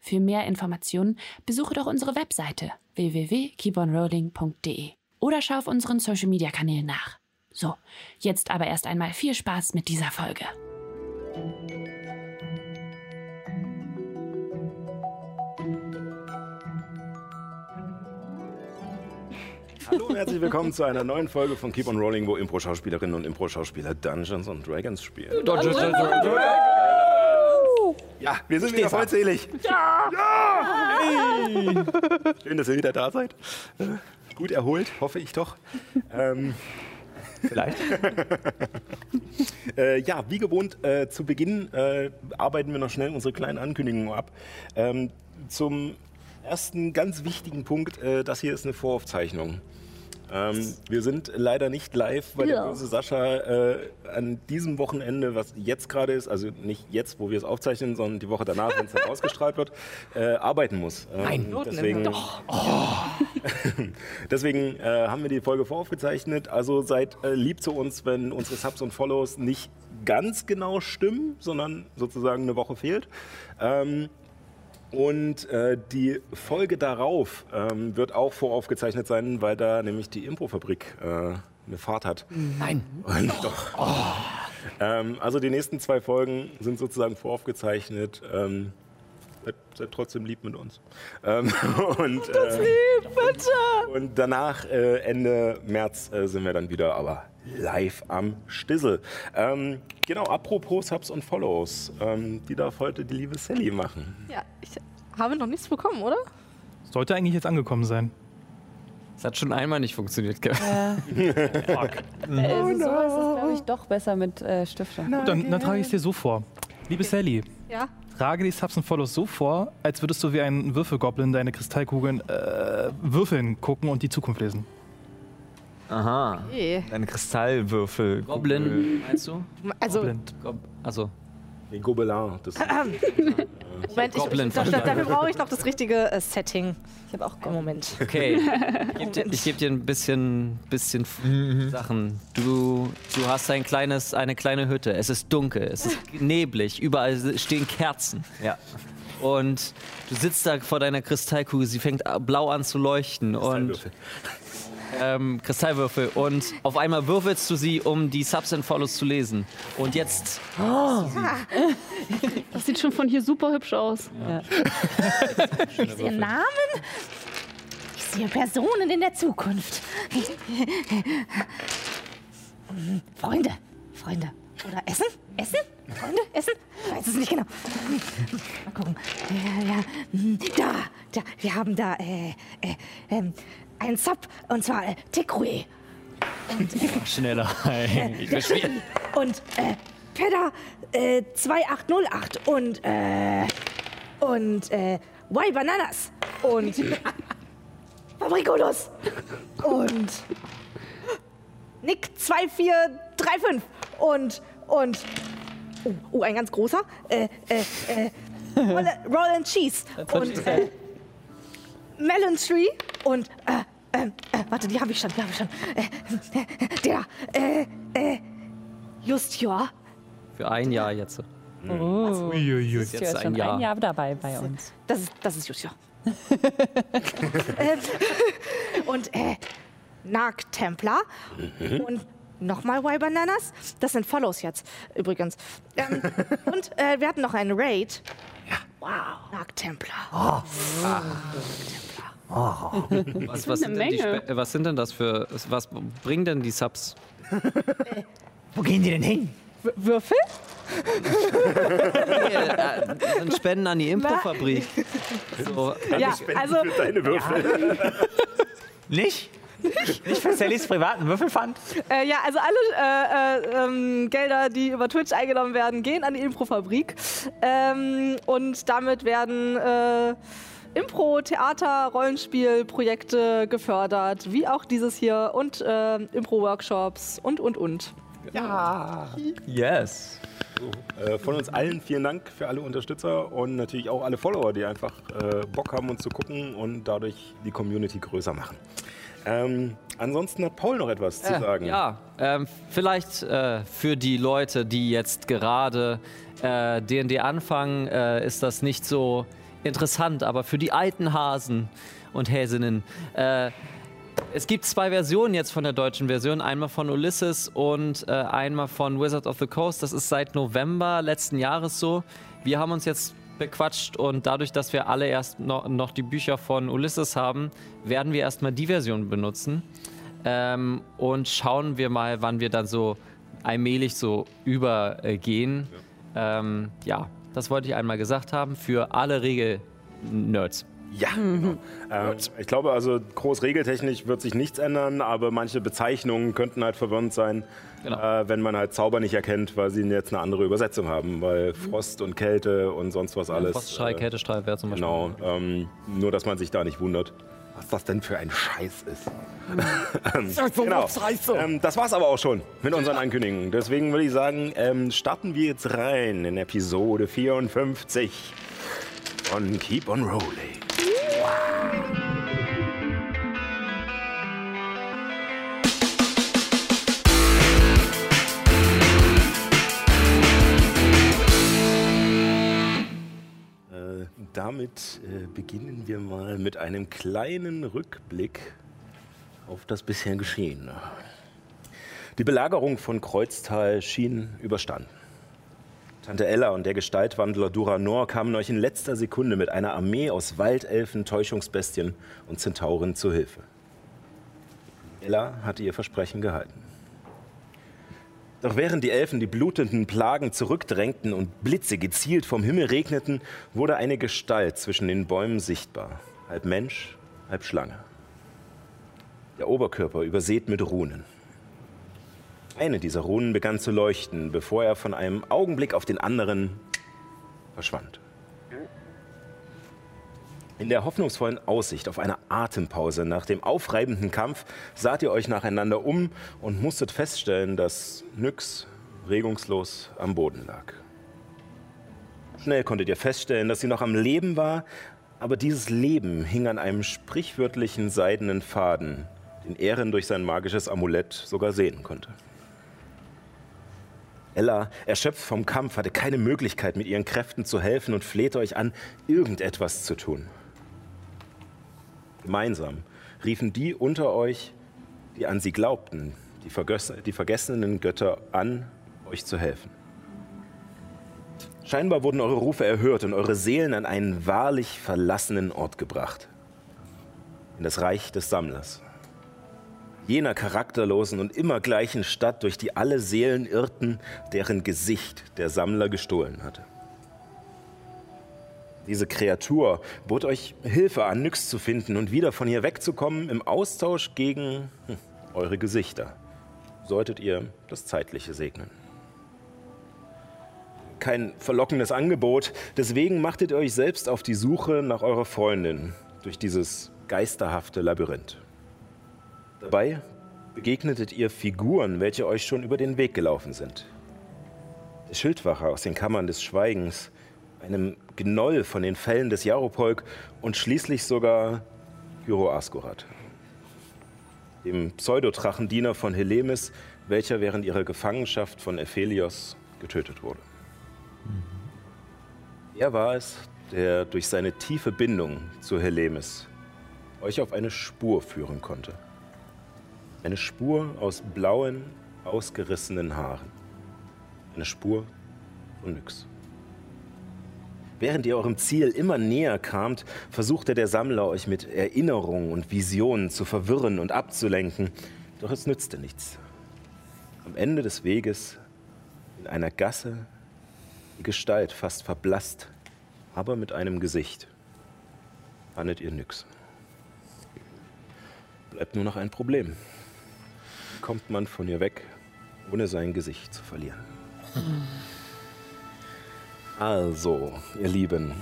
Für mehr Informationen besuche doch unsere Webseite www.keeponrolling.de oder schau auf unseren Social Media Kanälen nach. So, jetzt aber erst einmal viel Spaß mit dieser Folge. Hallo und herzlich willkommen zu einer neuen Folge von Keep on Rolling, wo Impro-Schauspielerinnen und Impro-Schauspieler Dungeons und Dragons spielen. Dungeons and Ja, wir sind wieder vollzählig. Ja! ja! Hey. Schön, dass ihr wieder da seid. Gut erholt, hoffe ich doch. Ähm, Vielleicht. äh, ja, wie gewohnt, äh, zu Beginn äh, arbeiten wir noch schnell unsere kleinen Ankündigungen ab. Ähm, zum ersten ganz wichtigen Punkt, äh, das hier ist eine Voraufzeichnung. Ähm, wir sind leider nicht live, weil der böse Sascha äh, an diesem Wochenende, was jetzt gerade ist, also nicht jetzt, wo wir es aufzeichnen, sondern die Woche danach, wenn es dann ausgestrahlt wird, äh, arbeiten muss. Ähm, Nein. deswegen, deswegen äh, haben wir die Folge voraufgezeichnet. Also seid äh, lieb zu uns, wenn unsere Subs und Follows nicht ganz genau stimmen, sondern sozusagen eine Woche fehlt. Ähm, und äh, die Folge darauf ähm, wird auch voraufgezeichnet sein, weil da nämlich die Improfabrik äh, eine Fahrt hat. Nein. Und doch. Ähm, also die nächsten zwei Folgen sind sozusagen voraufgezeichnet. Ähm, seid, seid trotzdem lieb mit uns. Ähm, und, äh, und danach, äh, Ende März, äh, sind wir dann wieder aber live am Stissel. Ähm, genau, apropos Subs und Follows. Ähm, die darf heute die liebe Sally machen. Ja, ich habe noch nichts bekommen, oder? Sollte eigentlich jetzt angekommen sein. Es hat schon einmal nicht funktioniert. gell? Äh, so ist es, glaube ich, doch besser mit äh, Stiftung. Gut, dann, dann trage ich es dir so vor. Liebe Sally, Ja. trage die Subs und Follows so vor, als würdest du wie ein Würfelgoblin deine Kristallkugeln äh, würfeln, gucken und die Zukunft lesen. Aha. Okay. Deine Kristallwürfel. Goblin, meinst du? Also, Goblin. Gob also, Den Gobelin. Das Moment, ich, Goblin ich, verstanden. dafür brauche ich noch das richtige äh, Setting. Ich habe auch Im Moment. okay. Ich gebe dir, ich geb dir ein bisschen, bisschen Sachen. Du, du hast ein kleines, eine kleine Hütte. Es ist dunkel, es ist neblig, überall stehen Kerzen. Ja. Und du sitzt da vor deiner Kristallkugel, sie fängt blau an zu leuchten. Und ähm, Kristallwürfel. Und auf einmal würfelst du sie, um die Subs and Follows zu lesen. Und jetzt Das sieht schon von hier super hübsch aus. Ich sehe Namen. Ich sehe Personen in der Zukunft. Freunde. Freunde. Oder Essen? Essen? Freunde? Essen? Ich weiß es nicht genau. Mal gucken. Ja, ja. Da, da. Wir haben da äh, äh, ähm, einen Sub. Und zwar äh, Tekrui. schneller. Ich bin schwierig. Und äh, Pedda äh, 2808. Und äh, und äh, Y Bananas. Und Fabrikulus. Und Nick 2435. Und, und, oh, oh, ein ganz großer. Äh, äh, äh, Roll, Roll and Cheese. Und äh, Melon Tree. Und, äh, äh, äh, warte, die habe ich schon, die habe ich schon. Äh, der, äh, äh, Just ja. Für ein Jahr jetzt. Uiuiui. Jetzt Du ist ein schon Jahr. ein Jahr dabei bei uns. Das ist, das ist just ja. ähm, und, äh, Narc Templar. Und nochmal Y Bananas. Das sind Follows jetzt, übrigens. Ähm, und äh, wir hatten noch einen Raid. Wow. Narc Templar. Was, was, sind die äh, was sind denn das für. Was bringen denn die Subs? Wo gehen die denn hin? W Würfel? äh, das sind Spenden an die Improfabrik. So, Ja, also, Deine Würfel. Nicht? Nicht für Sallys privaten Würfelfand? äh, ja, also alle äh, äh, ähm, Gelder, die über Twitch eingenommen werden, gehen an die Improfabrik. Ähm, und damit werden äh, Impro, Theater, Rollenspiel-Projekte gefördert, wie auch dieses hier und äh, Impro-Workshops und, und, und. Yes. Äh, von uns allen vielen Dank für alle Unterstützer und natürlich auch alle Follower, die einfach äh, Bock haben, uns zu gucken und dadurch die Community größer machen. Ähm, ansonsten hat Paul noch etwas zu Äh, sagen. Ja, ähm, vielleicht äh, für die Leute, die jetzt gerade äh, D&D anfangen, äh, ist das nicht so interessant, aber für die alten Hasen und Häsinnen, äh, es gibt zwei Versionen jetzt von der deutschen Version, einmal von Ulysses und äh, einmal von Wizard of the Coast. Das ist seit November letzten Jahres so. Wir haben uns jetzt bequatscht und dadurch, dass wir alle erst noch, noch die Bücher von Ulysses haben, werden wir erstmal die Version benutzen. Ähm, und schauen wir mal, wann wir dann so allmählich so übergehen. Ja. Ähm, ja, das wollte ich einmal gesagt haben für alle Regel-Nerds. Ja, genau. ähm, ich glaube also, groß regeltechnisch wird sich nichts ändern, aber manche Bezeichnungen könnten halt verwirrend sein, Genau. äh, wenn man halt Zauber nicht erkennt, weil sie jetzt eine andere Übersetzung haben, weil Frost und Kälte und sonst was alles. Froststrahl, äh, Kältestrahl wäre zum Beispiel. Genau, ähm, nur dass man sich da nicht wundert, was das denn für ein Scheiß ist. ähm, genau. ähm, das war's aber auch schon mit unseren Ankündigungen. Deswegen würde ich sagen, ähm, starten wir jetzt rein in Episode 54 von Keep on Rolling. Äh, damit äh, beginnen wir mal mit einem kleinen Rückblick auf das bisher Geschehene. Die Belagerung von Kreuztal schien überstanden. Tante Ella und der Gestaltwandler Duranor kamen euch in letzter Sekunde mit einer Armee aus Waldelfen, Täuschungsbestien und Zentauren zu Hilfe. Ella hatte ihr Versprechen gehalten. Doch während die Elfen die blutenden Plagen zurückdrängten und Blitze gezielt vom Himmel regneten, wurde eine Gestalt zwischen den Bäumen sichtbar. Halb Mensch, halb Schlange. Der Oberkörper übersät mit Runen. Eine dieser Runen begann zu leuchten, bevor er von einem Augenblick auf den anderen verschwand. In der hoffnungsvollen Aussicht auf eine Atempause nach dem aufreibenden Kampf saht ihr euch nacheinander um und musstet feststellen, dass Nyx regungslos am Boden lag. Schnell konntet ihr feststellen, dass sie noch am Leben war, aber dieses Leben hing an einem sprichwörtlichen seidenen Faden, den Ehren durch sein magisches Amulett sogar sehen konnte. Ella, erschöpft vom Kampf, hatte keine Möglichkeit, mit ihren Kräften zu helfen und flehte euch an, irgendetwas zu tun. Gemeinsam riefen die unter euch, die an sie glaubten, die, vergöss- die vergessenen Götter an, euch zu helfen. Scheinbar wurden eure Rufe erhört und eure Seelen an einen wahrlich verlassenen Ort gebracht. In das Reich des Sammlers. Jener charakterlosen und immer gleichen Stadt, durch die alle Seelen irrten, deren Gesicht der Sammler gestohlen hatte. Diese Kreatur bot euch Hilfe an, Nyx zu finden und wieder von hier wegzukommen im Austausch gegen hm, eure Gesichter. Solltet ihr das Zeitliche segnen. Kein verlockendes Angebot, deswegen machtet ihr euch selbst auf die Suche nach eurer Freundin durch dieses geisterhafte Labyrinth. Dabei begegnetet ihr Figuren, welche euch schon über den Weg gelaufen sind. Der Schildwache aus den Kammern des Schweigens, einem Gnoll von den Fällen des Jaropolk und schließlich sogar Pyro Askurat, dem Pseudodrachendiener von Helemis, welcher während ihrer Gefangenschaft von Ephelios getötet wurde. Er war es, der durch seine tiefe Bindung zu Helemis euch auf eine Spur führen konnte. Eine Spur aus blauen, ausgerissenen Haaren. Eine Spur von Nyx. Während ihr eurem Ziel immer näher kamt, versuchte der Sammler euch mit Erinnerungen und Visionen zu verwirren und abzulenken. Doch es nützte nichts. Am Ende des Weges, in einer Gasse, die Gestalt fast verblasst, aber mit einem Gesicht, fandet ihr Nyx. Bleibt nur noch ein Problem. Kommt man von ihr weg, ohne sein Gesicht zu verlieren? Also, ihr Lieben,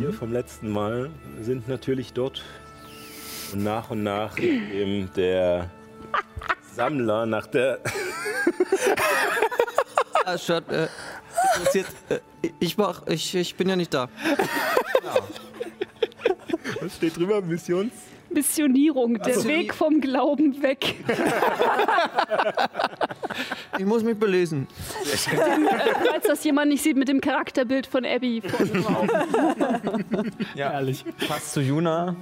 wir vom letzten Mal sind natürlich dort und nach und nach eben der Sammler nach der Ah, Shirt, äh, interessiert. Äh, ich mach, ich, ich bin ja nicht da. Was steht drüber? Missions? Missionierung, der so. Weg vom Glauben weg. Ich muss mich belesen. Falls das jemand nicht sieht mit dem Charakterbild von Abby drauf. Ja, ehrlich. Passt zu Juna.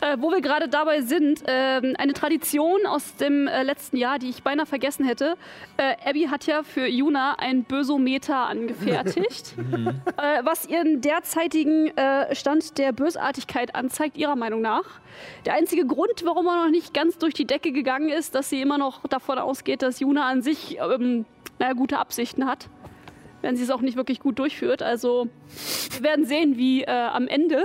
Äh, wo wir gerade dabei sind, ähm, eine Tradition aus dem äh, letzten Jahr, die ich beinahe vergessen hätte. Äh, Abby hat ja für Juna ein Bösometer angefertigt, äh, was ihren derzeitigen äh, Stand der Bösartigkeit anzeigt, ihrer Meinung nach. Der einzige Grund, warum er noch nicht ganz durch die Decke gegangen ist, dass sie immer noch davon ausgeht, dass Juna an sich ähm, naja, gute Absichten hat. Wenn sie es auch nicht wirklich gut durchführt. Also, wir werden sehen, wie äh, am Ende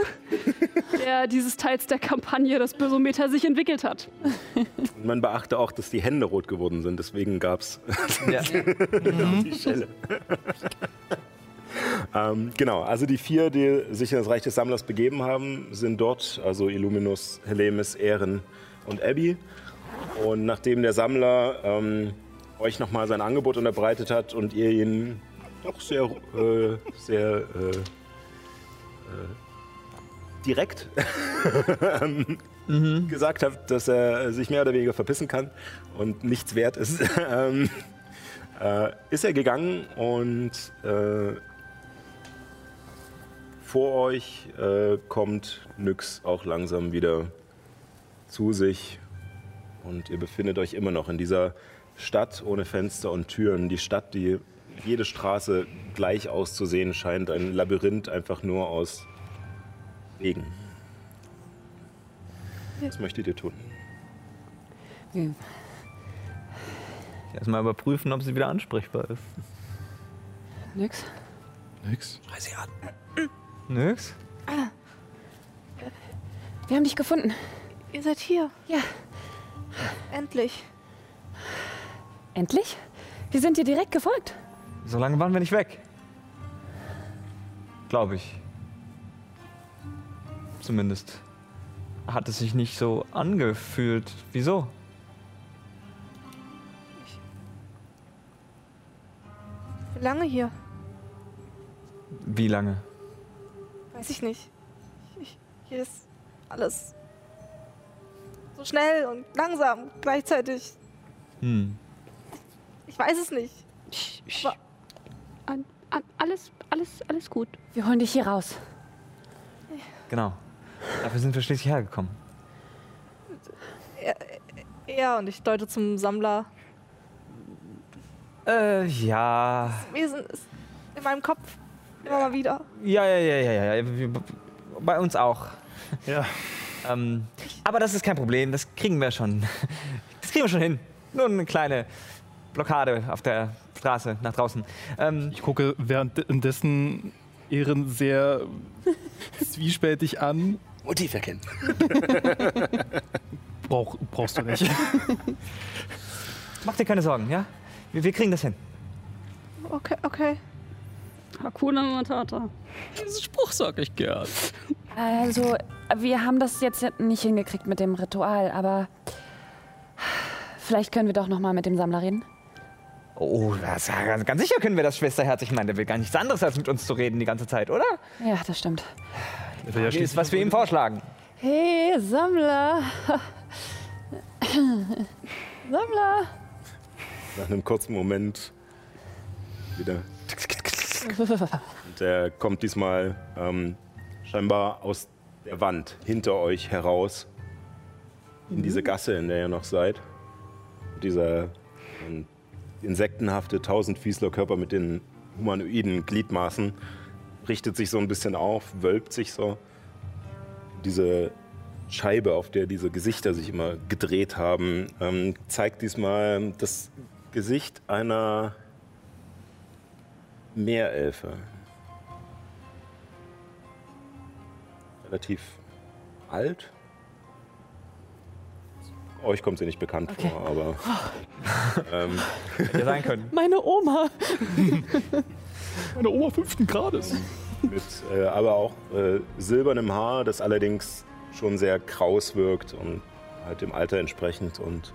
der, dieses Teils der Kampagne das Bösometer sich entwickelt hat. Und man beachte auch, dass die Hände rot geworden sind, deswegen gab es Ja. die Schelle. ähm, genau, also die vier, die sich in das Reich des Sammlers begeben haben, sind dort, also Illuminus, Helemis, Ehren und Abby. Und nachdem der Sammler ähm, euch nochmal sein Angebot unterbreitet hat und ihr ihn doch sehr, äh, sehr äh, äh, direkt gesagt habt, dass er sich mehr oder weniger verpissen kann und nichts wert ist, ähm, äh, ist er gegangen und äh, vor euch kommt Nyx auch langsam wieder zu sich und ihr befindet euch immer noch in dieser Stadt ohne Fenster und Türen. Die Stadt, die jede Straße gleich auszusehen scheint, ein Labyrinth einfach nur aus Wegen. Was möchtet ihr tun? Erstmal überprüfen, ob sie wieder ansprechbar ist. Nix. Nix. Nix? Wir haben dich gefunden. Ihr seid hier. Ja. Endlich. Endlich? Wir sind dir direkt gefolgt. So lange waren wir nicht weg. Glaube ich. Zumindest hat es sich nicht so angefühlt. Wieso? Wie lange hier? Wie lange? Weiß ich nicht. Ich, hier ist alles so schnell und langsam gleichzeitig. Hm. Ich weiß es nicht. Wa- An, an, alles, alles, alles gut. Wir holen dich hier raus. Genau. Dafür sind wir schließlich hergekommen. Ja, und ich deute zum Sammler. Äh, ja. Wesen ist in meinem Kopf immer mal wieder. Ja, ja, ja, ja, ja. Bei uns auch. Ja. Ähm, aber das ist kein Problem, das kriegen wir schon. Das kriegen wir schon hin. Nur eine kleine Blockade auf der Straße nach draußen. Ähm, Ich gucke währenddessen Ehren sehr zwiespältig an. Motiv erkennen. Brauch, brauchst du nicht. mach dir keine Sorgen, ja? Wir, wir kriegen das hin. Okay, okay. Hakuna Matata. Diesen Spruch sag ich gern. Also, wir haben das jetzt nicht hingekriegt mit dem Ritual, aber vielleicht können wir doch noch mal mit dem Sammler reden. Oh, das, ganz, ganz sicher können wir das, Schwesterherz. Ich meine, der will gar nichts anderes, als mit uns zu reden die ganze Zeit, oder? Ja, das stimmt. Ja Hier ist, was wir ihm vorschlagen. Hey, Sammler. Sammler. Nach einem kurzen Moment wieder. Und der kommt diesmal ähm, scheinbar aus der Wand hinter euch heraus. In diese Gasse, in der ihr noch seid. Dieser ähm, insektenhafte Tausendfüßlerkörper mit den humanoiden Gliedmaßen richtet sich so ein bisschen auf, wölbt sich so. Diese Scheibe, auf der diese Gesichter sich immer gedreht haben, ähm, zeigt diesmal das Gesicht einer Meerelfe. Relativ alt. Euch kommt sie nicht bekannt vor, aber ähm, Hätte sein können. Meine Oma. Meine Oma fünften Grades. mit äh, aber auch äh, silbernem Haar, das allerdings schon sehr kraus wirkt und halt dem Alter entsprechend und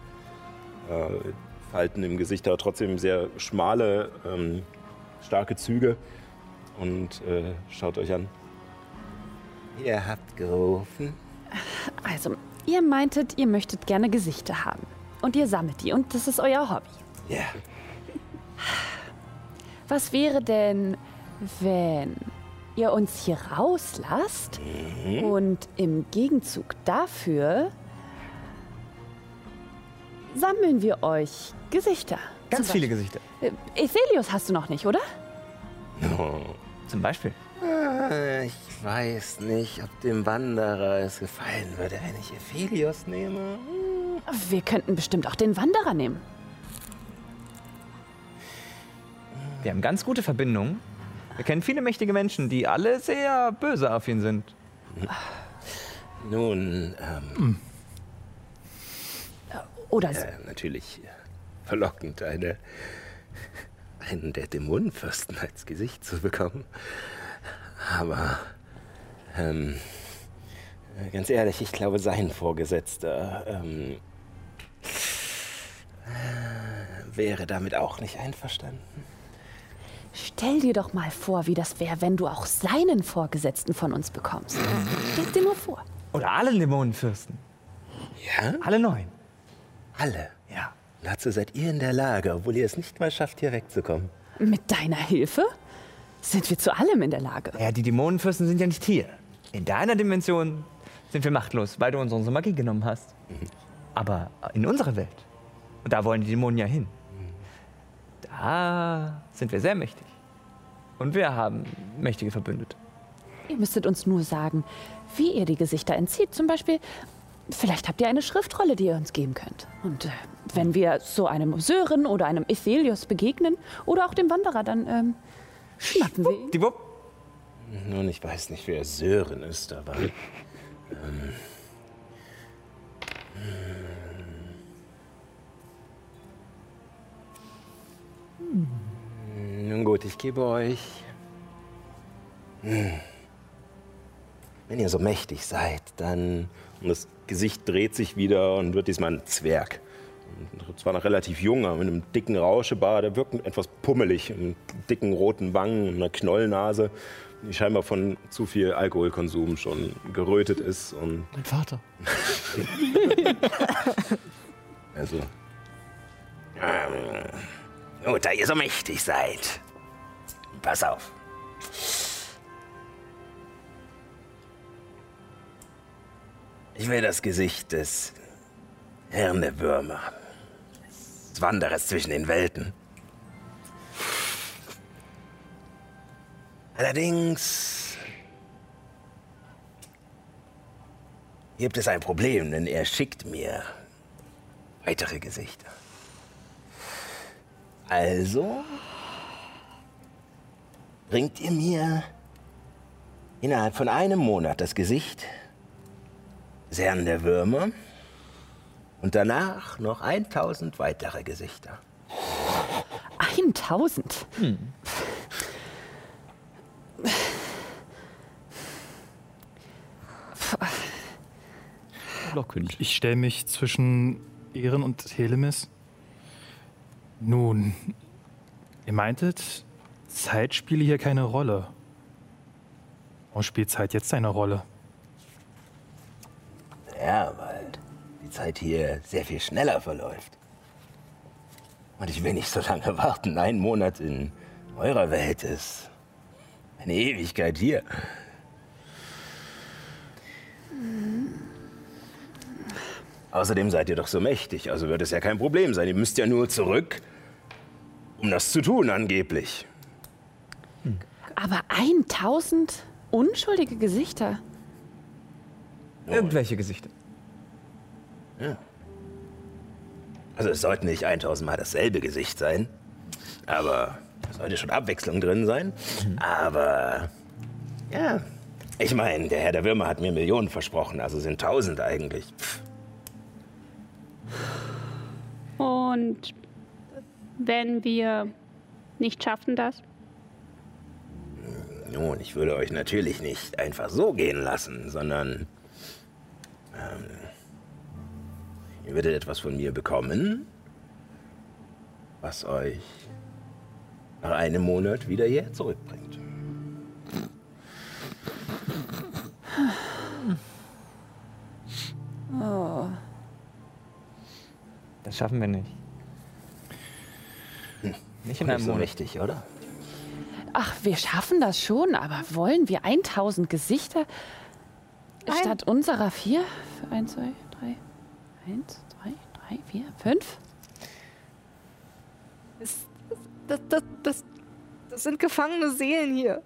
äh, Falten im Gesicht, aber trotzdem sehr schmale, ähm, starke Züge und äh, schaut euch an. Ihr habt gerufen. Also, ihr meintet, ihr möchtet gerne Gesichter haben. Und ihr sammelt die und das ist euer Hobby. Ja. Was wäre denn, wenn ihr uns hier rauslasst und im Gegenzug dafür sammeln wir euch Gesichter? Ganz viele Gesichter. Äh, Ethelius hast du noch nicht, oder? Zum Beispiel. Äh, Ich weiß nicht, ob dem Wanderer es gefallen würde, wenn ich Ephelios nehme. Wir könnten bestimmt auch den Wanderer nehmen. Wir haben ganz gute Verbindungen. Wir kennen viele mächtige Menschen, die alle sehr böse auf ihn sind. Nun, ähm, Oder so. äh, natürlich verlockend, eine, einen der Dämonenfürsten als Gesicht zu bekommen. Aber, ähm, äh, ganz ehrlich, ich glaube, sein Vorgesetzter ähm, äh, wäre damit auch nicht einverstanden. Stell dir doch mal vor, wie das wäre, wenn du auch seinen Vorgesetzten von uns bekommst. Stell dir nur vor. Oder alle Dämonenfürsten. Ja? Alle neun. Alle. Ja. Dazu seid ihr in der Lage, obwohl ihr es nicht mal schafft, hier wegzukommen. Mit deiner Hilfe sind wir zu allem in der Lage. Ja, die Dämonenfürsten sind ja nicht hier. In deiner Dimension sind wir machtlos, weil du uns unsere Magie genommen hast. Aber in unserer Welt, und da wollen die Dämonen ja hin, da sind wir sehr mächtig. Und wir haben mächtige Verbündete. Ihr müsstet uns nur sagen, wie ihr die Gesichter entzieht. Zum Beispiel, vielleicht habt ihr eine Schriftrolle, die ihr uns geben könnt. Und äh, wenn wir so einem Sören oder einem Ethelius begegnen oder auch dem Wanderer, dann ähm, schnappen. Nun, ich weiß nicht, wer Sören ist, aber. Ähm, hm. Nun gut, ich gebe euch. Hm. Wenn ihr so mächtig seid, dann. Und das Gesicht dreht sich wieder und wird diesmal ein Zwerg. Zwar noch relativ jung, aber mit einem dicken Rauschebart. Der wirkt etwas pummelig, mit dicken roten Wangen und einer Knollnase, die scheinbar von zu viel Alkoholkonsum schon gerötet ist. Und Mein Vater. also. Ähm, gut, da ihr so mächtig seid. Pass auf. Ich will das Gesicht des Herrn der Des Wanderers zwischen den Welten. Allerdings gibt es ein Problem, denn er schickt mir weitere Gesichter. Also bringt ihr mir innerhalb von einem Monat das Gesicht des Herrn der Würmer und danach noch 1000 weitere Gesichter. 1000. Lockend. Ich stelle mich zwischen Ehren und Helemis. Nun, ihr meintet, Zeit spiele hier keine Rolle. Warum spielt Zeit jetzt eine Rolle? Ja, weil die Zeit hier sehr viel schneller verläuft. Und ich will nicht so lange warten. Ein Monat in eurer Welt ist eine Ewigkeit hier. Außerdem seid ihr doch so mächtig, also wird es ja kein Problem sein. Ihr müsst ja nur zurück, um das zu tun, angeblich. Aber 1000 unschuldige Gesichter. Irgendwelche Gesichter. Also es sollte nicht 1000 Mal dasselbe Gesicht sein, aber es sollte schon Abwechslung drin sein. Aber ja, ich meine, der Herr der Würmer hat mir Millionen versprochen, also sind 1000 eigentlich. Pff, Und wenn wir nicht schaffen das, Nun, ich würde euch natürlich nicht einfach so gehen lassen, sondern ähm, ihr würdet etwas von mir bekommen, was euch nach einem Monat wieder hierher zurückbringt. Oh. Das schaffen wir nicht. Nicht in Nicht einem so Monat. richtig, oder? Ach, wir schaffen das schon, aber wollen wir 1000 Gesichter statt unserer vier? Eins, zwei, drei. Eins, zwei, drei, vier, fünf? Das, das, das, das, das sind gefangene Seelen hier.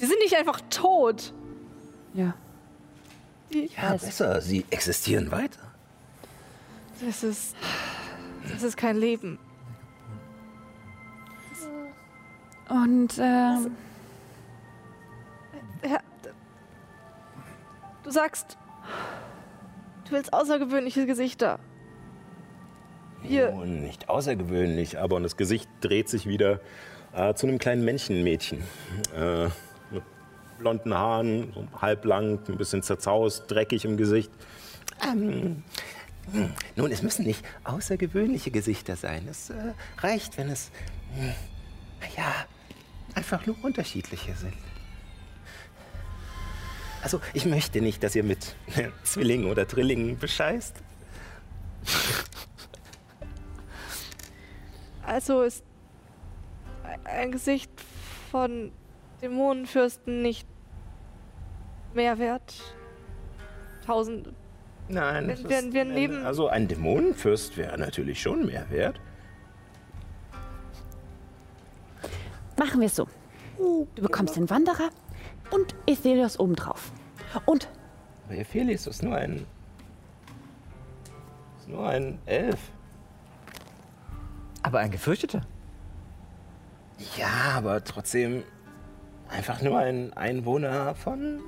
Die sind nicht einfach tot. Ja. Die, Ja, besser. Sie existieren weiter. das ist. Das ist kein Leben. Und ähm, Ja, du sagst, du willst außergewöhnliche Gesichter. Hier, Nun, nicht außergewöhnlich, aber das Gesicht dreht sich wieder äh, zu einem kleinen Männchenmädchen. Äh, mit blonden Haaren, so halblang, ein bisschen zerzaust, dreckig im Gesicht. Ähm, hm, nun, es müssen nicht außergewöhnliche Gesichter sein. Es äh, reicht, wenn es, hm, ja, einfach nur unterschiedliche sind. Also, ich möchte nicht, dass ihr mit Zwillingen oder Drillingen bescheißt. also ist ein Gesicht von Dämonenfürsten nicht mehr wert. Tausend. Nein, Wenn das wir- ein- Also ein Dämonenfürst wäre natürlich schon mehr wert. machen wir es so. Du bekommst den Wanderer und Ethelios obendrauf. Und Aber Ephelis ist nur ein. ist nur ein Elf. Aber ein Gefürchteter. Ja, aber trotzdem einfach nur ein Einwohner von.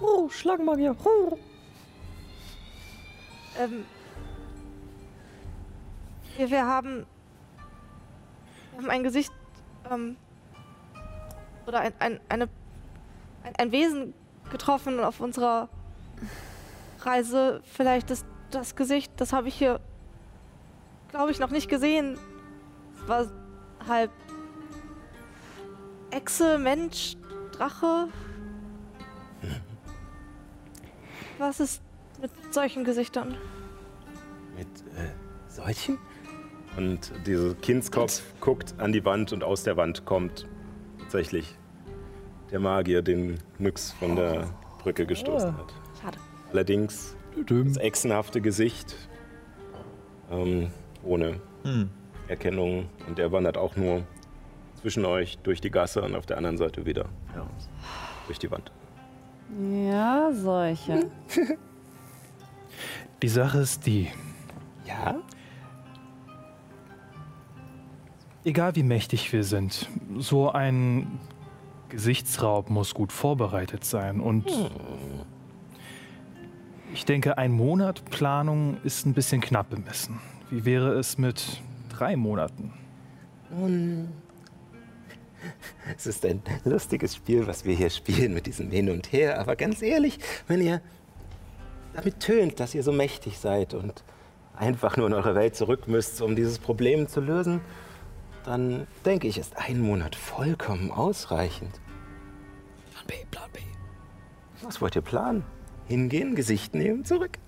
Oh, Schlangmagier. Oh. Ähm, wir, wir haben. Wir haben ein Gesicht. Ähm, oder ein, ein, eine, ein, ein Wesen getroffen auf unserer Reise. Vielleicht ist das Gesicht, das habe ich hier, glaube ich, noch nicht gesehen. Es war halb Echse, Mensch, Drache. Was ist mit solchen Gesichtern? Mit äh, solchen? Und dieser Kindskopf guckt an die Wand und aus der Wand kommt tatsächlich der Magier, den Nyx von der Brücke gestoßen hat. Schade. Allerdings das echsenhafte Gesicht ähm, ohne Erkennung und er wandert auch nur zwischen euch durch die Gasse und auf der anderen Seite wieder heraus. Durch die Wand. ja, solche. Die Sache ist die, Ja? Egal wie mächtig wir sind, so ein Gesichtsraub muss gut vorbereitet sein. Und ich denke, ein Monat Planung ist ein bisschen knapp bemessen. Wie wäre es mit drei Monaten? Nun, es ist ein lustiges Spiel, was wir hier spielen mit diesem Hin und Her. Aber ganz ehrlich, wenn ihr damit tönt, dass ihr so mächtig seid und einfach nur in eure Welt zurück müsst, um dieses Problem zu lösen, dann denke ich, ist ein Monat vollkommen ausreichend. Plan B, Plan B. Was wollt ihr planen? Hingehen, Gesicht nehmen, zurück.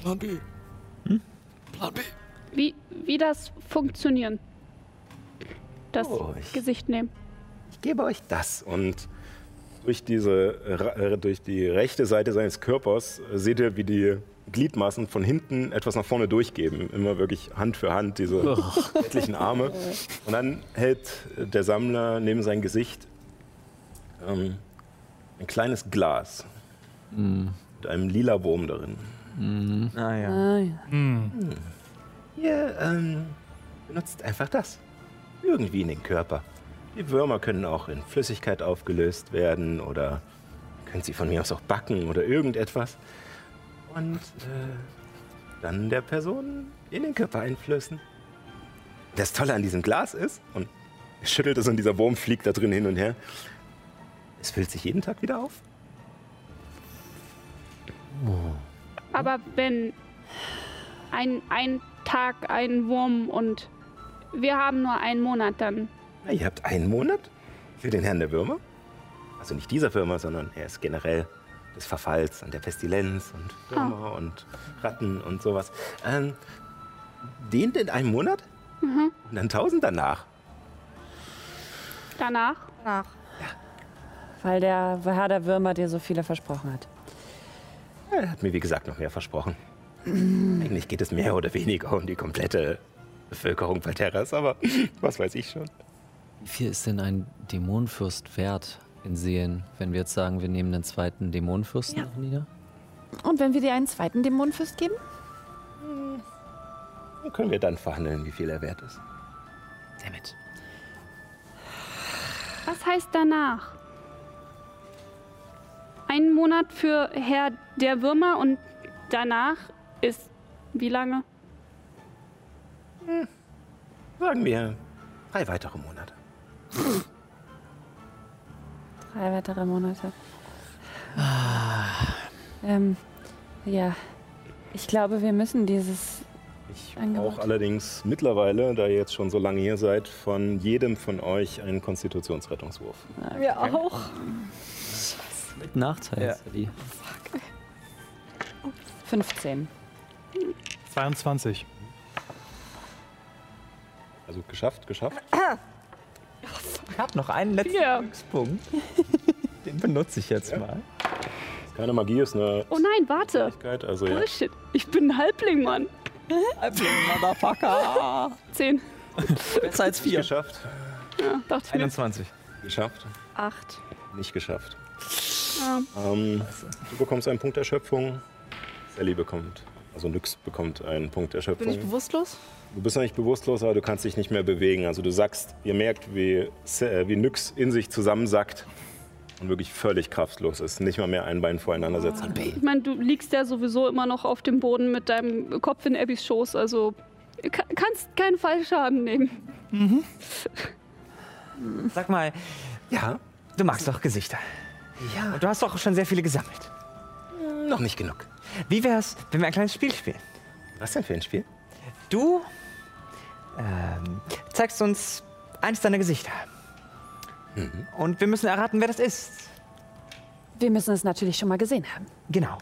Plan B. Plan B. Wie, wie das funktionieren? Das Oh, ich- Gesicht nehmen. Ich gebe euch das. Und durch, diese, äh, durch die rechte Seite seines Körpers äh, seht ihr, wie die Gliedmaßen von hinten etwas nach vorne durchgeben. Immer wirklich Hand für Hand, diese etlichen Arme. Und dann hält der Sammler neben sein Gesicht ähm, ein kleines Glas mit einem lila Wurm darin. Ah ja. Ah, ja. Ihr ähm, benutzt einfach das. Irgendwie in den Körper. Die Würmer können auch in Flüssigkeit aufgelöst werden oder könnt sie von mir aus auch backen oder irgendetwas. Und äh, dann der Person in den Körper einflößen. Das Tolle an diesem Glas ist, und er schüttelt es und dieser Wurm fliegt da drin hin und her, es füllt sich jeden Tag wieder auf. Aber wenn ein, ein Tag ein Wurm und wir haben nur einen Monat, dann. Na, ihr habt einen Monat für den Herrn der Würmer? Also nicht dieser Firma, sondern er ist generell des Verfalls und der Pestilenz und Würmer und Ratten und sowas. Ähm, den in einem Monat? Und dann tausend danach. Danach. Nach. Weil der Herr der Würmer dir so viele versprochen hat. Er hat mir, wie gesagt, noch mehr versprochen. Eigentlich geht es mehr oder weniger um die komplette Bevölkerung Valterras, aber was weiß ich schon. Wie viel ist denn ein Dämonenfürst wert in Seelen, wenn wir jetzt sagen, wir nehmen den zweiten Dämonenfürsten noch nieder? Und wenn wir dir einen zweiten Dämonenfürst geben? Dann können wir dann verhandeln, wie viel er wert ist. Damit. Was heißt danach? Ein Monat für Herr der Würmer und danach ist wie lange? Sagen wir drei weitere Monate. Drei weitere Monate. Ähm, ja. Ich glaube, wir müssen dieses. Ich Angebot. brauche allerdings mittlerweile, da ihr jetzt schon so lange hier seid, von jedem von euch einen Konstitutionsrettungswurf. Wir auch. Mit Nachteil. Ja. Sally. 15. 22. Also geschafft, geschafft. Ich habe noch einen letzten Ja. Glückspunkt. Den benutze ich jetzt mal. Ist keine Magie, ist eine Oh nein, warte. Also ja. Bullshit. Ich bin ein Halbling, Mann. Motherfucker. Zehn. Besser als vier. Geschafft, Ja, dachte ich mir. 21. geschafft, Acht. nicht geschafft. Ja. Ähm, du bekommst einen Punkt Erschöpfung. Sally bekommt, also Nyx bekommt einen Punkt Erschöpfung. Bin ich bewusstlos? Du bist noch nicht bewusstlos, aber du kannst dich nicht mehr bewegen. Also du sackst, ihr merkt, wie, äh, wie Nyx in sich zusammensackt und wirklich völlig kraftlos ist. Nicht mal mehr ein Bein voreinander setzen. Ich meine, du liegst ja sowieso immer noch auf dem Boden mit deinem Kopf in Abbys Schoß, also ka- kannst keinen Fallschaden nehmen. Sag mal, Ja, du magst doch Gesichter. ja, Und du hast doch schon sehr viele gesammelt. noch nicht genug. Wie wär's, wenn wir ein kleines Spiel spielen? Was denn für ein Spiel? Du ähm, zeigst uns eines deiner Gesichter. Und wir müssen erraten, wer das ist. Wir müssen es natürlich schon mal gesehen haben. Genau.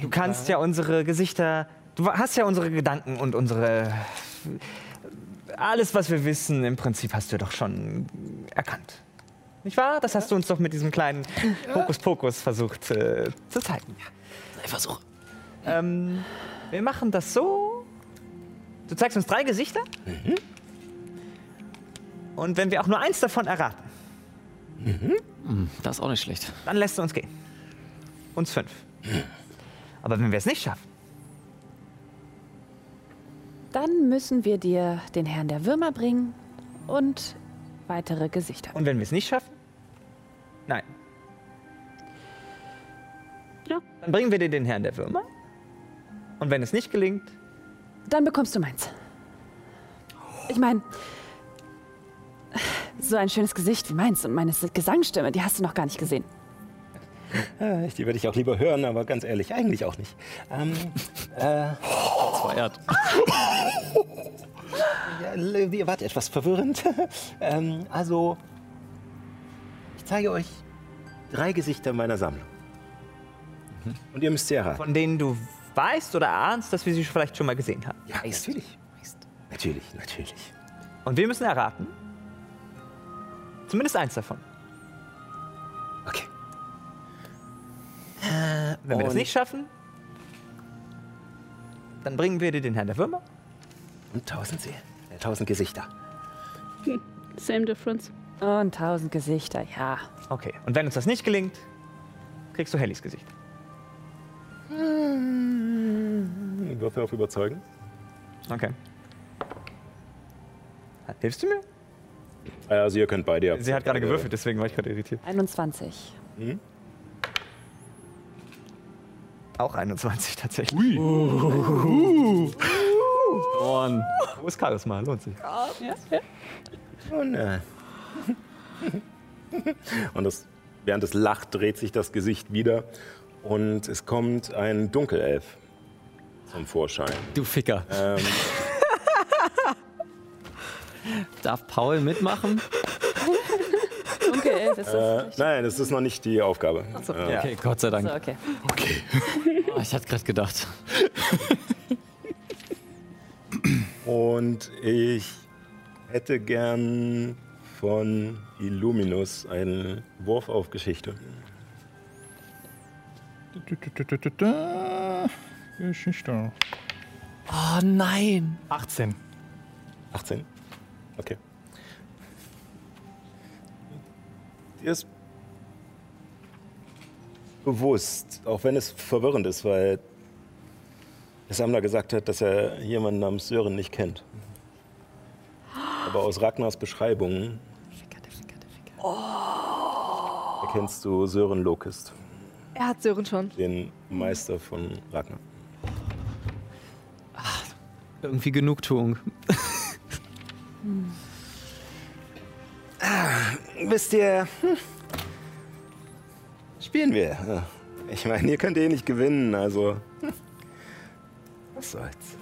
Du kannst ja unsere Gesichter. Du hast ja unsere Gedanken und unsere. Alles, was wir wissen, im Prinzip hast du doch schon erkannt. Nicht wahr? Das hast du uns doch mit diesem kleinen Hokuspokus versucht äh, zu zeigen. Ein Versuch. Ähm, wir machen das so. Du zeigst uns drei Gesichter. Und wenn wir auch nur eins davon erraten, Das ist auch nicht schlecht. dann lässt du uns gehen. Uns fünf. Aber wenn wir es nicht schaffen, Dann müssen wir dir den Herrn der Würmer bringen und weitere Gesichter. und wenn wir es nicht schaffen, nein. Ja. Dann bringen wir dir den Herrn der Würmer. Und wenn es nicht gelingt, Dann bekommst du meins. Ich meine, so ein schönes Gesicht wie meins und meine Gesangsstimme, die hast du noch gar nicht gesehen. Äh, die würde ich auch lieber hören, aber ganz ehrlich, eigentlich auch nicht. Ähm, äh, Feiert. ja, l- ihr wart etwas verwirrend. ähm, also, ich zeige euch drei Gesichter meiner Sammlung. Und ihr müsst sie erraten. von denen du weißt oder ahnst, dass wir sie vielleicht schon mal gesehen haben. Ja, natürlich. Natürlich, natürlich. Und wir müssen erraten. Zumindest eins davon. Okay. Wenn wir das nicht schaffen, dann bringen wir dir den Herrn der Würmer. Und tausend Seelen. Äh, tausend Gesichter. Same difference. Und tausend Gesichter, ja. Okay. Und wenn uns das nicht gelingt, kriegst du Hellys Gesicht. Würfel auf Überzeugen. Okay. Hilfst du mir? Äh, Also ihr könnt beide. ja- Sie hat gerade gewürfelt, deswegen war ich gerade irritiert. 21. Auch 21 tatsächlich. on. Wo ist Charisma? Lohnt sich. Und, äh, und das, während es lacht, dreht sich das Gesicht wieder und es kommt ein Dunkelelf zum Vorschein. Du Ficker. Ähm, Darf Paul mitmachen? Okay, das ist äh, nein, das ist noch nicht die Aufgabe. Äh, Okay, Gott sei Dank. so, okay. Oh, ich hatte gerade gedacht. Und ich hätte gern von Illuminus einen Wurf auf Geschichte. Geschichte. Oh nein. 18. 18? Okay. Dir ist bewusst, auch wenn es verwirrend ist, weil der Sammler gesagt hat, dass er jemanden namens Sören nicht kennt. Aber aus Ragnars Beschreibungen erkennst du Sören Lokist, Er hat Sören schon. den Meister von Ragnar. Irgendwie Genugtuung. Wisst ihr, hm, spielen wir. Ich meine, ihr könnt eh nicht gewinnen, also hm, was soll's.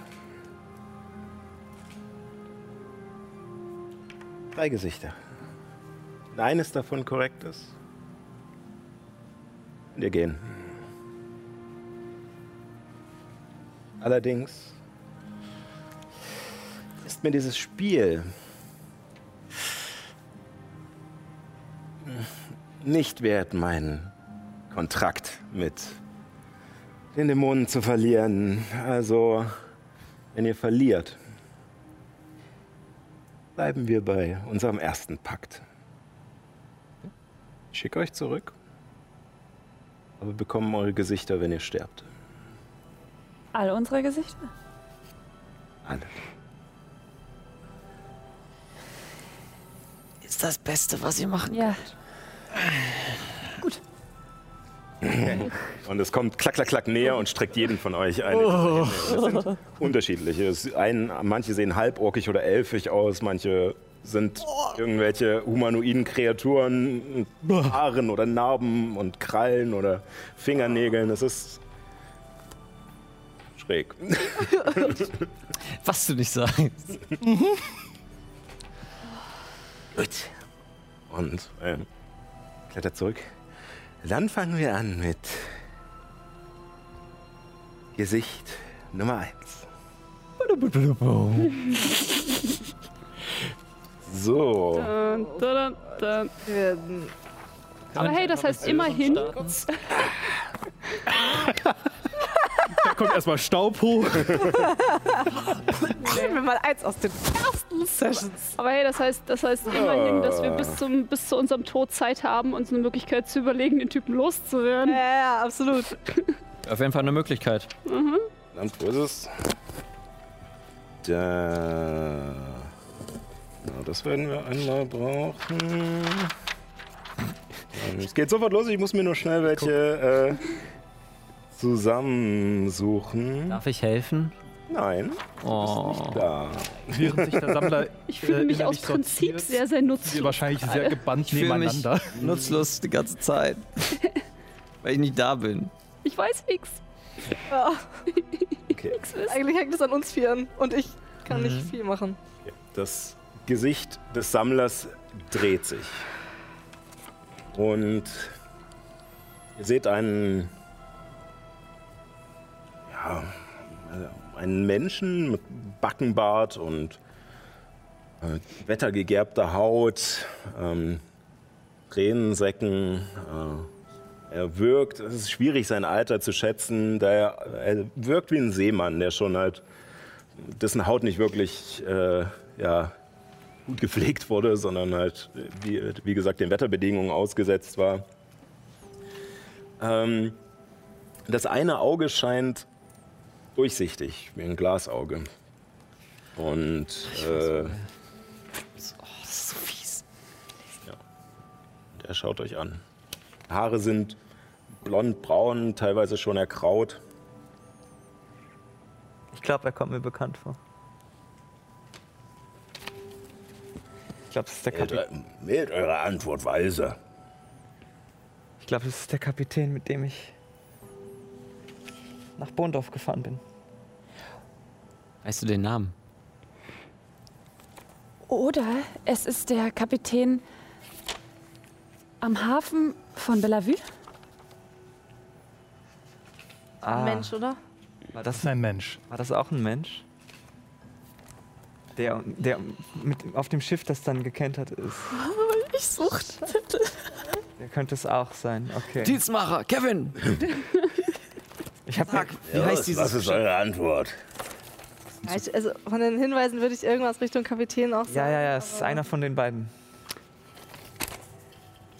Drei Gesichter. Eines davon korrekt ist, ihr gehen. Allerdings ist mir dieses Spiel nicht wert, meinen Kontrakt mit den Dämonen zu verlieren. Also, wenn ihr verliert, bleiben wir bei unserem ersten Pakt. Ich schicke euch zurück, aber bekommen eure Gesichter, wenn ihr sterbt. All unsere Gesichter? Alle. Ist das Beste, was ihr machen Ja. Und es kommt klack, klack, klack näher und streckt jeden von euch eine. Das sind unterschiedliche. Ein, manche sehen halborkig oder elfig aus, manche sind irgendwelche humanoiden Kreaturen mit Haaren oder Narben und Krallen oder Fingernägeln. Es ist schräg. Was du nicht sagst. Gut. Und ähm, klettert zurück. Dann fangen wir an mit Gesicht Nummer eins. So. Dun, dun, dun. Wir- Aber hey, das heißt immerhin, Da kommt erstmal Staub hoch. Nehmen wir mal eins aus den ersten Sessions. aber hey, das heißt, das heißt immerhin, dass wir bis zum bis zu unserem Tod Zeit haben, uns eine Möglichkeit zu überlegen, den Typen loszuwerden. Ja, ja, absolut. Auf jeden Fall eine Möglichkeit. Dann wo ist es? Da. Ja, das werden wir einmal brauchen. Ähm, Es geht sofort los. Ich muss mir nur schnell welche äh, zusammensuchen. Darf ich helfen? Nein, Oh. da. Während sich der Sammler Ich fühle mich äh, aus innerlich Prinzip sortiert, sehr, sehr nutzlos. wir wahrscheinlich sehr gebannt Ich mich nebeneinander. nutzlos die ganze Zeit. Weil ich nicht da bin. Ich weiß nix. Ja, Okay. Eigentlich hängt es an uns Vieren und ich kann nicht viel machen. Das Gesicht des Sammlers dreht sich. Und ihr seht einen, ja, einen Menschen mit Backenbart und äh, wettergegerbter Haut, ähm, Tränensäcken. Äh, er wirkt, es ist schwierig, sein Alter zu schätzen, da er, er wirkt wie ein Seemann, der schon halt dessen Haut nicht wirklich äh, ja, gut gepflegt wurde, sondern halt, wie, wie gesagt, den Wetterbedingungen ausgesetzt war. Ähm, das eine Auge scheint durchsichtig, wie ein Glasauge. Und äh, Das ist so fies. er schaut euch an. Haare sind blond-braun, teilweise schon erkraut. Ich glaube, er kommt mir bekannt vor. Glaube, das ist der Kapitän. wählt eure Antwort weise. Ich glaube, das ist der Kapitän, mit dem ich nach Bohndorf gefahren bin. Weißt du den Namen? Oder es ist der Kapitän am Hafen von Bellevue. Ah, Mensch, oder? War Das das, ist ein Mensch. war das auch ein Mensch? Der, der mit auf dem Schiff, das dann gekentert ist. Ich suchte. Der könnte es auch sein. Okay. Dienstmacher, Kevin! Ich habe Wie heißt dieses Was ist eure Antwort? Ja, also von den Hinweisen würde ich irgendwas Richtung Kapitän auch sagen. Ja, ja, ja, es ist einer von den beiden.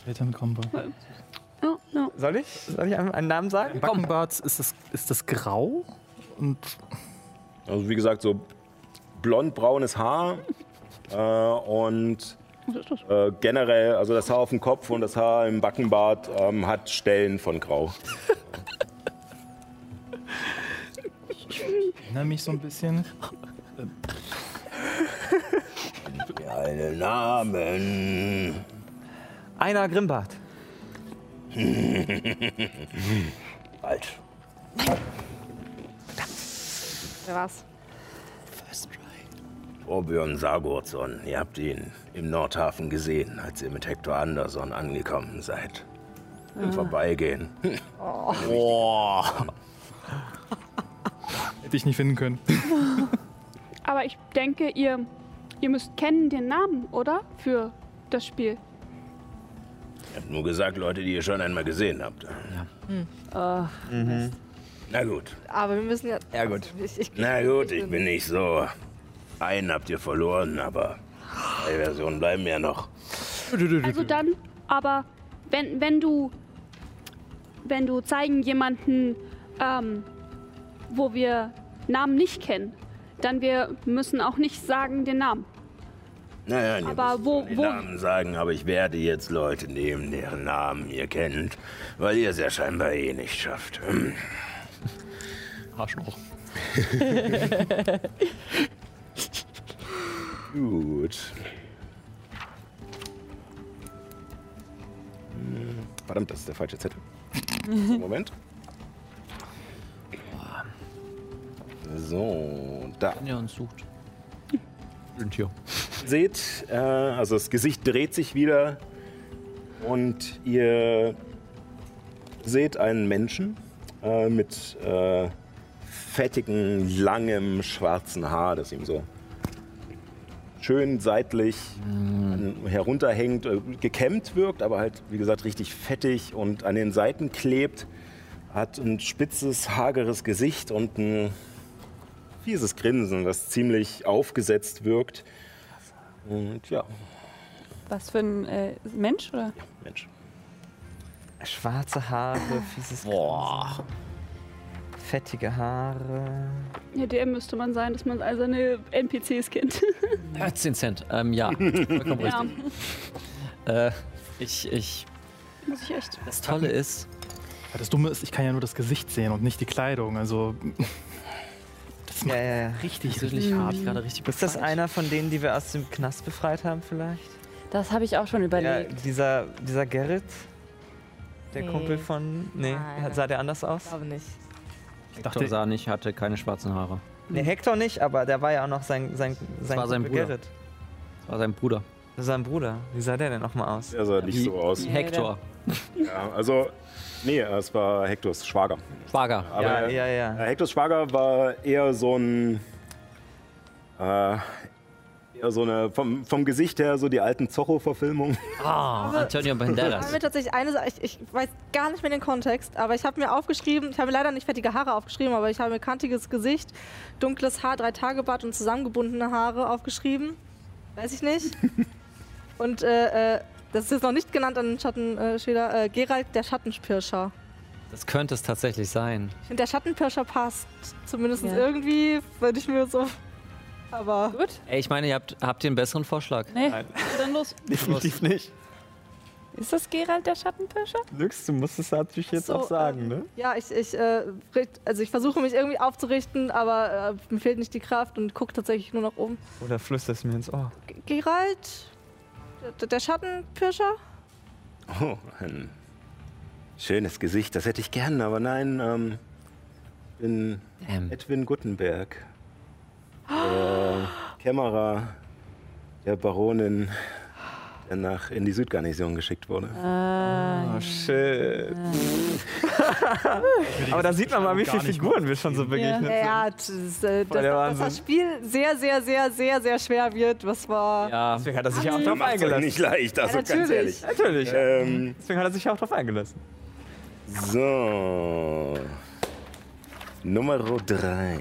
Elternkombo. Ja, ja. Soll ich? Soll ich einen einen Namen sagen? Backenbart, ist das, ist das grau? Und Also wie gesagt, so blond-braunes Haar äh, und äh, generell, also das Haar auf dem Kopf und das Haar im Backenbart ähm, hat Stellen von Grau. erinnere mich so ein bisschen. Keine Namen. Einer Grimbart. Falsch. Wer war's? Orbjörn Sargurdsson, ihr habt ihn im Nordhafen gesehen, als ihr mit Hector Anderson angekommen seid. Im Vorbeigehen. Hätte ich nicht finden können. Aber ich denke, ihr, ihr müsst kennen den Namen, oder? Für das Spiel. Ich hab nur gesagt, Leute, die ihr schon einmal gesehen habt. Na gut. Aber wir müssen ja. Ja, gut. Ich, ich, Na gut, ich bin nicht so. Einen habt ihr verloren, aber zwei Versionen bleiben ja noch. Also dann, aber wenn, wenn du wenn du zeigen jemanden, ähm, wo wir Namen nicht kennen, dann wir müssen auch nicht sagen den Namen. Naja, ihr Aber müsst wo- wo- Namen sagen, aber ich werde jetzt Leute nehmen, deren Namen ihr kennt, weil ihr es ja scheinbar eh nicht schafft. Arschloch. Gut. Verdammt, das ist der falsche Zettel. So, Moment. So, da. Ja, und sucht. Sind hier. seht, äh, also das Gesicht dreht sich wieder und ihr seht einen Menschen äh, mit äh, fettigem, langem, schwarzen Haar, das ihm so schön seitlich an- herunterhängt, äh, gekämmt wirkt, aber halt, wie gesagt, richtig fettig und an den Seiten klebt. Hat ein spitzes, hageres Gesicht und ein fieses Grinsen, das ziemlich aufgesetzt wirkt. Und ja, Was für ein äh, Mensch, oder? Mensch. Schwarze Haare, fieses Boah. Fettige Haare. Ja, der müsste man sein, dass man all seine NPCs kennt. 10 Cent. Ähm, ja, vollkommen ja, richtig. Äh, ich, ich, muss ich echt. das Tolle ist, Ja, Das Dumme ist, ich kann ja nur das Gesicht sehen und nicht die Kleidung. Also. Das Ja, macht ja, ja. richtig, persönlich richtig habe ich gerade richtig Ist das einer von denen, die wir aus dem Knast befreit haben vielleicht? Das habe ich auch schon Ja, überlegt. dieser, dieser Gerrit, der Nee. Kumpel von... Nee, Nein. sah der anders aus? Ich glaube nicht. Hector dachte- sah nicht, hatte keine schwarzen Haare. Nee, Hector nicht, aber der war ja auch noch sein, sein, sein, war sein Bruder. Gerrit. Das war sein Bruder. Das ist sein Bruder. Wie sah der denn nochmal aus? Der sah nicht Wie- so aus. wie Hector. Ja, also, nee, es war Hektors Schwager. Schwager. Aber ja, ja, ja. Hektors Schwager war eher so ein. Äh, so eine. Vom, vom Gesicht her so die alten Zorro-Verfilmungen. Ah, Antonio Ich habe Banderas. mir tatsächlich eine Sache, ich, ich weiß gar nicht mehr den Kontext, aber ich habe mir aufgeschrieben, ich habe mir leider nicht fettige Haare aufgeschrieben, aber ich habe mir kantiges Gesicht, dunkles Haar, drei Tage Bart und zusammengebundene Haare aufgeschrieben. Weiß ich nicht. Und äh, äh, das ist jetzt noch nicht genannt an den Schattenschäler, äh, Gerald der Schattenpirscher. Das könnte es tatsächlich sein. Ich finde, der Schattenpirscher passt. Zumindest Ja. irgendwie, würde ich mir so. Aber. Gut. Ey, ich meine, ihr habt, habt ihr einen besseren Vorschlag? Nee, Dann los. Definitiv nicht. ist das Gerald der Schattenpirscher? Lux, du musst es natürlich jetzt So, auch sagen, ähm, ne? Ja, ich, ich, äh, also ich versuche mich irgendwie aufzurichten, aber äh, mir fehlt nicht die Kraft und gucke tatsächlich nur nach oben. Oder flüsterst mir ins Ohr. G Gerald, Der, der Schattenpirscher? Oh, ein schönes Gesicht, das hätte ich gern, aber nein, ähm, bin Ähm. Edwin Guttenberg. Der Kämmerer der Baronin, der nach in die Südgarnison geschickt wurde. Oh, shit. Aber da sieht man mal, wie viele Figuren wir schon so begegnet Ja, ja das, ist, äh, Voll dass, das Spiel sehr, sehr, sehr, sehr, sehr schwer wird. Was war. Ja, Deswegen hat er sich ja auch drauf eingelassen. nicht leicht, also Ja, ganz natürlich. ehrlich. Natürlich. Ähm, Deswegen hat er sich ja auch drauf eingelassen. so. Nummer drei.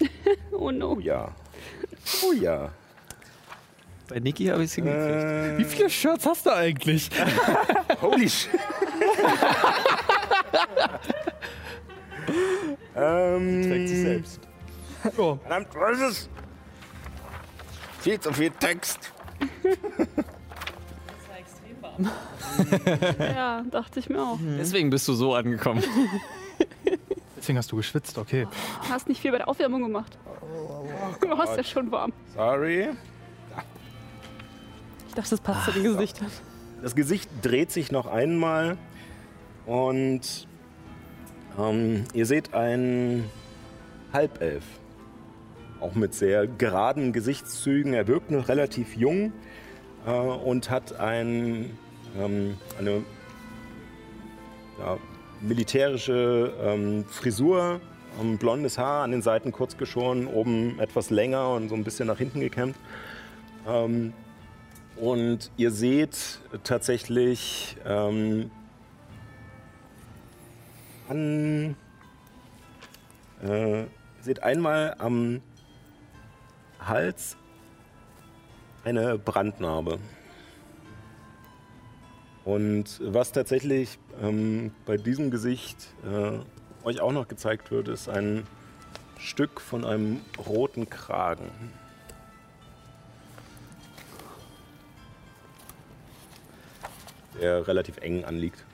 Oh no. Oh ja. Oh ja. bei Niki habe ich es hingekriegt. Äh, Wie viele Shirts hast du eigentlich? holy shit. ähm, Trägt sich selbst. Oh, Verdammt, was ist es? Viel zu viel Text. Ja, dachte ich mir auch. Deswegen bist du so angekommen. deswegen hast du geschwitzt, okay. Du hast nicht viel bei der Aufwärmung gemacht. Du hast ja schon warm. Sorry. Ich dachte, das passt zu den Gesichtern. Das Gesicht dreht sich noch einmal und ähm, ihr seht einen Halbelf. Auch mit sehr geraden Gesichtszügen. Er wirkt noch relativ jung äh, und hat ein, ähm, eine ja, militärische ähm, Frisur, ähm, blondes Haar, an den Seiten kurz geschoren, oben etwas länger und so ein bisschen nach hinten gekämmt. Ähm, und ihr seht tatsächlich ähm, an. Äh, seht einmal am Hals eine Brandnarbe. Und was tatsächlich ähm, bei diesem Gesicht äh, euch auch noch gezeigt wird, ist ein Stück von einem roten Kragen. Der relativ eng anliegt.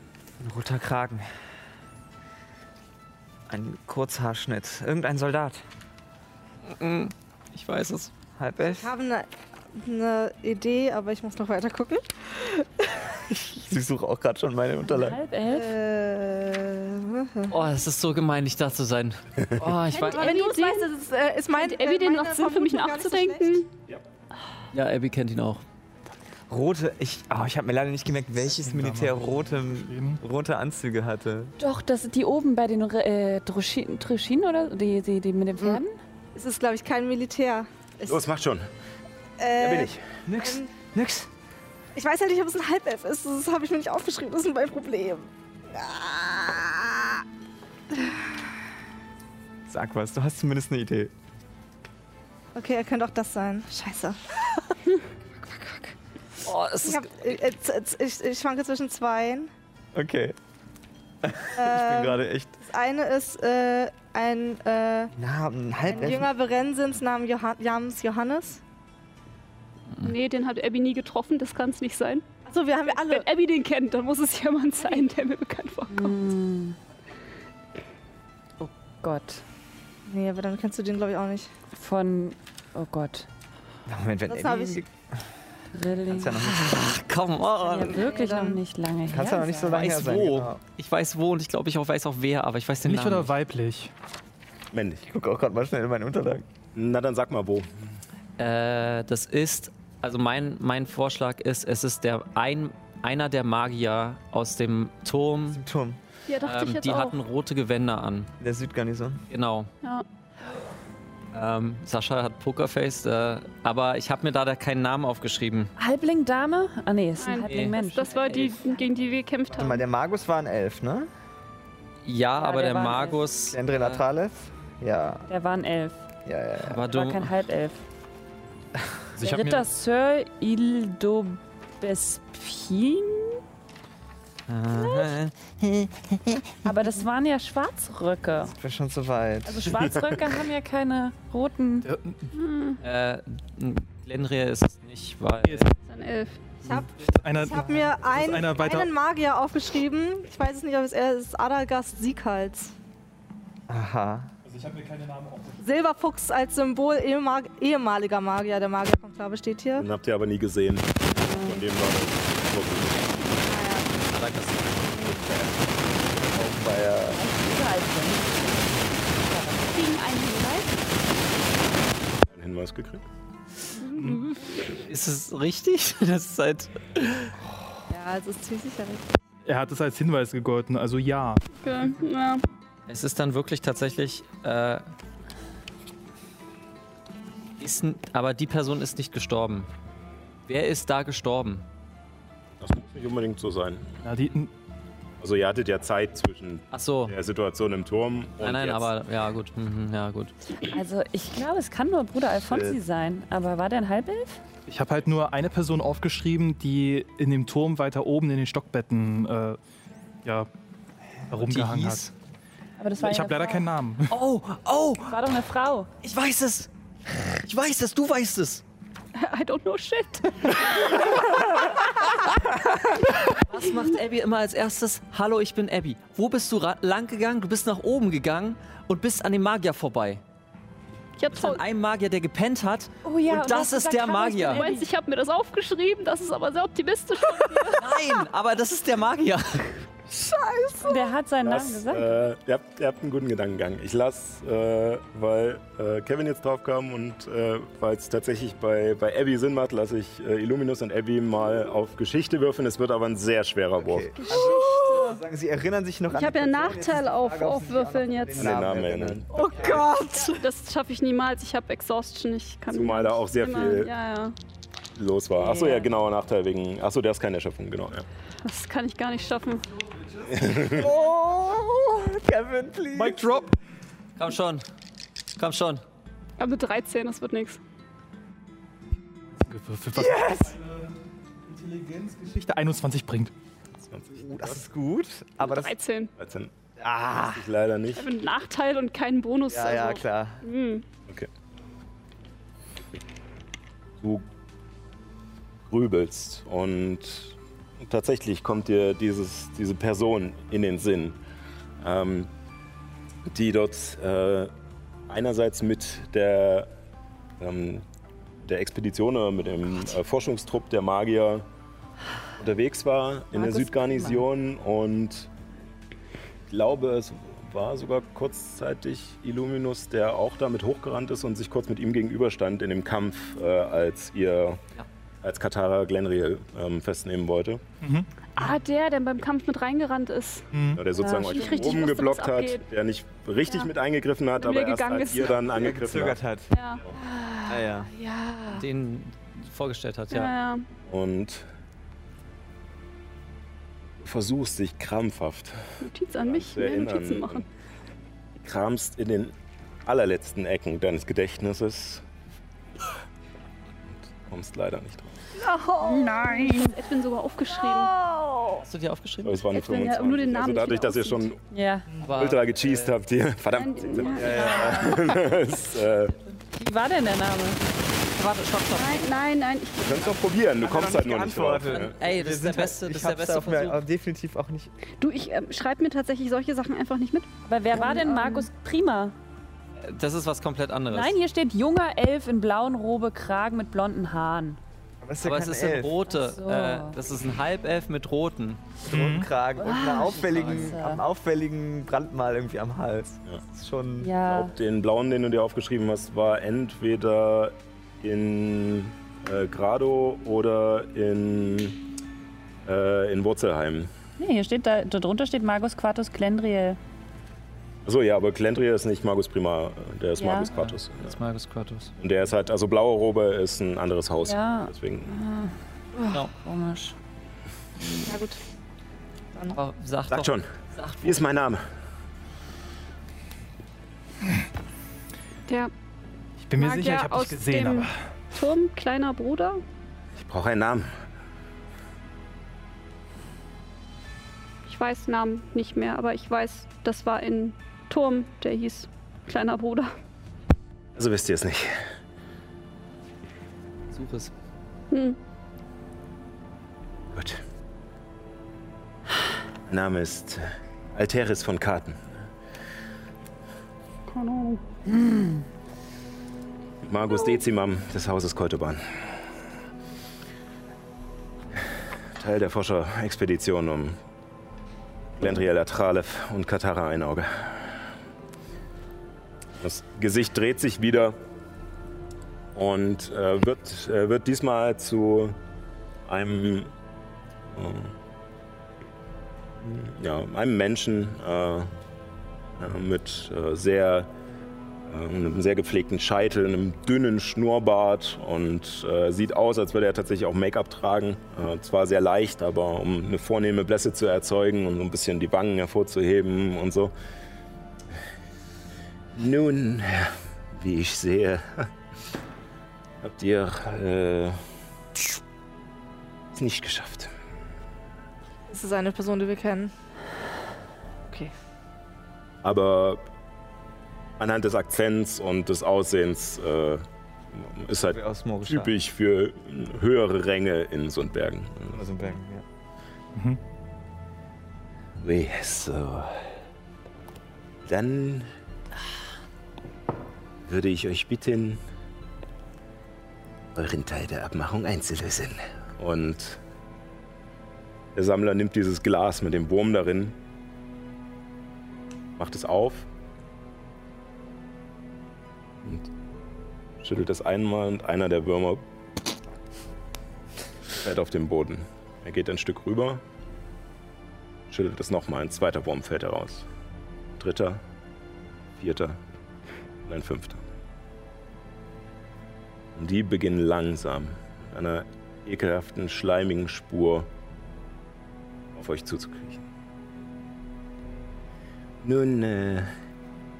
Ein roter Kragen. Ein Kurzhaarschnitt. Irgendein Soldat. Ich weiß es. Halbelf. Ich habe eine, eine Idee, aber ich muss noch weiter gucken. Ich suche auch gerade schon meine Unterlagen. Halb elf? Äh, Oh, es ist so gemein, nicht da zu sein. Oh, ich weiß. wenn du es weißt, das ist, äh, ist mein. Hat Abby den noch Sinn für mich nicht so nachzudenken? Ja, Abby kennt ihn auch. Rote. Ich, oh, ich habe mir leider nicht gemerkt, welches Militär rote, rote Anzüge hatte. Doch, das sind die oben bei den äh, Droschinen oder die, die, die mit den Pferden? Es ist, glaube ich, kein Militär. Es, Los, macht schon. Äh, Da bin ich. Nix. Ähm, Nix. Ich weiß ja nicht, ob es ein Halbelf ist. Das habe ich mir nicht aufgeschrieben. Das ist mein Problem. Ah. Sag was, du hast zumindest eine Idee. Okay, er könnte auch das sein. Scheiße. Oh, es Ich, hab, äh, äh, z- ich, ich schwanke zwischen zweien. Okay. Ich bin Ähm, gerade echt. das eine ist äh, ein, äh, Na, ein ein Halbelf. jünger Berensins namens Johannes. Nee, den hat Abby nie getroffen, das kann es nicht sein. Achso, wir haben ja alle. Wenn Abby den kennt, dann muss es jemand sein, der mir bekannt vorkommt. Hm. Oh Gott. Nee, aber dann kennst du den, glaube ich, auch nicht. Von. Oh Gott. Moment, wenn Das Abby- ich- Really? Kannst ja noch nicht, Come on. Ja, wirklich noch nicht lange kannst ja her. noch nicht so sein. lange her weiß sein. wo. Genau. Ich weiß wo und ich glaube, ich auch weiß auch wer, aber ich weiß den Männlich Namen. oder nicht. weiblich? Männlich. Ich gucke auch gerade mal schnell in meine Unterlagen. Na, dann sag mal wo. Äh, das ist, also mein, mein Vorschlag ist, es ist der ein, einer der Magier aus dem Turm. Im Turm. Ja, dachte ich Ähm, jetzt die auch. hatten rote Gewänder an. in Der Südgarnison. Genau. Ja. Ähm, Sascha hat Pokerface, äh, aber ich habe mir da keinen Namen aufgeschrieben. Halbling Dame? Ah, nee, ist ein Nein, Halbling nee. Mensch. Das war die, gegen die wir gekämpft Warte mal, haben. der Magus war ein Elf, ne? Ja, aber der der, Magus. Der Andre Latralev? Ja, Der war ein Elf. ja, ja. ja. aber Der war du, kein Halbelf. Also ich Der Ritter Sir Ildo Bespin? Äh, Aber das waren ja Schwarzröcke. Ich bin schon zu weit. Also Schwarzröcke haben ja keine roten. der, äh, Glenria ist es nicht, weil. Ein Elf. Ich habe hab mir ein, einen Magier aufgeschrieben. Ich weiß es nicht, ob es er ist. Adalgast Sieghals. Aha. Also ich habe mir keine Namen aufgeschrieben. Silberfuchs als Symbol ehemaliger Magier der Magierkonklave steht hier. Den habt ihr aber nie gesehen. Von dem war das auch bei äh, Kriegen einen Hinweis. einen Hinweis gekriegt. Ist es richtig? Das ist halt. Ja, es ist ziemlich sicher richtig. Er hat es als Hinweis gegolten, also ja. Okay, ja. Es ist dann wirklich tatsächlich. Äh, ist, aber die Person ist nicht gestorben. Wer ist da gestorben? Das muss nicht unbedingt so sein. ja die, Also ihr hattet ja Zeit zwischen Ach so. der Situation im Turm und Nein, nein, jetzt. aber ja gut. Mhm, ja gut. Also ich glaube, es kann nur Bruder Alfonsi sein. Aber war der ein Halbelf? ich habe halt nur eine Person aufgeschrieben, die in dem Turm weiter oben in den Stockbetten äh, ja, herumgehangen hat. Aber das war Ich habe leider Frau. keinen Namen. Oh, oh, Das war doch eine Frau. ich weiß es. Ich weiß es, du weißt es. I don't know shit. Was macht Abby immer als erstes? Hallo, ich bin Abby. Wo bist du lang gegangen? Du bist nach oben gegangen und bist an dem Magier vorbei. Ja, An toll. einem Magier, der gepennt hat. Oh ja, und du das ist der ich Magier. Du meinst, ich habe mir das aufgeschrieben, das ist aber sehr optimistisch. Nein, aber das ist der Magier. Der hat seinen Namen Das, gesagt. äh, ihr, habt, ihr habt einen guten Gedankengang. Ich lasse, äh, weil äh, Kevin jetzt drauf kam und äh, weil es tatsächlich bei, bei Abby Sinn macht, lasse ich äh, Illuminus und Abby mal auf Geschichte würfeln. Es wird aber ein sehr schwerer Wurf. Okay. Also, sagen, Sie erinnern sich noch an Ich habe ja einen Nachteil auf, Frage, auf Würfeln an jetzt. den Den Namen erinnern. Oh Gott! Das schaffe ich niemals. Ich habe Exhaustion. Ich kann Zumal da auch sehr immer, viel Ja, ja. los war. Achso, Ja. ja, genauer Nachteil wegen. Achso, der ist keine Erschöpfung, genau. Ja. Das kann ich gar nicht schaffen. Oh, Kevin, please. Mic drop. Komm schon. Komm schon. Aber mit 13, das wird nichts. Yes! Intelligenzgeschichte 21 bringt. 20. Oh, das ist gut, aber das... 13. 13. Ah, Ich leider nicht. Ich habe einen Nachteil und keinen Bonus. ja, ja, also. klar. Hm. Okay. Du grübelst und tatsächlich kommt dir dieses, diese Person in den Sinn, ähm, die dort äh, einerseits mit der, ähm, der Expedition oder mit dem äh, Forschungstrupp der Magier unterwegs war in der Markus Südgarnison und ich glaube, es war sogar kurzzeitig Illuminus, der auch damit hochgerannt ist und sich kurz mit ihm gegenüberstand in dem Kampf, äh, als ihr Ja. Als Katara Glenriel ähm, festnehmen wollte. Ah, der, der beim Kampf mit reingerannt ist. Ja, der sozusagen euch von richtig oben wusste, hat, der nicht richtig Ja. mit eingegriffen hat, aber erst als ist. ihr dann angegriffen habt. hat. Ja. Ja, ja. ja. Den vorgestellt hat, Ja, ja. ja. Und versuchst dich krampfhaft, Notiz an mich. Mehr erinnern. Notizen machen. kramst in den allerletzten Ecken deines Gedächtnisses und kommst leider nicht drauf. Nein. Edwin sogar aufgeschrieben. Hast du dir aufgeschrieben? Es waren Edwin, 25. ja, nur den Namen also dadurch, dass ihr schon Ja. Ultra gecheased habt hier. Verdammt. Nein, ja. das, äh, Wie war denn der Name? Warte, stopp, stopp. Nein, nein, nein. Ich, du kannst doch probieren, du kommst halt nur nicht drauf. Ey, das ist der halt- beste, das ich ist der beste Versuch. auch definitiv auch nicht. du, ich ähm, schreibe mir tatsächlich solche Sachen einfach nicht mit. Aber wer war denn Markus Prima? Das ist was komplett anderes. Nein, hier steht junger Elf in blauen Robe, Kragen mit blonden Haaren. Aber es ist ja Aber kein es ist ein Elf. rote. So. Äh, das ist ein Halbelf mit roten. Mit Kragen und auffälligen, Scheiße. einem auffälligen Brandmal irgendwie am Hals. Ja. Das ist schon. Ich Ja. glaub, den blauen, den du dir aufgeschrieben hast, war entweder in äh, Grado oder in, äh, in Wurzelheim. Nee, hier steht, da, darunter steht Margus Quartus Glendriel. Achso, ja, aber Glendria ist nicht Magus Prima, der ist Ja. Magus Quartus. Das ist Ja. Markus Kratos. Und der ist halt, also blaue Robe ist ein anderes Haus. Ja. Deswegen. Ja. Komisch. Ja, gut. Aber sag Sag doch, schon, Sag, wie ist mein Name? Der Ich bin mir Magier sicher, ich habe dich gesehen, dem aber Turm, kleiner Bruder. Ich brauche einen Namen. Ich weiß Namen nicht mehr, aber ich weiß, das war ein Turm, der hieß kleiner Bruder. Also wisst ihr es nicht. such es. Hm. Gut. Mein Name ist äh, Alteris von Karten. keine Ahnung. Magus Decimam des Hauses Koltoban. Teil der Forscherexpedition um Glendriel Atralev und Katara Einauge. Das Gesicht dreht sich wieder und äh, wird, äh, wird diesmal zu einem, äh, ja, einem Menschen äh, äh, mit äh, sehr, einem sehr gepflegten Scheitel, einem dünnen Schnurrbart und sieht aus, als würde er tatsächlich auch Make-up tragen. Zwar sehr leicht, aber um eine vornehme Blässe zu erzeugen und so ein bisschen die Wangen hervorzuheben und so. Nun, wie ich sehe, habt ihr äh, es nicht geschafft. Es ist eine Person, die wir kennen. Okay. Aber anhand des Akzents und des Aussehens äh, ist halt typisch für höhere Ränge in Sundbergen. Also im Bergen, ja. Wie so. Dann würde ich euch bitten, euren Teil der Abmachung einzulösen. Und der Sammler nimmt dieses Glas mit dem Wurm darin, macht es auf und schüttelt es einmal und einer der Würmer fällt auf den Boden. Er geht ein Stück rüber, schüttelt es nochmal, ein zweiter Wurm fällt heraus. Dritter, vierter und ein fünfter. Und die beginnen langsam mit einer ekelhaften, schleimigen Spur auf euch zuzukriechen. Nun, äh,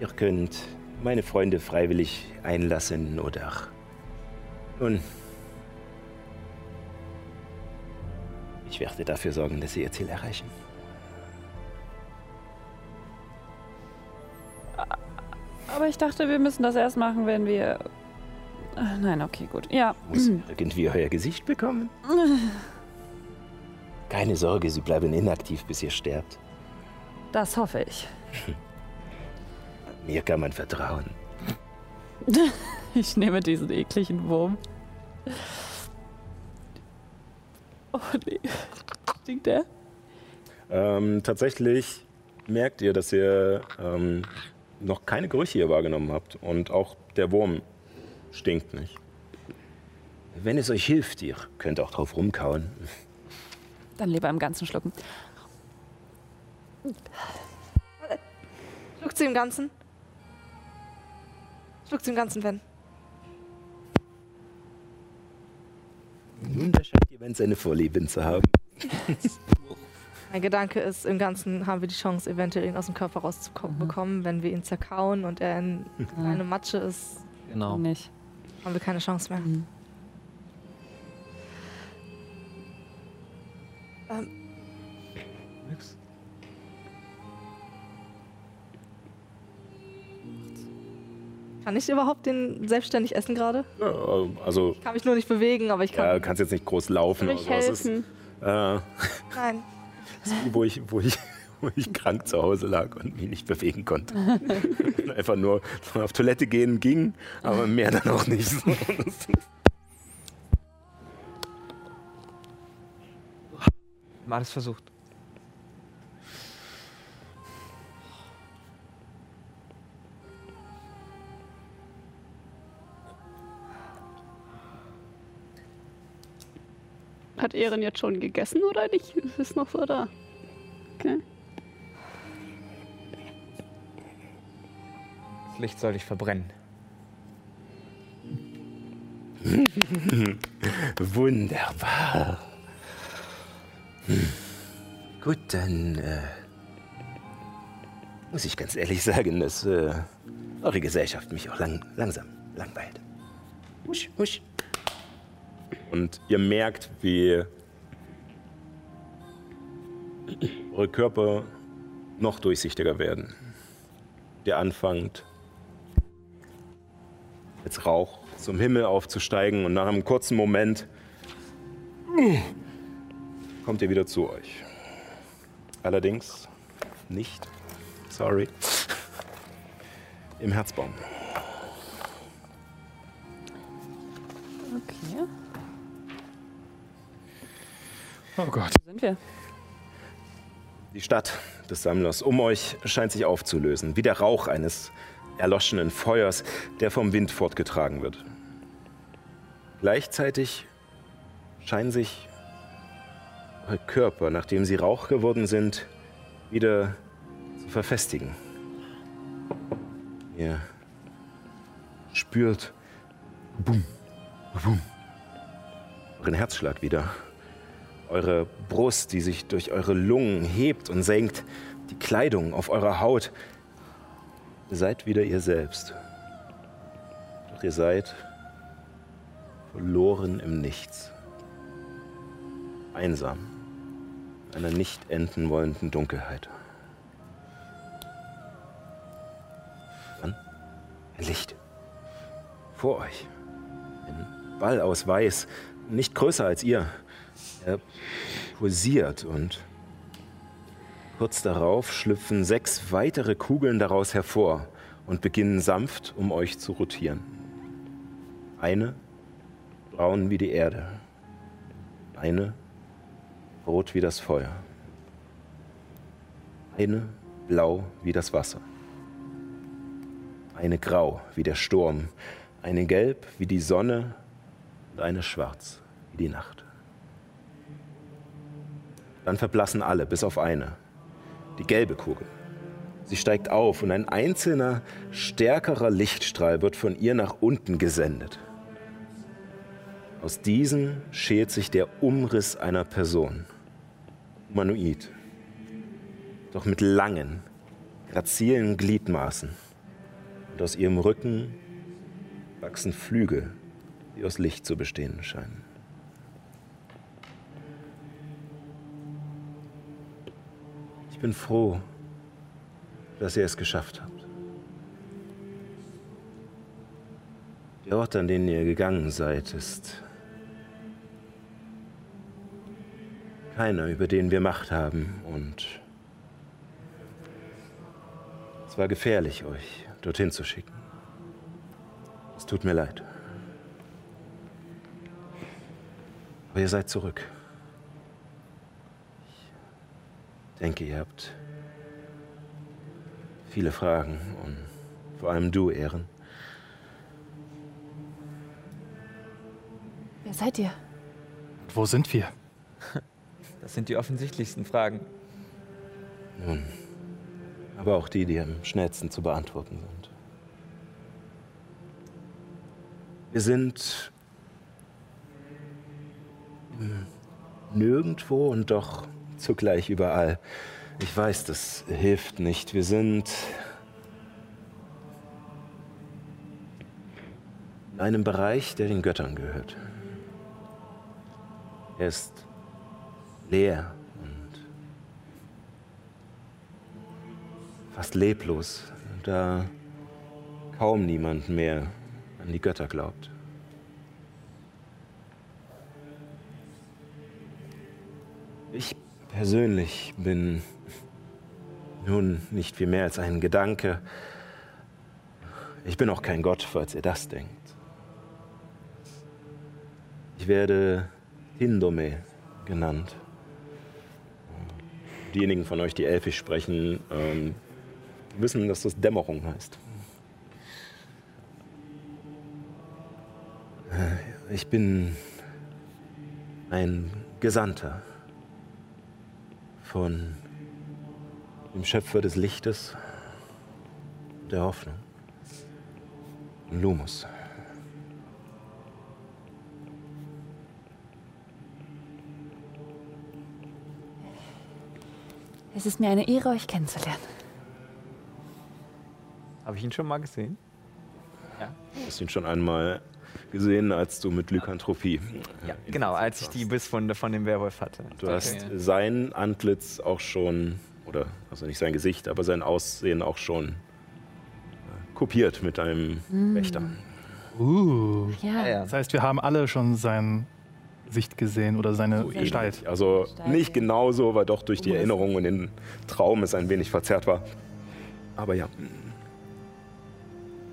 ihr könnt meine Freunde freiwillig einlassen oder. Nun. Ich werde dafür sorgen, dass sie ihr Ziel erreichen. Aber ich dachte, wir müssen das erst machen, wenn wir. Ah, Nein, okay, gut. Ja. Muss irgendwie euer Gesicht bekommen? Keine Sorge, sie bleiben inaktiv, bis ihr sterbt. Das hoffe ich. Mir kann man vertrauen. Ich nehme diesen ekligen Wurm. Oh nee. Stinkt der? Ähm, tatsächlich merkt ihr, dass ihr ähm, noch keine Gerüche hier wahrgenommen habt. Und auch der Wurm stinkt nicht. Wenn es euch hilft, ihr könnt auch drauf rumkauen. Dann lieber im Ganzen schlucken. Schluckt sie im Ganzen. Schluckt sie im Ganzen, Ben. Nun, da scheint jemand seine Vorlieben zu haben. Mein Gedanke ist, im Ganzen haben wir die Chance, eventuell ihn aus dem Körper rauszubekommen. Wenn wir ihn zerkauen und er in kleine Matsche ist, Genau. Nicht. haben wir keine Chance mehr. Mhm. Ähm, kann ich überhaupt den selbstständig essen gerade? Ja, also, Ich kann mich nur nicht bewegen, aber ich kann. ja, kannst jetzt nicht groß laufen oder ich so. Es ist, helfen? äh, Nein. wo ich, wo ich, wo ich krank zu Hause lag und mich nicht bewegen konnte. Einfach nur auf Toilette gehen ging, aber mehr dann auch nicht. Mal alles versucht. Hat Ehren jetzt schon gegessen oder nicht? Ist es noch so da? Okay. Das Licht soll dich verbrennen. Wunderbar. Gut, dann äh, muss ich ganz ehrlich sagen, dass äh, eure Gesellschaft mich auch lang, langsam langweilt. Husch, husch. Und ihr merkt, wie eure Körper noch durchsichtiger werden. Der anfangt als Rauch zum Himmel aufzusteigen und nach einem kurzen Moment kommt ihr wieder zu euch. Allerdings nicht. Sorry. im Herzbaum. Okay. Oh Gott. Wo sind wir? Die Stadt des Sammlers um euch scheint sich aufzulösen, wie der Rauch eines erloschenen Feuers, der vom Wind fortgetragen wird. Gleichzeitig scheinen sich eure Körper, nachdem sie Rauch geworden sind, wieder zu verfestigen. Ihr spürt boom, boom, euren Herzschlag wieder. Eure Brust, die sich durch eure Lungen hebt und senkt, die Kleidung auf eurer Haut. Ihr seid wieder ihr selbst. Doch ihr seid verloren im Nichts. Einsam. In einer nicht enden wollenden Dunkelheit. Dann ein Licht. Vor euch. Ein Ball aus Weiß. Nicht größer als ihr. Er pulsiert und kurz darauf schlüpfen sechs weitere Kugeln daraus hervor und beginnen sanft um euch zu rotieren. Eine braun wie die Erde, eine rot wie das Feuer, eine blau wie das Wasser, eine grau wie der Sturm, eine gelb wie die Sonne und eine schwarz wie die Nacht. Dann verblassen alle, bis auf eine. Die gelbe Kugel. Sie steigt auf und ein einzelner, stärkerer Lichtstrahl wird von ihr nach unten gesendet. Aus diesem schält sich der Umriss einer Person. Humanoid. Doch mit langen, grazilen Gliedmaßen. Und aus ihrem Rücken wachsen Flügel, die aus Licht zu bestehen scheinen. Ich bin froh, dass ihr es geschafft habt. Der Ort, an den ihr gegangen seid, ist keiner, über den wir Macht haben. Und es war gefährlich, euch dorthin zu schicken. Es tut mir leid. Aber ihr seid zurück. Ich denke, ihr habt viele Fragen und vor allem du, Ehren. Wer seid ihr? Wo sind wir? Das sind die offensichtlichsten Fragen. Nun, aber auch die, die am schnellsten zu beantworten sind. Wir sind hm, nirgendwo und doch zugleich überall. Ich weiß, das hilft nicht. Wir sind in einem Bereich, der den Göttern gehört. Er ist leer und fast leblos, da kaum niemand mehr an die Götter glaubt. Persönlich bin nun nicht viel mehr als ein Gedanke. Ich bin auch kein Gott, falls ihr das denkt. Ich werde Hindome genannt. Diejenigen von euch, die Elfisch sprechen, ähm, wissen, dass das Dämmerung heißt. Ich bin ein Gesandter von dem Schöpfer des Lichtes, der Hoffnung, Lumus. Es ist mir eine Ehre, euch kennenzulernen. Habe ich ihn schon mal gesehen? Du hast ihn schon einmal gesehen, als du mit Lykanthropie. Ja, äh, genau, als ich die. Bisswunde von dem Werwolf hatte. Du hast sein Antlitz auch schon, oder also nicht sein Gesicht, aber sein Aussehen auch schon äh, kopiert mit deinem Wächter. Uh. Ja. Das heißt, wir haben alle schon sein Gesicht gesehen oder seine So Gestalt. ähnlich. Also nicht genauso, weil doch durch die. Erinnerung und den Traum es ein wenig verzerrt war. Aber ja.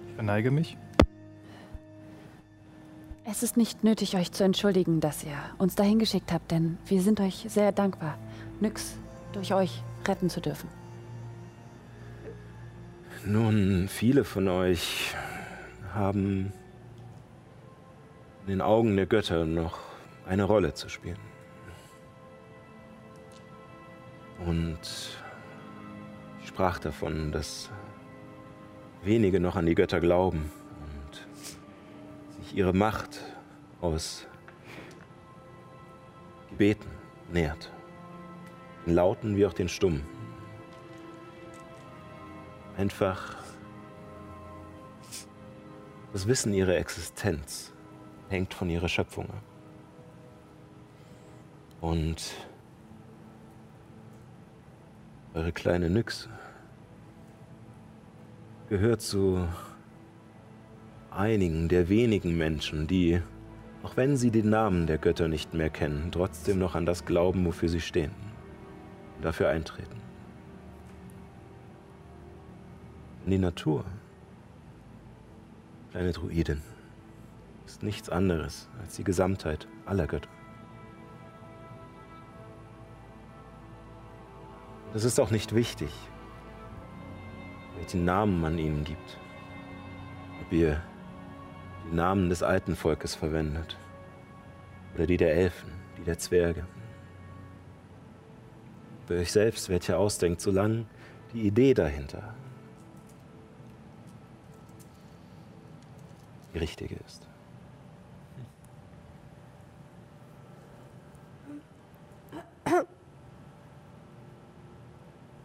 Ich verneige mich. Es ist nicht nötig, euch zu entschuldigen, dass ihr uns dahin geschickt habt, denn wir sind euch sehr dankbar, Nyx durch euch retten zu dürfen. Nun, viele von euch haben in den Augen der Götter noch eine Rolle zu spielen. Und ich sprach davon, dass wenige noch an die Götter glauben ihre Macht aus Gebeten nährt. Den Lauten wie auch den Stummen. Einfach das Wissen ihrer Existenz hängt von ihrer Schöpfung ab. Und eure kleine Nyx gehört zu einigen der wenigen Menschen, die, auch wenn sie den Namen der Götter nicht mehr kennen, trotzdem noch an das glauben, wofür sie stehen, dafür eintreten. In die Natur, kleine Druidin, ist nichts anderes als die Gesamtheit aller Götter. Das ist auch nicht wichtig, welchen Namen man ihnen gibt. Ob ihr die Namen des alten Volkes verwendet oder die der Elfen, die der Zwerge. Für euch selbst, welche ausdenkt, solange die Idee dahinter die richtige ist.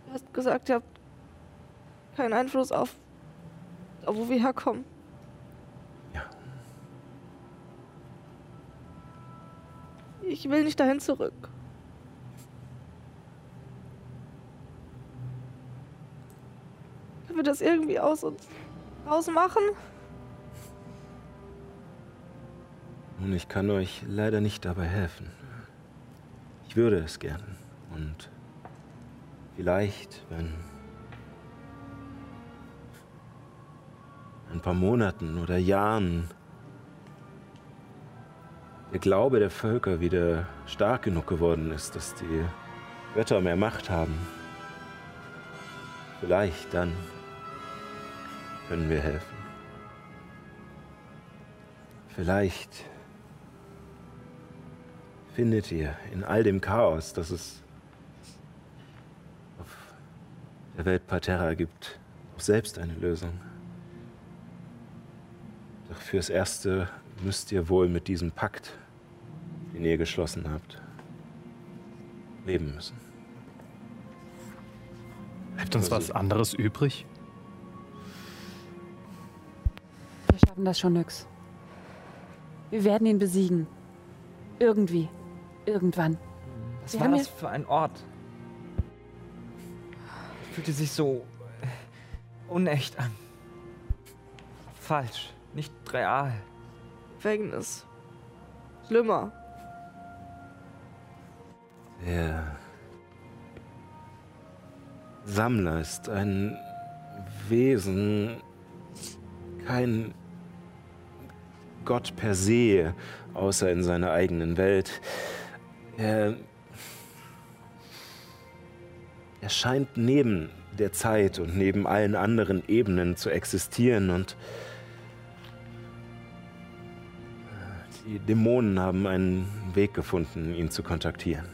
Du hast gesagt, ihr habt keinen Einfluss auf, auf wo wir herkommen. Ich will nicht dahin zurück. Können wir das irgendwie aus uns rausmachen? Nun, ich kann euch leider nicht dabei helfen. Ich würde es gern. Und vielleicht, wenn ein paar Monaten oder Jahren der Glaube der Völker wieder stark genug geworden ist, dass die Götter mehr Macht haben, vielleicht dann können wir helfen. Vielleicht findet ihr in all dem Chaos, das es auf der Welt Parterra gibt, auch selbst eine Lösung. Doch fürs Erste müsst ihr wohl mit diesem Pakt, den ihr geschlossen habt, leben müssen. Bleibt uns was anderes übrig? Wir schaffen das schon, Nyx. Wir werden ihn besiegen. Irgendwie. Irgendwann. Was Wir war das für ein Ort? Fühlte sich so äh, unecht an. Falsch. Nicht real. Gefängnis. Schlimmer. Der Sammler ist ein Wesen, kein Gott per se, außer in seiner eigenen Welt. Er, er scheint neben der Zeit und neben allen anderen Ebenen zu existieren und die Dämonen haben einen Weg gefunden, ihn zu kontaktieren.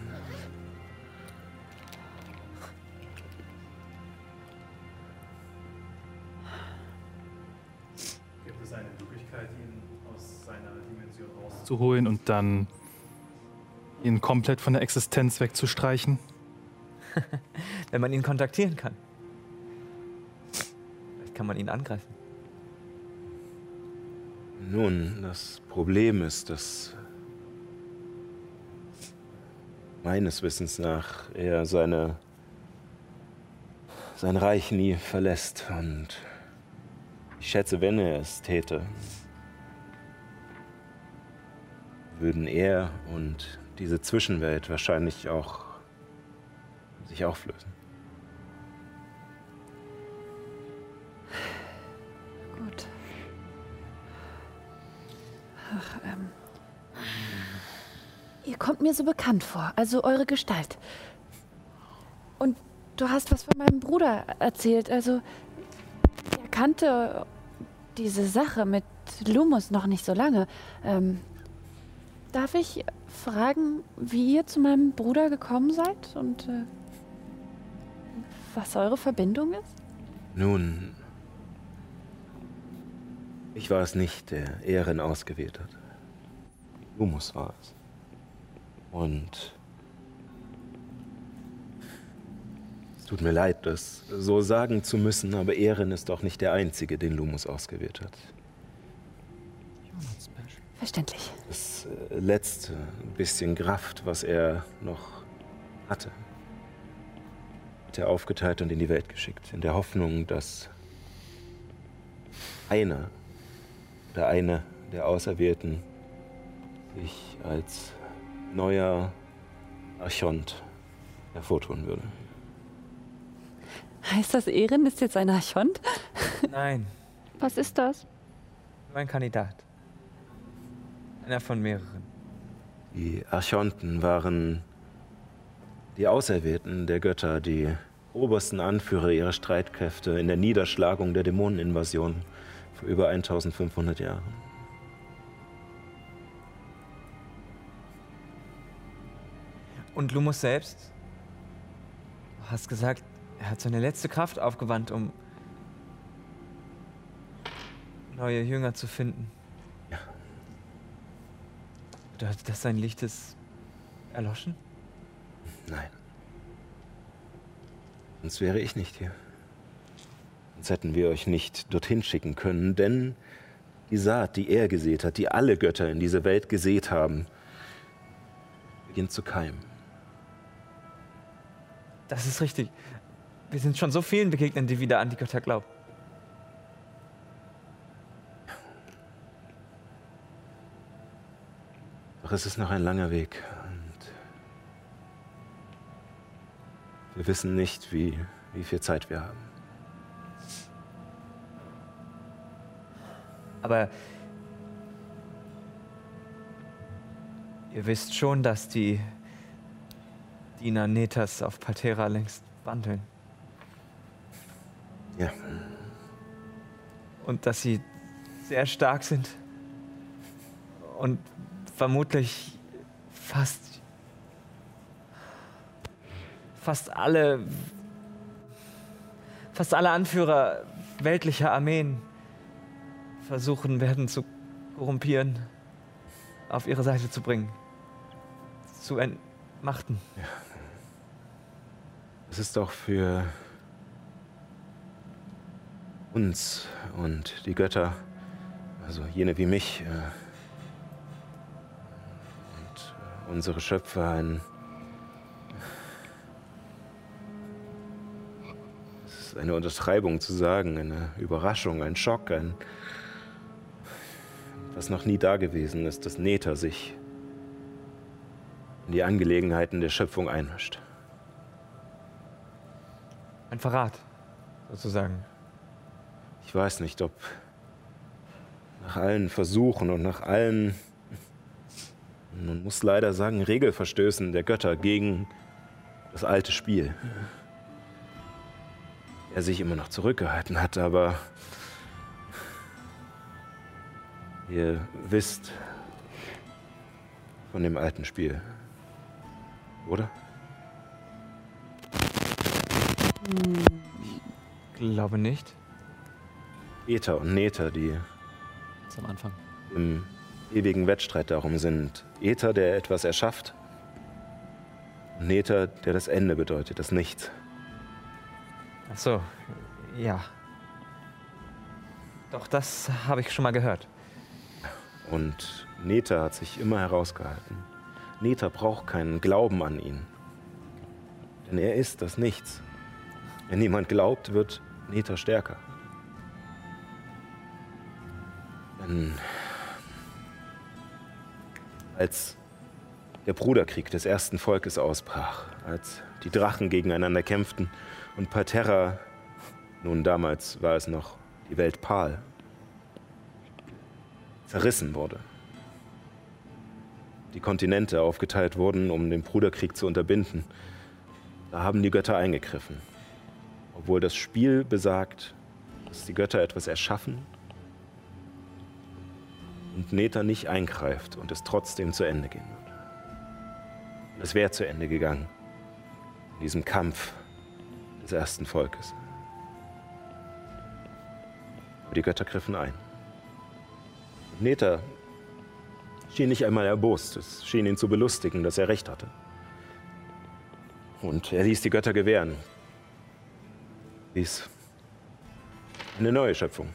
Rauszuholen und dann ihn komplett von der Existenz wegzustreichen? Wenn man ihn kontaktieren kann. Vielleicht kann man ihn angreifen. Nun, das Problem ist, dass meines Wissens nach er seine, sein Reich nie verlässt. Und ich schätze, wenn er es täte, würden er und diese Zwischenwelt wahrscheinlich auch sich auflösen. Gut. Ach, ähm. Ihr kommt mir so bekannt vor, also eure Gestalt. Und du hast was von meinem Bruder erzählt, also er kannte diese Sache mit Lumus noch nicht so lange. Ähm, darf ich fragen, wie ihr zu meinem Bruder gekommen seid und äh, was eure Verbindung ist? Nun, ich war es nicht, der Ehren ausgewählt hat. Lumus war es. Und es tut mir leid, das so sagen zu müssen, aber Ehren ist doch nicht der einzige, den Lumus ausgewählt hat. Verständlich. Das äh, letzte bisschen Kraft, was er noch hatte, hat er aufgeteilt und in die Welt geschickt, in der Hoffnung, dass einer oder eine der Auserwählten sich als neuer Archont hervortun würde. Heißt das, Ehren ist jetzt ein Archont? Nein, Was ist das? mein Kandidat. Einer von mehreren. Die Archonten waren die Auserwählten der Götter, die obersten Anführer ihrer Streitkräfte in der Niederschlagung der Dämoneninvasion vor über 1500 Jahren. Und Lumus selbst? Du hast gesagt, er hat seine letzte Kraft aufgewandt, um neue Jünger zu finden. Ja. Bedeutet das, sein Licht ist erloschen? Nein. Sonst wäre ich nicht hier. Sonst hätten wir euch nicht dorthin schicken können, denn die Saat, die er gesät hat, die alle Götter in diese Welt gesät haben, beginnt zu keimen. Das ist richtig. Wir sind schon so vielen begegnet, die wieder an die Götter glauben. Doch es ist noch ein langer Weg. Und wir wissen nicht, wie, wie viel Zeit wir haben. Aber ihr wisst schon, dass die Diener Netas auf Paltera längst wandeln. Ja, Und dass sie sehr stark sind. Und vermutlich fast. fast alle. fast alle Anführer weltlicher Armeen versuchen werden zu korrumpieren, auf ihre Seite zu bringen, zu entmachten. es ist doch für uns und die Götter, also jene wie mich äh, unsere Schöpfer ein es ist eine Untertreibung zu sagen, eine Überraschung, ein Schock, ein was noch nie dagewesen ist, dass Neta sich in die Angelegenheiten der Schöpfung einmischt. Ein Verrat, sozusagen. Ich weiß nicht, ob nach allen Versuchen und nach allen, man muss leider sagen, Regelverstößen der Götter gegen das alte Spiel, er sich immer noch zurückgehalten hat, aber ihr wisst von dem alten Spiel, oder? Glaube nicht. Eta und Neta, die am Anfang. im ewigen Wettstreit darum sind. Äther, der etwas erschafft. Und Nether, der das Ende bedeutet, das Nichts. Ach so, ja. Doch, das habe ich schon mal gehört. Und Nether hat sich immer herausgehalten. Nether braucht keinen Glauben an ihn. Denn er ist das Nichts. Wenn niemand glaubt, wird Nether stärker. Denn als der Bruderkrieg des ersten Volkes ausbrach, als die Drachen gegeneinander kämpften und Parterra, nun damals war es noch die Welt Pal, zerrissen wurde. die Kontinente aufgeteilt wurden, um den Bruderkrieg zu unterbinden, da haben die Götter eingegriffen. Obwohl das Spiel besagt, dass die Götter etwas erschaffen und Neta nicht eingreift und es trotzdem zu Ende gehen wird. Es wäre zu Ende gegangen. In diesem Kampf des ersten Volkes. Aber die Götter griffen ein. Neta schien nicht einmal erbost. Es schien ihn zu belustigen, dass er recht hatte. Und er ließ die Götter gewähren. Ließ eine neue Schöpfung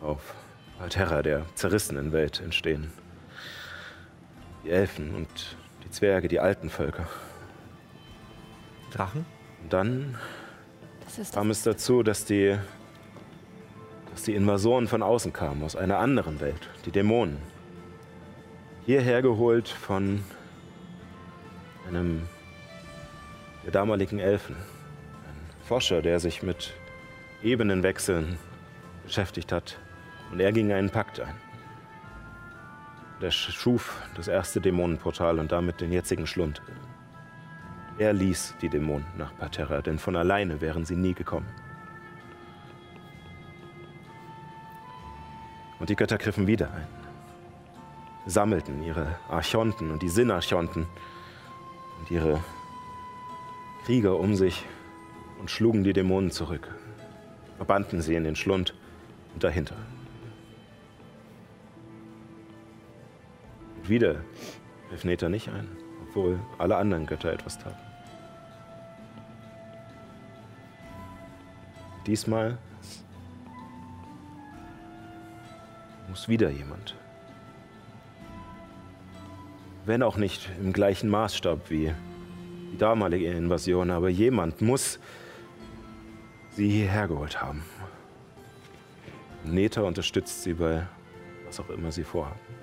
auf Alterra, der zerrissenen Welt, entstehen. Die Elfen und die Zwerge, die alten Völker. Drachen? Und dann kam es dazu, dass die, dass die Invasoren von außen kamen, aus einer anderen Welt, die Dämonen. Hierher geholt von einem der damaligen Elfen. Ein Forscher, der sich mit Ebenenwechseln beschäftigt hat. Und er ging einen Pakt ein. Der schuf das erste Dämonenportal und damit den jetzigen Schlund. Er ließ die Dämonen nach Paterra, denn von alleine wären sie nie gekommen. Und die Götter griffen wieder ein, sammelten ihre Archonten und die Sinnarchonten und ihre Krieger um sich und schlugen die Dämonen zurück, verbanden sie in den Schlund und dahinter. Wieder griff Neta nicht ein, obwohl alle anderen Götter etwas taten. Diesmal muss wieder jemand. Wenn auch nicht im gleichen Maßstab wie die damalige Invasion, aber jemand muss sie hierher geholt haben. Neta unterstützt sie bei was auch immer sie vorhaben.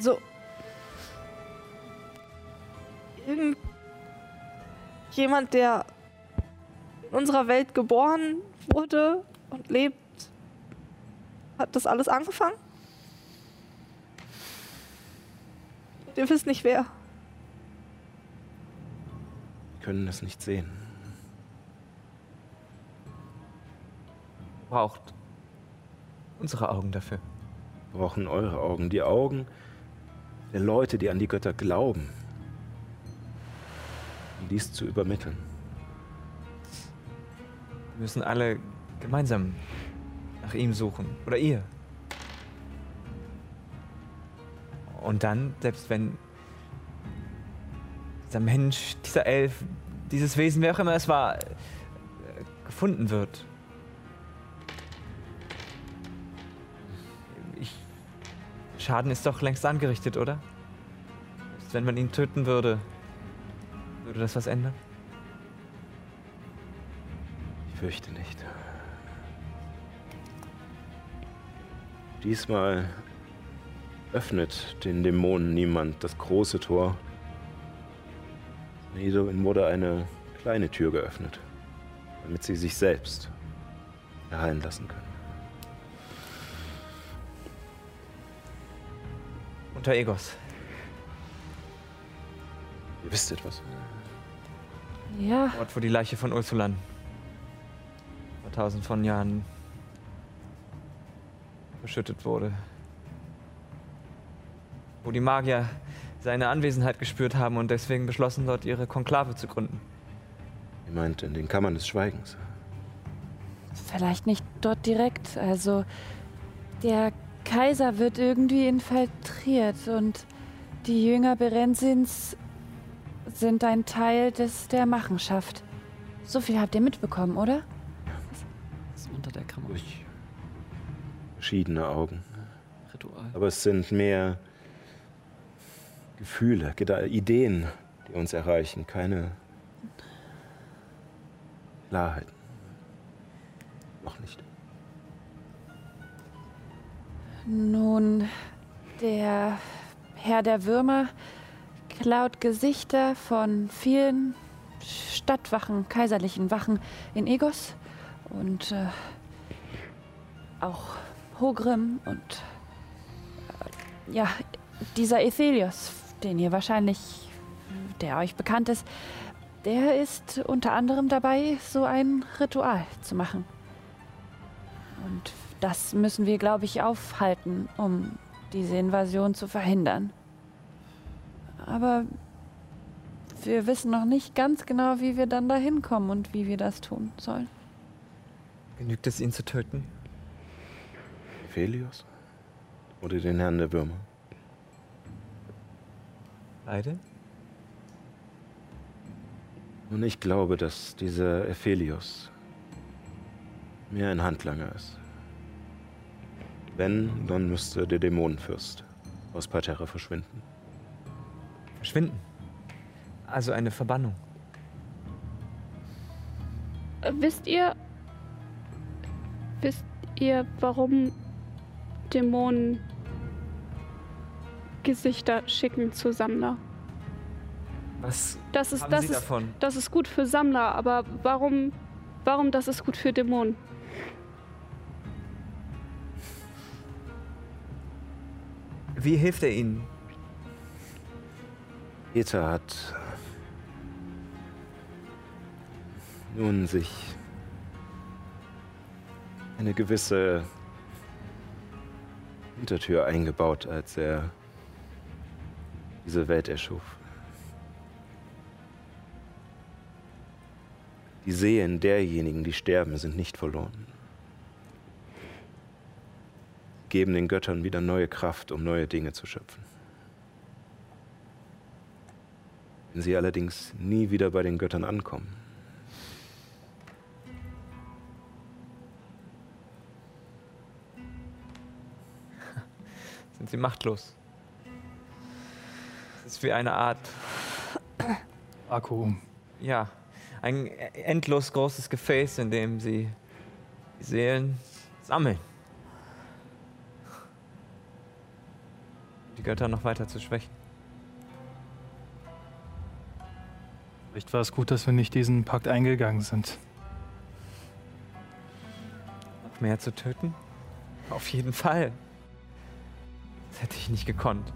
So. Irgendjemand, der in unserer Welt geboren wurde und lebt, hat das alles angefangen? Ihr wisst nicht wer. Wir können es nicht sehen. Braucht unsere Augen dafür. Wir brauchen eure Augen, die Augen der Leute, die an die Götter glauben, um dies zu übermitteln. Wir müssen alle gemeinsam nach ihm suchen. Oder ihr. Und dann, selbst wenn dieser Mensch, dieser Elf, dieses Wesen, wer auch immer es war, äh, gefunden wird. Schaden ist doch längst angerichtet, oder? Selbst wenn man ihn töten würde, würde das was ändern? Ich fürchte nicht. Diesmal öffnet den Dämonen niemand das große Tor. Ihnen wurde eine kleine Tür geöffnet, damit sie sich selbst erheilen lassen können. Unter Egos. Ihr wisst etwas. Ja, Ort, wo die Leiche von Ursulan vor tausend von Jahren verschüttet wurde. Wo die Magier seine Anwesenheit gespürt haben und deswegen beschlossen, dort ihre Konklave zu gründen. Ihr meint in den Kammern des Schweigens. vielleicht nicht dort direkt. Also der Kaiser wird irgendwie infiltriert und die Jünger Berensins sind ein Teil des der Machenschaft. So viel habt ihr mitbekommen, oder? Das ist unter der Kammer. Durch verschiedene Augen. Ritual. Aber es sind mehr Gefühle, Geda Ideen, die uns erreichen, keine Klarheiten. Noch nicht. Nun, der Herr der Würmer klaut Gesichter von vielen Stadtwachen, kaiserlichen Wachen in Egos und äh, auch Hogrim und ja, dieser Ethelios, den ihr wahrscheinlich, der euch bekannt ist, der ist unter anderem dabei, so ein Ritual zu machen. Und das müssen wir, glaube ich, aufhalten, um diese Invasion zu verhindern. Aber wir wissen noch nicht ganz genau, wie wir dann dahin kommen und wie wir das tun sollen. Genügt es, ihn zu töten? Felios? Oder den Herrn der Würmer? Beide? Und ich glaube, dass dieser Ephelios mehr ein Handlanger ist. Wenn, dann müsste der Dämonenfürst aus Parterre verschwinden. Verschwinden? Also eine Verbannung. Äh, wisst ihr. Wisst ihr, warum Dämonen Gesichter schicken zu Sammler? Was Das ist, haben das Sie ist, davon? das ist gut für Sammler, aber warum, warum das ist gut für Dämonen? Wie hilft er Ihnen? Peter hat nun sich eine gewisse Hintertür eingebaut, als er diese Welt erschuf. Die Seelen derjenigen, die sterben, sind nicht verloren. Geben den Göttern wieder neue Kraft, um neue Dinge zu schöpfen. Wenn sie allerdings nie wieder bei den Göttern ankommen, Sind Sie machtlos? Es ist wie eine Art, Akku. ja, ein endlos großes Gefäß, in dem Sie die Seelen sammeln. Die Götter noch weiter zu schwächen. Vielleicht war es gut, dass wir nicht diesen Pakt eingegangen sind. Noch mehr zu töten? Auf jeden Fall. Das hätte ich nicht gekonnt.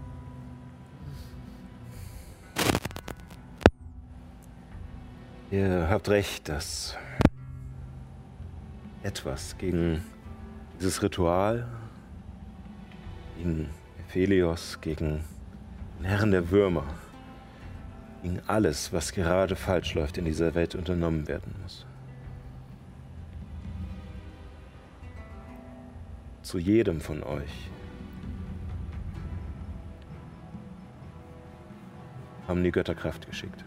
Ihr habt recht, dass etwas gegen dieses Ritual, gegen Ephelios, gegen den Herren der Würmer, gegen alles, was gerade falsch läuft in dieser Welt, unternommen werden muss. Zu jedem von euch haben die Götter Kraft geschickt.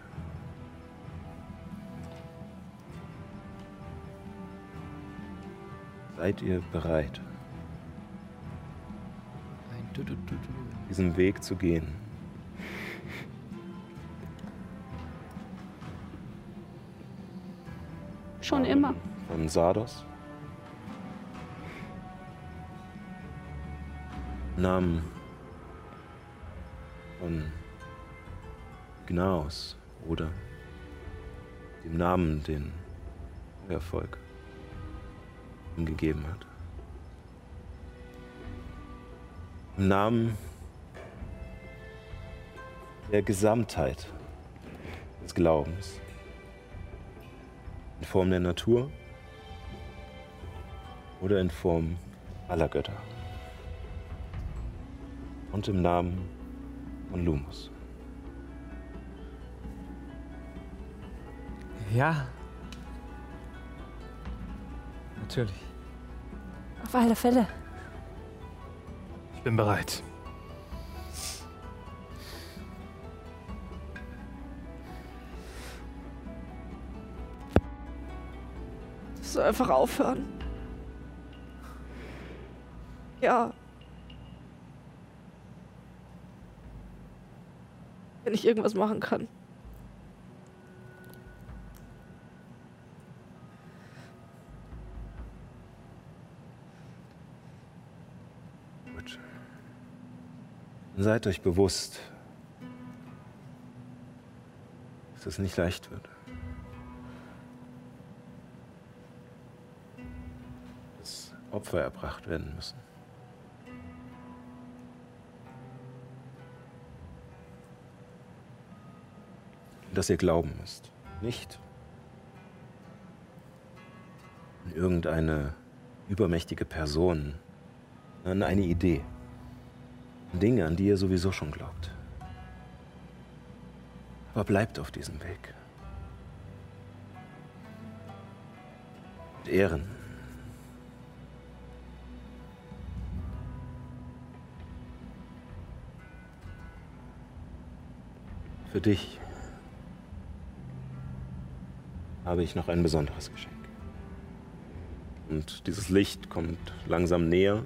Seid ihr bereit, diesen Weg zu gehen? Schon immer. Von Sardos? Namen von Gnaus oder dem Namen, den euer Volk ihm gegeben hat. Im Namen der Gesamtheit des Glaubens in Form der Natur oder in Form aller Götter. Und im Namen von Lumus. Ja. Natürlich. Auf alle Fälle. Ich bin bereit. Das soll einfach aufhören. Ja. Wenn ich irgendwas machen kann. Seid euch bewusst, dass es nicht leicht wird. Dass Opfer erbracht werden müssen. dass ihr glauben müsst. Nicht in irgendeine übermächtige Person, an eine Idee. Dinge, an die ihr sowieso schon glaubt. Aber bleibt auf diesem Weg. Und Ehren. Für dich habe ich noch ein besonderes Geschenk. Und dieses Licht kommt langsam näher.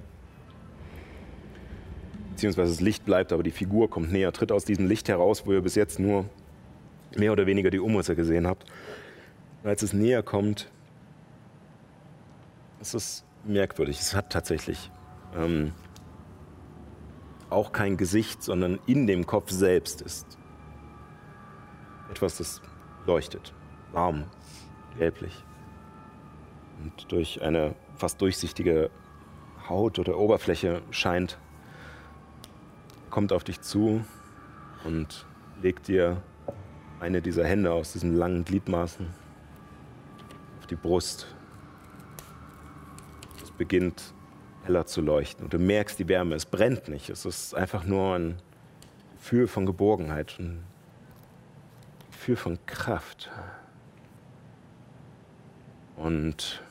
Beziehungsweise das Licht bleibt, aber die Figur kommt näher, tritt aus diesem Licht heraus, wo ihr bis jetzt nur mehr oder weniger die Umrisse gesehen habt. Und als es näher kommt, ist es merkwürdig. Es hat tatsächlich ähm, auch kein Gesicht, sondern in dem Kopf selbst ist etwas, das leuchtet. Warm, gelblich. Und durch eine fast durchsichtige Haut oder Oberfläche scheint, kommt auf dich zu und legt dir eine dieser Hände aus diesen langen Gliedmaßen auf die Brust. Es beginnt heller zu leuchten und du merkst die Wärme. Es brennt nicht. Es ist einfach nur ein Gefühl von Geborgenheit, ein Gefühl von Kraft. Und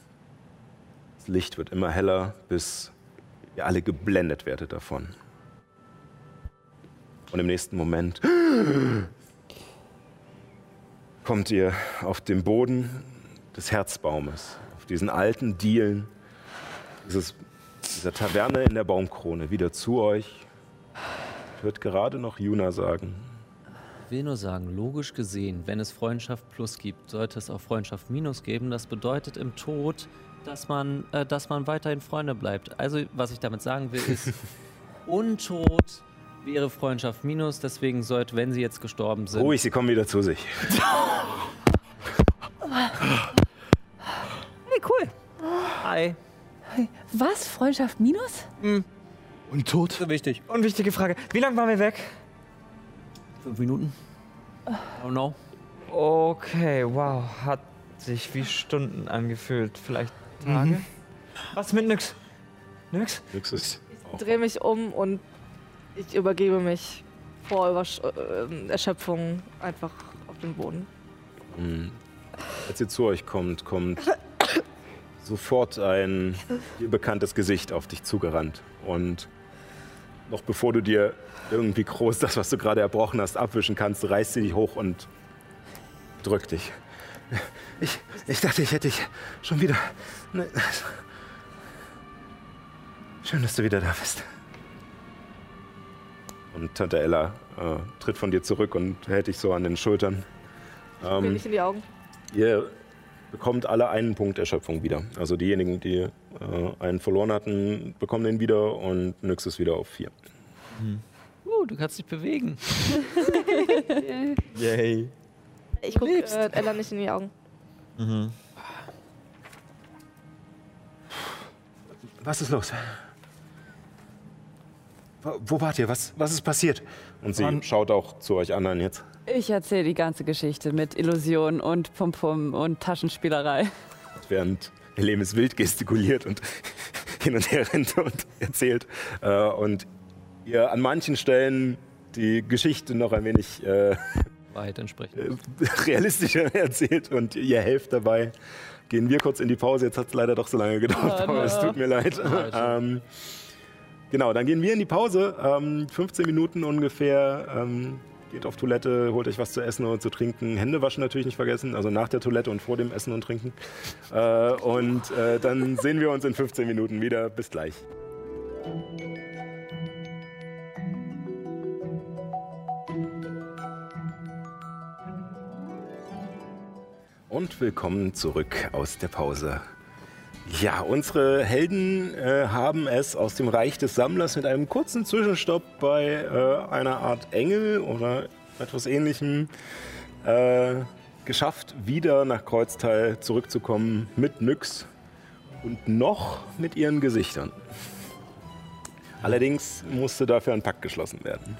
das Licht wird immer heller, bis ihr alle geblendet werdet davon. Und im nächsten Moment kommt ihr auf den Boden des Herzbaumes, auf diesen alten Dielen dieses, dieser Taverne in der Baumkrone wieder zu euch. Hört gerade noch Juna sagen. Ich will nur sagen, logisch gesehen, wenn es Freundschaft plus gibt, sollte es auch Freundschaft minus geben. Das bedeutet im Tod, dass man, äh, dass man weiterhin Freunde bleibt. Also, was ich damit sagen will, ist, Untot wäre Freundschaft minus. Deswegen sollte, wenn sie jetzt gestorben sind, Ruhig, sie kommen wieder zu sich. Hey, cool. Hi. Was? Freundschaft minus? Und tot? So wichtig. Unwichtige Frage. Wie lange waren wir weg? Fünf Minuten? I don't know. Okay, wow. Hat sich wie Stunden angefühlt. Vielleicht Tage? Was mit nix? Nix? Nix ist. Ich drehe mich um und ich übergebe mich vor Übersch äh, Erschöpfung einfach auf den Boden. Mhm. Als ihr zu euch kommt, kommt sofort ein dir bekanntes Gesicht auf dich zugerannt. Und noch bevor du dir irgendwie groß das, was du gerade erbrochen hast, abwischen kannst, reißt sie dich hoch und drückt dich. Ich, ich dachte, ich hätte dich schon wieder. Ne- Schön, dass du wieder da bist. Und Tante Ella äh, tritt von dir zurück und hält dich so an den Schultern. Mir Ähm, nicht in die Augen. Ihr bekommt alle einen Punkt Erschöpfung wieder. Also diejenigen, die äh, einen verloren hatten, bekommen den wieder und Nyx ist wieder auf vier. Uh, du kannst dich bewegen. Yay. Ich gucke äh, Ella nicht in die Augen. Was ist los? Wo, wart ihr? Was, was ist passiert? Und sie Wann- schaut auch zu euch anderen jetzt. Ich erzähle die ganze Geschichte mit Illusion und Pum-Pum und Taschenspielerei. während Helemis wild gestikuliert und hin und her rennt und erzählt. Äh, und ihr an manchen Stellen die Geschichte noch ein wenig äh, Wahrheit entsprechend. äh, realistischer erzählt und ihr helft dabei. Gehen wir kurz in die Pause. Jetzt hat es leider doch so lange gedauert, aber es tut mir leid. ähm, genau, dann gehen wir in die Pause. Ähm, 15 Minuten ungefähr. Ähm, geht auf Toilette, holt euch was zu essen und zu trinken. Hände waschen natürlich nicht vergessen, also nach der Toilette und vor dem Essen und Trinken. Äh, und äh, dann sehen wir uns in 15 Minuten wieder. Bis gleich. Und willkommen zurück aus der Pause. Ja, unsere Helden äh, haben es aus dem Reich des Sammlers mit einem kurzen Zwischenstopp bei äh, einer Art Engel oder etwas ähnlichem äh, geschafft, wieder nach Kreuztal zurückzukommen mit Nyx und noch mit ihren Gesichtern. Allerdings musste dafür ein Pakt geschlossen werden.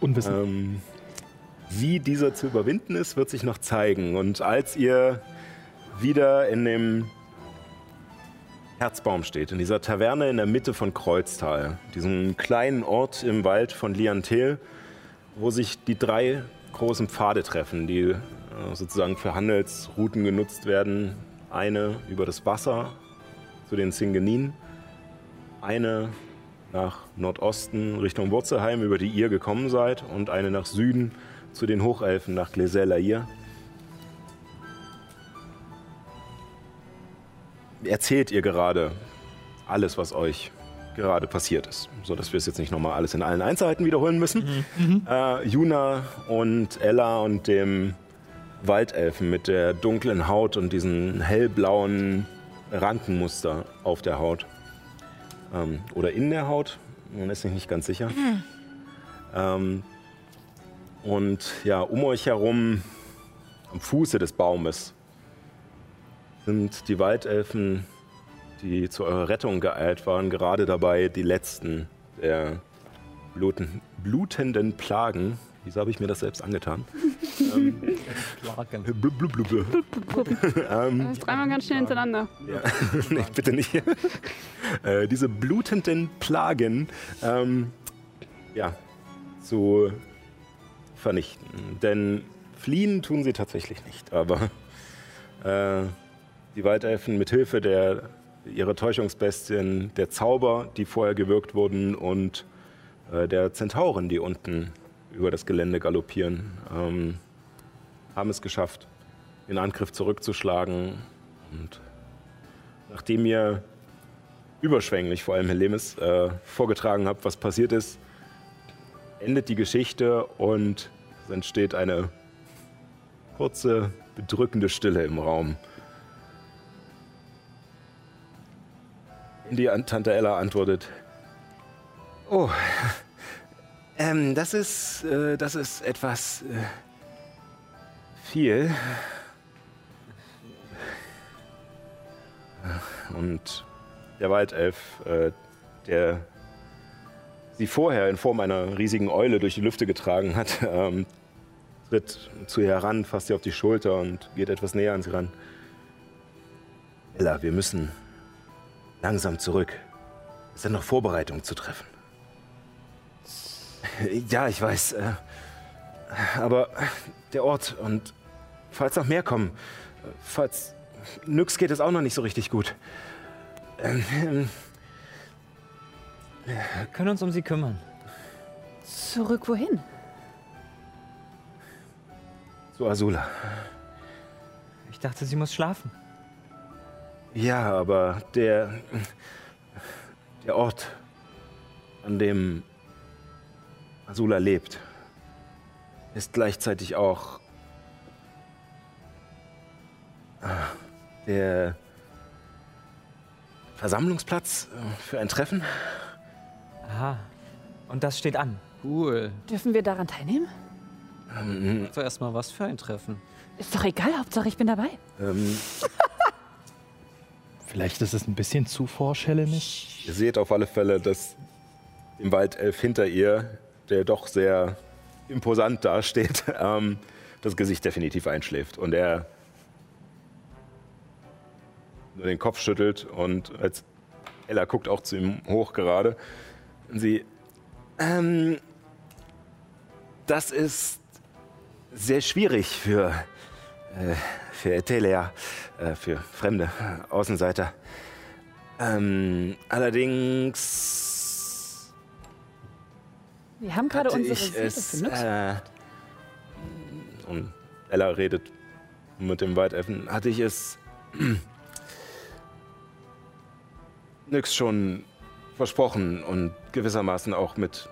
Unwissend. Ähm, Wie dieser zu überwinden ist, wird sich noch zeigen. Und als ihr wieder in dem Herzbaum steht, in dieser Taverne in der Mitte von Kreuztal, diesem kleinen Ort im Wald von Liantel, wo sich die drei großen Pfade treffen, die äh, sozusagen für Handelsrouten genutzt werden. Eine über das Wasser zu den Zingenin, eine nach Nordosten Richtung Wurzelheim, über die ihr gekommen seid, und eine nach Süden zu den Hochelfen nach Glesel-Lair. Erzählt ihr gerade alles, was euch gerade passiert ist, sodass wir es jetzt nicht nochmal alles in allen Einzelheiten wiederholen müssen. Äh, Juna und Ella und dem Waldelfen mit der dunklen Haut und diesen hellblauen Rankenmuster auf der Haut. Ähm, oder in der Haut, man ist sich nicht ganz sicher. Ähm, und ja, um euch herum, am Fuße des Baumes, sind die Waldelfen, die zu eurer Rettung geeilt waren, gerade dabei, die letzten der bluten, blutenden Plagen, wieso habe ich mir das selbst angetan? ähm, blub, blub, blub, blub. ähm, Das ist dreimal ganz schnell hintereinander. ja. nee, bitte nicht. äh, diese blutenden Plagen ähm, ja, zu vernichten. Denn fliehen tun sie tatsächlich nicht. Aber äh, die Waldelfen mit Hilfe der ihrer Täuschungsbestien, der Zauber, die vorher gewirkt wurden und äh, der Zentauren, die unten über das Gelände galoppieren, ähm, haben es geschafft, den Angriff zurückzuschlagen. Und nachdem ihr überschwänglich, vor allem Helemis, äh, vorgetragen habt, was passiert ist, endet die Geschichte und es entsteht eine kurze, bedrückende Stille im Raum. Die An- Tante Ella antwortet: Oh, ähm, das ist, äh, das ist etwas äh, viel. Und der Waldelf, äh, der sie vorher in Form einer riesigen Eule durch die Lüfte getragen hat, ähm, tritt zu ihr heran, fasst sie auf die Schulter und geht etwas näher an sie ran. Ella, wir müssen langsam zurück. Es sind noch Vorbereitungen zu treffen. Ja, ich weiß. Äh, aber der Ort und falls noch mehr kommen, falls Nyx geht es auch noch nicht so richtig gut. Ähm, ähm, Wir können uns um sie kümmern. Zurück wohin? zu Azula. Ich dachte, sie muss schlafen. Ja, aber der. der Ort, an dem Azula lebt, ist gleichzeitig auch. ah, der Versammlungsplatz äh, für ein Treffen. Aha. Und das steht an. Cool. Dürfen wir daran teilnehmen? Zuerst mal was für ein Treffen. Ist doch egal, Hauptsache ich bin dabei. Ähm, Vielleicht ist es ein bisschen zu forsch, Helemis. Ihr seht auf alle Fälle, dass im Waldelf hinter ihr, der doch sehr imposant dasteht, ähm, das Gesicht definitiv einschläft. Und er nur den Kopf schüttelt und als Ella guckt auch zu ihm hoch gerade. Und sie, ähm, das ist sehr schwierig für, äh, für Etelia, äh, für fremde Außenseiter. Ähm, allerdings Wir haben gerade unsere ich es, äh, und Ella redet mit dem Waldelfen, hatte ich es nix schon versprochen und gewissermaßen auch mit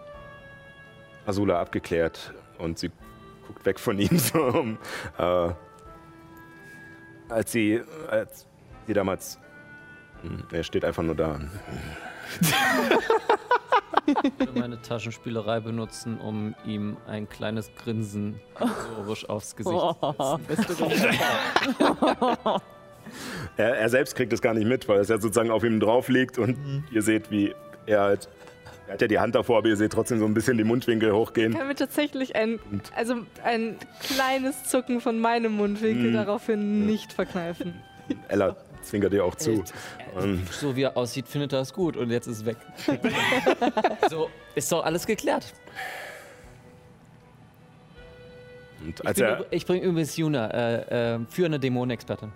Azula abgeklärt. Und sie guckt weg von ihm so um, äh, als sie als sie damals hm, er steht einfach nur da Ich will meine Taschenspielerei benutzen, um ihm ein kleines Grinsen provisorisch aufs Gesicht zu setzen. Er, er selbst kriegt es gar nicht mit, weil es ja sozusagen auf ihm drauf liegt und ihr seht, wie er halt Er hat ja die Hand davor, aber ihr seht trotzdem so ein bisschen die Mundwinkel hochgehen. Ich kann mir tatsächlich ein, also ein kleines Zucken von meinem Mundwinkel daraufhin nicht verkneifen. Ella zwinkert ihr auch zu. Und So wie er aussieht, findet er es gut und jetzt ist es weg. so, ist doch alles geklärt. und Ich, als er, ich bringe übrigens Juna, äh, äh, führende Dämonenexpertin.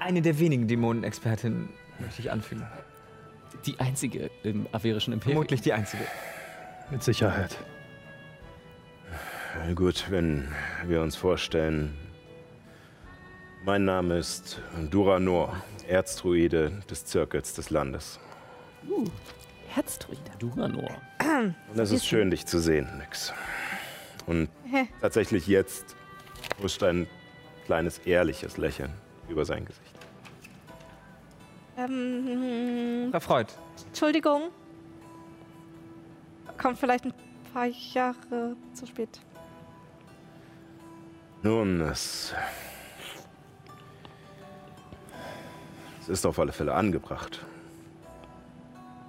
Eine der wenigen Dämonenexpertinnen möchte ich anfügen. Die einzige im averischen Imperium. Vermutlich die einzige. Mit Sicherheit. gut, wenn wir uns vorstellen, mein Name ist Duranor, Erzdruide des Zirkels des Landes. Herzdruide. Duranor. Und es ist schön, dich zu sehen, Nix. Und tatsächlich jetzt huscht ein kleines, ehrliches Lächeln über sein Gesicht. Ähm, Erfreut. Entschuldigung. Kommt vielleicht ein paar Jahre zu spät. Nun, es, es ist auf alle Fälle angebracht,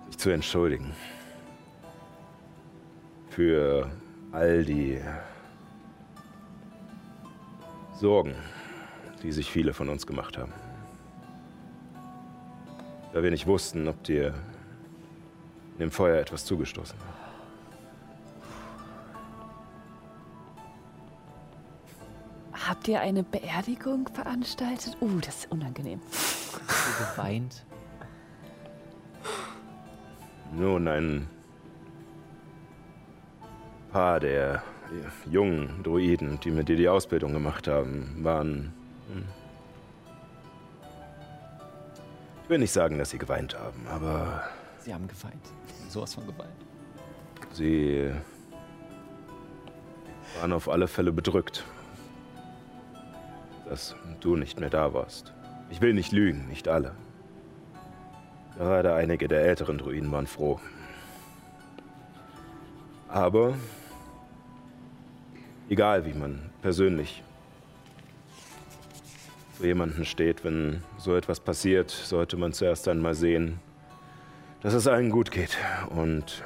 sich zu entschuldigen für all die Sorgen, die sich viele von uns gemacht haben. Da wir nicht wussten, ob dir in dem Feuer etwas zugestoßen war. Habt ihr eine Beerdigung veranstaltet? Uh, das ist unangenehm. Geweint. Nun, ein paar der jungen Druiden, die mit dir die Ausbildung gemacht haben, waren. Will nicht sagen, dass sie geweint haben, aber Sie haben geweint. Sowas von geweint. sie waren auf alle Fälle bedrückt, dass du nicht mehr da warst. Ich will nicht lügen, nicht alle. Gerade einige der älteren Druiden waren froh. Aber egal wie man persönlich zu jemandem steht, wenn so etwas passiert, sollte man zuerst einmal sehen, dass es allen gut geht. Und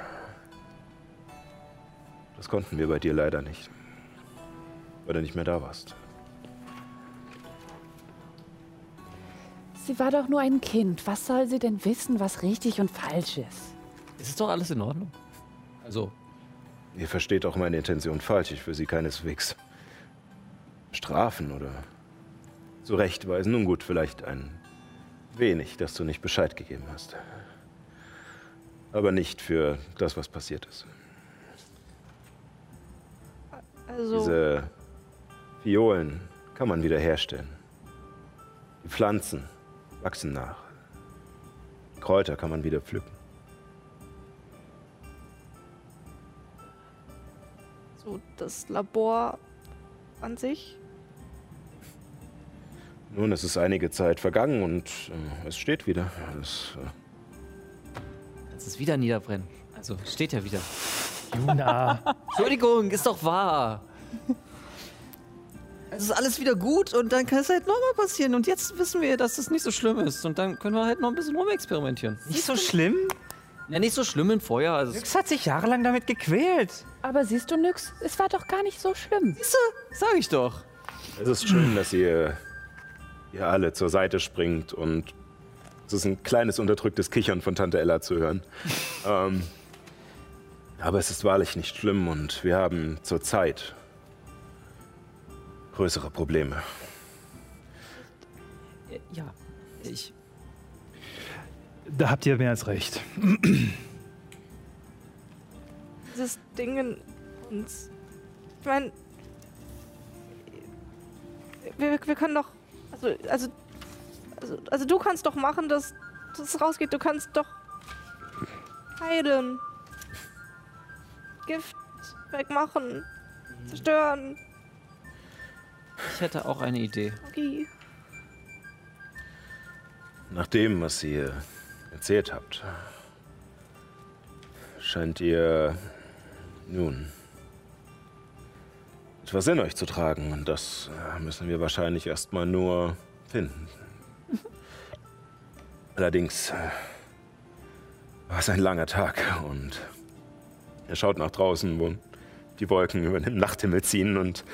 das konnten wir bei dir leider nicht, weil du nicht mehr da warst. Sie war doch nur ein Kind. Was soll sie denn wissen, was richtig und falsch ist? Es ist doch alles in Ordnung. Also, Ihr versteht auch meine Intention falsch. Ich will sie keineswegs strafen oder zurechtweisen. Nun gut, vielleicht ein wenig, dass du nicht Bescheid gegeben hast. Aber nicht für das, was passiert ist. Also, Diese Violen kann man wiederherstellen. Die Pflanzen wachsen nach. Die Kräuter kann man wieder pflücken. so das Labor an sich. Nun, es ist einige Zeit vergangen und äh, es steht wieder. Es, äh, kannst es wieder niederbrennen. Also, steht ja wieder. Juna. Entschuldigung, ist doch wahr. Es ist alles wieder gut und dann kann es halt nochmal passieren. Und jetzt wissen wir, dass es nicht so schlimm ist. Und dann können wir halt noch ein bisschen rumexperimentieren. Nicht so schlimm? Ja, nicht so schlimm im Feuer. Also, Nyx hat sich jahrelang damit gequält. Aber siehst du, Nyx, es war doch gar nicht so schlimm. sag ich doch. es ist schön, dass ihr, ihr alle zur Seite springt und es ist ein kleines unterdrücktes Kichern von Tante Ella zu hören. ähm, aber es ist wahrlich nicht schlimm und wir haben zurzeit größere Probleme. Ja, ich. Da habt ihr mehr als recht. Dieses Ding in uns. Ich meine, wir, wir können doch. Also, also, also, also du kannst doch machen, dass das rausgeht. Du kannst doch heilen. Gift wegmachen. Zerstören. Ich hätte auch eine Idee. Magie. Nach dem, was ihr erzählt habt, scheint ihr nun etwas in euch zu tragen. Und das äh, müssen wir wahrscheinlich erstmal nur finden. Allerdings äh, war es ein langer Tag und er schaut nach draußen, wo die Wolken über den Nachthimmel ziehen und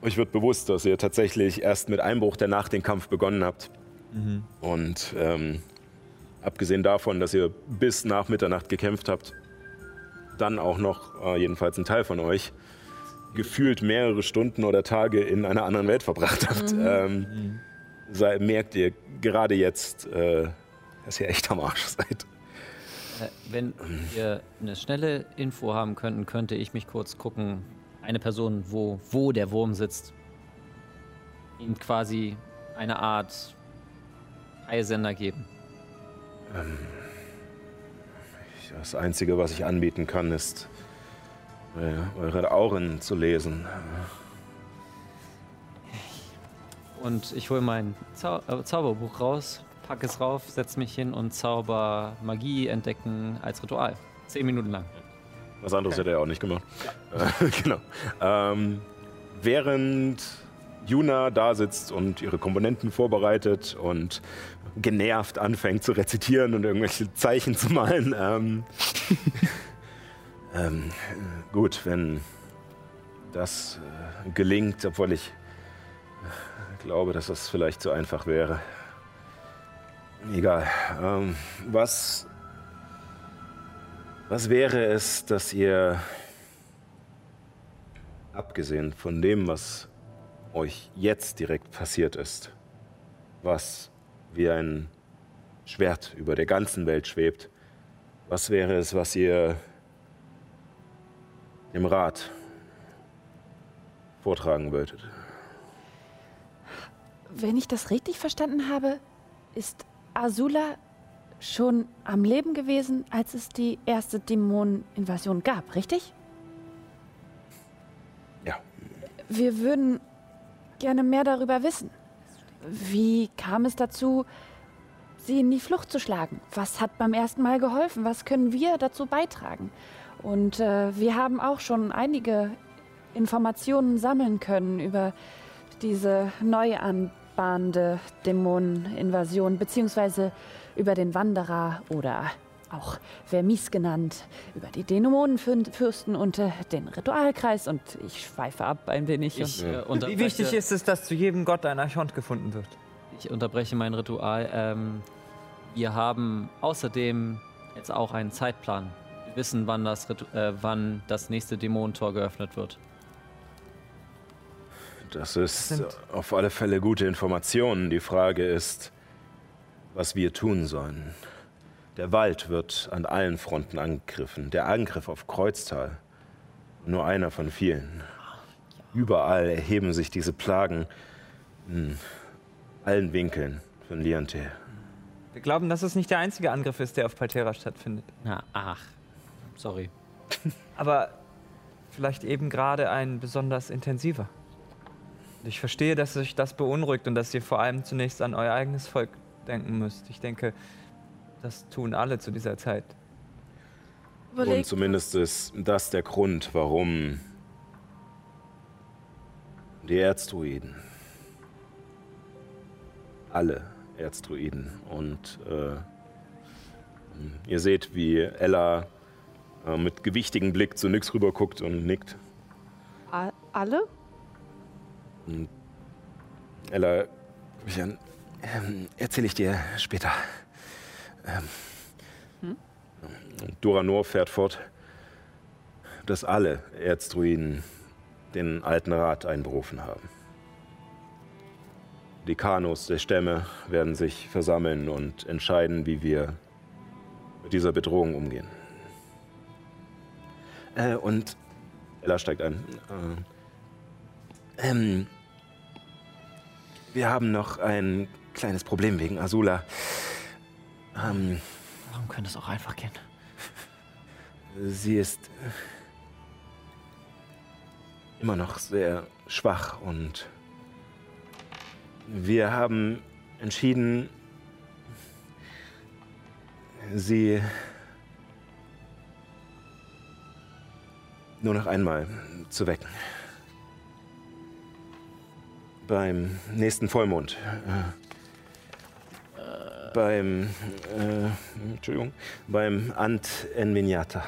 euch wird bewusst, dass ihr tatsächlich erst mit Einbruch der Nacht den Kampf begonnen habt. Und ähm, abgesehen davon, dass ihr bis nach Mitternacht gekämpft habt, dann auch noch, äh, jedenfalls ein Teil von euch, gefühlt mehrere Stunden oder Tage in einer anderen Welt verbracht habt, ähm, sei, merkt ihr gerade jetzt, äh, dass ihr echt am Arsch seid. Äh, wenn wir eine schnelle Info haben könnten, könnte ich mich kurz gucken, eine Person, wo, wo der Wurm sitzt. Ihm quasi eine Art Eisender geben. Das Einzige, was ich anbieten kann, ist eure Auren zu lesen. Und ich hole mein Zau äh, Zauberbuch raus, packe es rauf, setze mich hin und zauber Magie entdecken als Ritual. Zehn Minuten lang. Was anderes hätte er auch nicht gemacht. Äh, genau. Ähm, während Juna da sitzt und ihre Komponenten vorbereitet und genervt anfängt zu rezitieren und irgendwelche Zeichen zu malen. Ähm, ähm, äh, gut, wenn das äh, gelingt, obwohl ich äh, glaube, dass das vielleicht zu einfach wäre. Egal. Ähm, was, was wäre es, dass ihr, abgesehen von dem, was euch jetzt direkt passiert ist, was wie ein Schwert über der ganzen Welt schwebt, was wäre es, was ihr dem Rat vortragen wolltet? Wenn ich das richtig verstanden habe, ist Azula schon am Leben gewesen, als es die erste Dämoneninvasion gab, richtig? Ja. Wir würden gerne mehr darüber wissen. Wie kam es dazu, sie in die Flucht zu schlagen? Was hat beim ersten Mal geholfen? Was können wir dazu beitragen? Und äh, wir haben auch schon einige Informationen sammeln können über diese neu anbahnende Dämoneninvasion, beziehungsweise über den Wanderer oder auch Vermis genannt, über die Dämonenfürsten und äh, den Ritualkreis. Und ich schweife ab ein wenig. Ich, und äh, unterbreche, Wie wichtig ist es, dass zu jedem Gott ein Archont gefunden wird? ich unterbreche mein Ritual. Ähm, wir haben außerdem jetzt auch einen Zeitplan. Wissen, wann das, äh, wann das nächste Dämonentor geöffnet wird. Das ist auf alle Fälle gute Informationen. Die Frage ist, was wir tun sollen. Der Wald wird an allen Fronten angegriffen. Der Angriff auf Kreuztal, nur einer von vielen. Überall erheben sich diese Plagen in allen Winkeln von Liante. Wir glauben, dass es nicht der einzige Angriff ist, der auf Paltera stattfindet. Na, ach. Sorry. Aber vielleicht eben gerade ein besonders intensiver. Und Ich verstehe, dass euch das beunruhigt und dass ihr vor allem zunächst an euer eigenes Volk denken müsst. Ich denke, das tun alle zu dieser Zeit. Und Überleg, zumindest ist das der Grund, warum die Erzdruiden, alle Erzdruiden und äh, ihr seht, wie Ella äh, mit gewichtigem Blick zu Nyx rüber guckt und nickt. a- alle? Ella, guck mich an. Ähm, erzähle ich dir später. Ähm, und Duranor fährt fort, dass alle Erzdruiden den alten Rat einberufen haben. Die Kanus der Stämme werden sich versammeln und entscheiden, wie wir mit dieser Bedrohung umgehen. Äh, und Ella steigt ein. Äh, ähm, wir haben noch ein kleines Problem wegen Azula. Ähm, Warum könnte es auch einfach gehen? sie ist immer noch sehr schwach und wir haben entschieden, sie nur noch einmal zu wecken. Beim nächsten Vollmond. Äh, beim, äh, Entschuldigung, beim Ant Enmignata.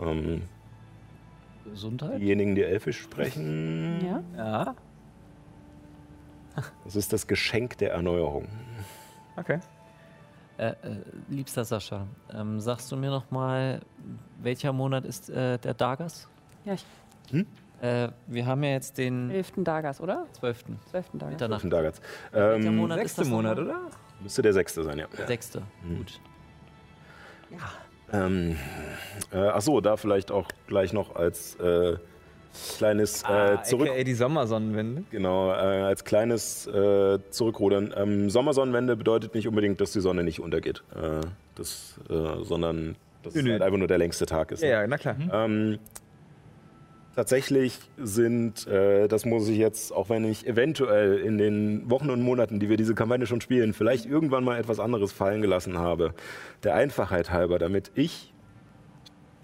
Ähm, Gesundheit? diejenigen, die Elfisch sprechen, Ja? Ja. das ist das Geschenk der Erneuerung. Okay. Äh, äh, liebster Sascha, ähm, sagst du mir noch mal, welcher Monat ist äh, der Dagas? Ja, ich Äh, wir haben ja jetzt den 11. Dagas, oder? 12. 12. Dagas. Mitternacht. Von Dagatz. Welcher Ähm, Monat ist Sechste das Monat, oder? müsste der sechste sein, ja. Sechste. Gut. Ähm, äh, ach so, da vielleicht auch gleich noch als äh, kleines Ah, äh, Zurück... AKA die Sommersonnenwende. Genau, äh, als kleines äh, Zurückrudern. Ähm, Sommersonnenwende bedeutet nicht unbedingt, dass die Sonne nicht untergeht, äh, das, äh, sondern dass es halt einfach nur der längste Tag ist. Ja, ja, na klar. Ähm, tatsächlich sind, äh, das muss ich jetzt, auch wenn ich eventuell in den Wochen und Monaten, die wir diese Kampagne schon spielen, vielleicht irgendwann mal etwas anderes fallen gelassen habe, der Einfachheit halber, damit ich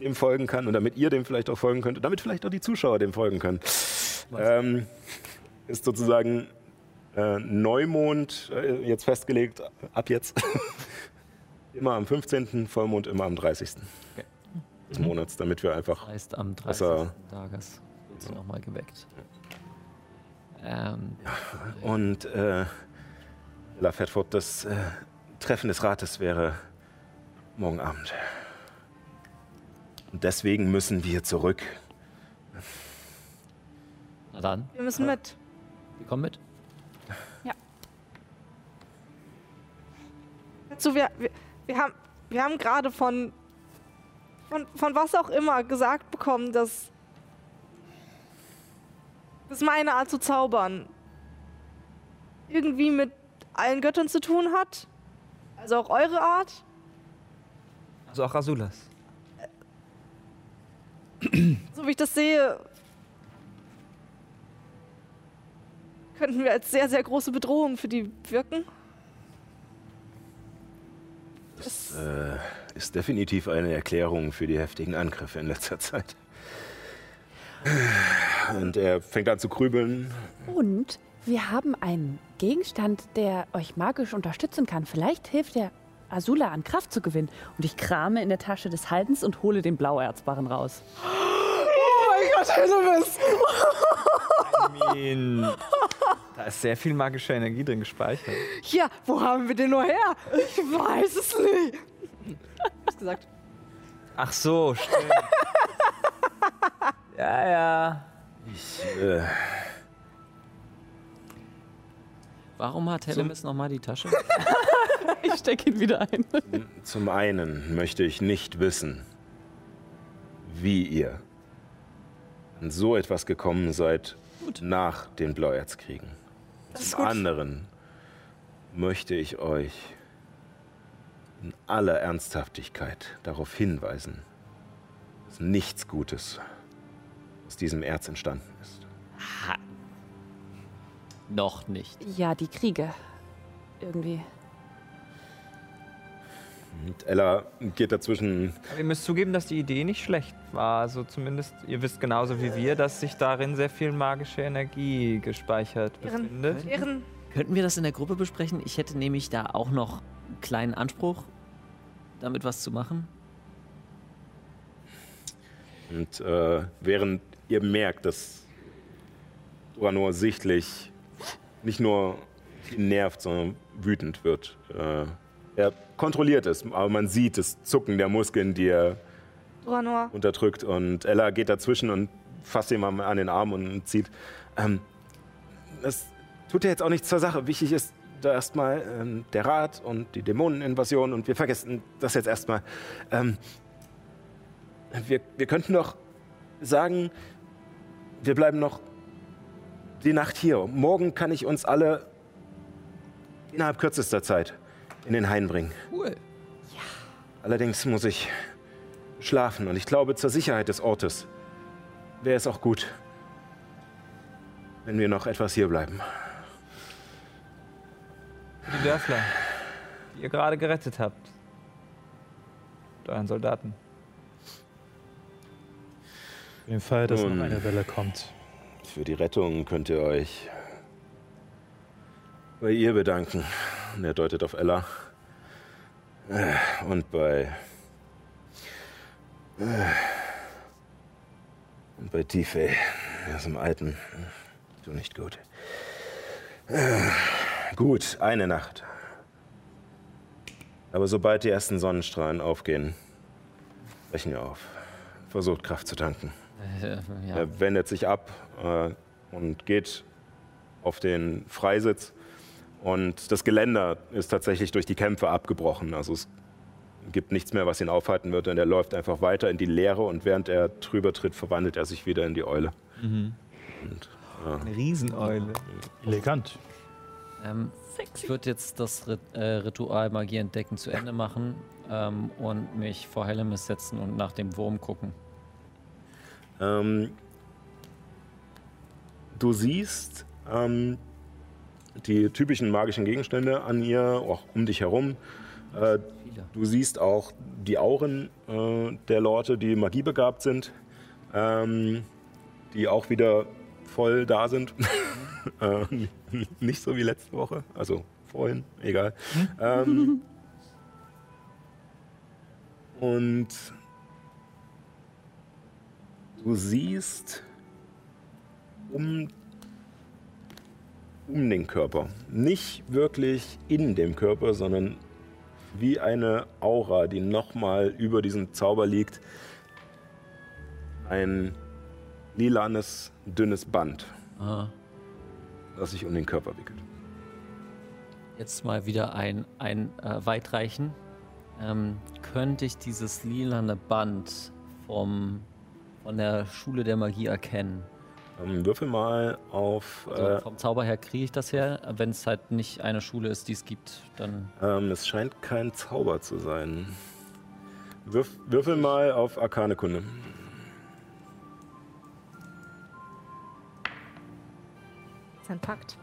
dem folgen kann und damit ihr dem vielleicht auch folgen könnt und damit vielleicht auch die Zuschauer dem folgen können, ähm, ist sozusagen äh, Neumond äh, jetzt festgelegt, ab jetzt. immer am 15., Vollmond immer am 30. des Monats, damit wir einfach Heißt am 30. Besser. Tages wird sie nochmal geweckt. Ähm, Und äh, La fort, das äh, Treffen des Rates wäre morgen Abend. Und deswegen müssen wir zurück. na dann, Wir müssen mit. wir kommen mit. So, wir, wir, wir haben, wir haben gerade von, von, von was auch immer gesagt bekommen, dass das meine Art zu zaubern irgendwie mit allen Göttern zu tun hat. Also auch eure Art. Also auch Rasulas. So wie ich das sehe, könnten wir als sehr, sehr große Bedrohung für die wirken. Das äh, ist definitiv eine Erklärung für die heftigen Angriffe in letzter Zeit. Und er fängt an zu grübeln. Und wir haben einen Gegenstand, der euch magisch unterstützen kann. Vielleicht hilft der Azula an Kraft zu gewinnen. Und ich krame in der Tasche des Haltens und hole den Blauerzbarren raus. I mean, da ist sehr viel magische Energie drin gespeichert. Ja, wo haben wir den nur her? Ich weiß es nicht. Hast gesagt. Ach so, stimmt. ja, ja. Äh, Warum hat Hellemis nochmal die Tasche? Ich stecke ihn wieder ein. zum einen möchte ich nicht wissen, wie ihr an so etwas gekommen seid nach den Blauerzkriegen. Zum anderen möchte ich euch in aller Ernsthaftigkeit darauf hinweisen, dass nichts Gutes aus diesem Erz entstanden ist. Noch nicht. Ja, die Kriege. Irgendwie. Und Ella geht dazwischen. Aber ihr müsst zugeben, dass die Idee nicht schlecht war. Also zumindest, ihr wisst genauso wie wir, dass sich darin sehr viel magische Energie gespeichert befindet. Ehren, Könnten wir das in der Gruppe besprechen? Ich hätte nämlich da auch noch einen kleinen Anspruch, damit was zu machen. Und äh, während ihr merkt, dass Uranor sichtlich nicht nur nervt, sondern wütend wird. Äh, er kontrolliert es, aber man sieht das Zucken der Muskeln, die er Uranor. unterdrückt. Und Ella geht dazwischen und fasst ihm am- an den Arm und zieht. Ähm, das tut ja jetzt auch nichts zur Sache. Wichtig ist da erstmal ähm, der Rat und die Dämoneninvasion und wir vergessen das jetzt erstmal. Ähm, wir, wir könnten doch sagen, wir bleiben noch die Nacht hier. Morgen kann ich uns alle innerhalb kürzester Zeit in den Hain bringen. Cool. Allerdings muss ich schlafen und ich glaube, zur Sicherheit des Ortes wäre es auch gut, wenn wir noch etwas hier bleiben. Die Dörfler, die ihr gerade gerettet habt. Mit euren Soldaten. Für den Fall, dass Nun. noch eine Welle kommt. Für die Rettung könnt ihr euch bei ihr bedanken. Und er deutet auf Ella. Und bei. Und bei Tiefey, diesem Alten. Du nicht gut. Gut, eine Nacht. Aber sobald die ersten Sonnenstrahlen aufgehen, brechen wir auf. Versucht Kraft zu tanken. Äh, ja. Er wendet sich ab äh, und geht auf den Freisitz. Und das Geländer ist tatsächlich durch die Kämpfe abgebrochen. Also es gibt nichts mehr, was ihn aufhalten wird. Und er läuft einfach weiter in die Leere und während er drüber tritt, verwandelt er sich wieder in die Eule. Und, Eine Rieseneule. Elegant. Ähm, ich würde jetzt das Rit äh, Ritual Magie entdecken zu Ende machen ähm, und mich vor Hellemis setzen und nach dem Wurm gucken. Ähm, du siehst ähm, die typischen magischen Gegenstände an ihr, auch um dich herum. Äh, du siehst auch die Auren äh, der Leute, die magiebegabt sind, ähm, die auch wieder voll da sind. äh, nicht so wie letzte Woche, also vorhin, egal. Ähm, und du siehst um, um den Körper, nicht wirklich in dem Körper, sondern wie eine Aura, die nochmal über diesem Zauber liegt, ein lilanes, dünnes Band, Ah, das sich um den Körper wickelt. jetzt mal wieder ein, ein äh, weitreichen. Ähm, könnte ich dieses lilane Band vom, von der Schule der Magie erkennen? Ähm, würfel mal auf. Also Äh, vom Zauber her kriege ich das her. Wenn es halt nicht eine Schule ist, die es gibt, dann ähm, es scheint kein Zauber zu sein. Würf, würfel mal auf Arkane Kunde. ist ein Pakt.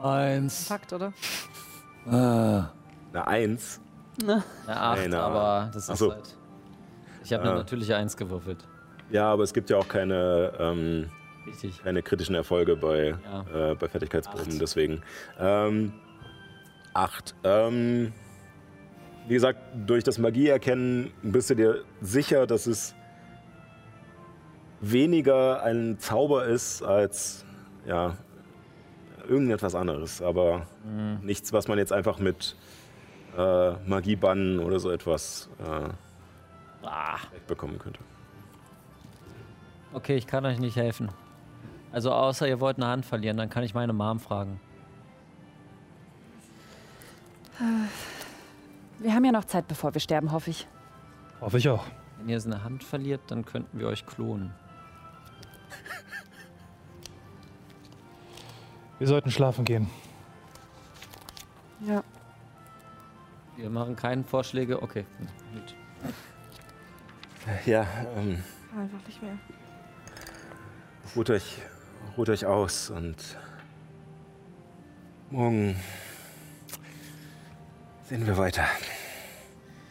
eins. Pakt, oder? Eine Eins. Eine acht, Eine aber das ist so. halt. Ich habe eine Ah. natürliche Eins gewürfelt. Ja, aber es gibt ja auch keine, ähm, keine kritischen Erfolge bei, Ja. äh, bei Fertigkeitsproben, Acht. deswegen. Ähm, acht. Ähm, wie gesagt, durch das Magieerkennen bist du dir sicher, dass es weniger ein Zauber ist als ja, irgendetwas anderes, aber Mhm. nichts, was man jetzt einfach mit äh, Magiebannen oder so etwas äh, Ah, wegbekommen könnte. Okay, ich kann euch nicht helfen. Also außer ihr wollt eine Hand verlieren, dann kann ich meine Mom fragen. Wir haben ja noch Zeit, bevor wir sterben, hoffe ich. Hoffe ich auch. Wenn ihr eine Hand verliert, dann könnten wir euch klonen. Wir sollten schlafen gehen. Ja. Wir machen keine Vorschläge. Okay, gut. Ja, ähm, Einfach nicht mehr. Ruht euch, ruht euch aus und morgen sehen wir weiter.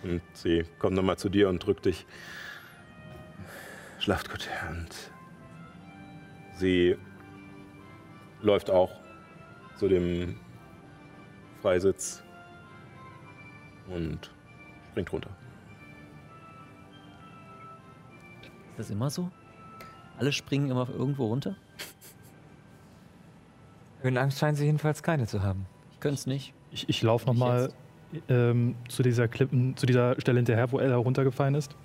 Und sie kommt nochmal zu dir und drückt dich. Schlaft gut. Und sie läuft auch zu dem Freisitz und springt runter. Ist das immer so? Alle springen immer irgendwo runter? Höhenangst scheinen sie jedenfalls keine zu haben. Ich könnte es nicht. Ich, ich laufe nochmal ähm, zu dieser Klippen, zu dieser Stelle hinterher, wo Ella runtergefallen ist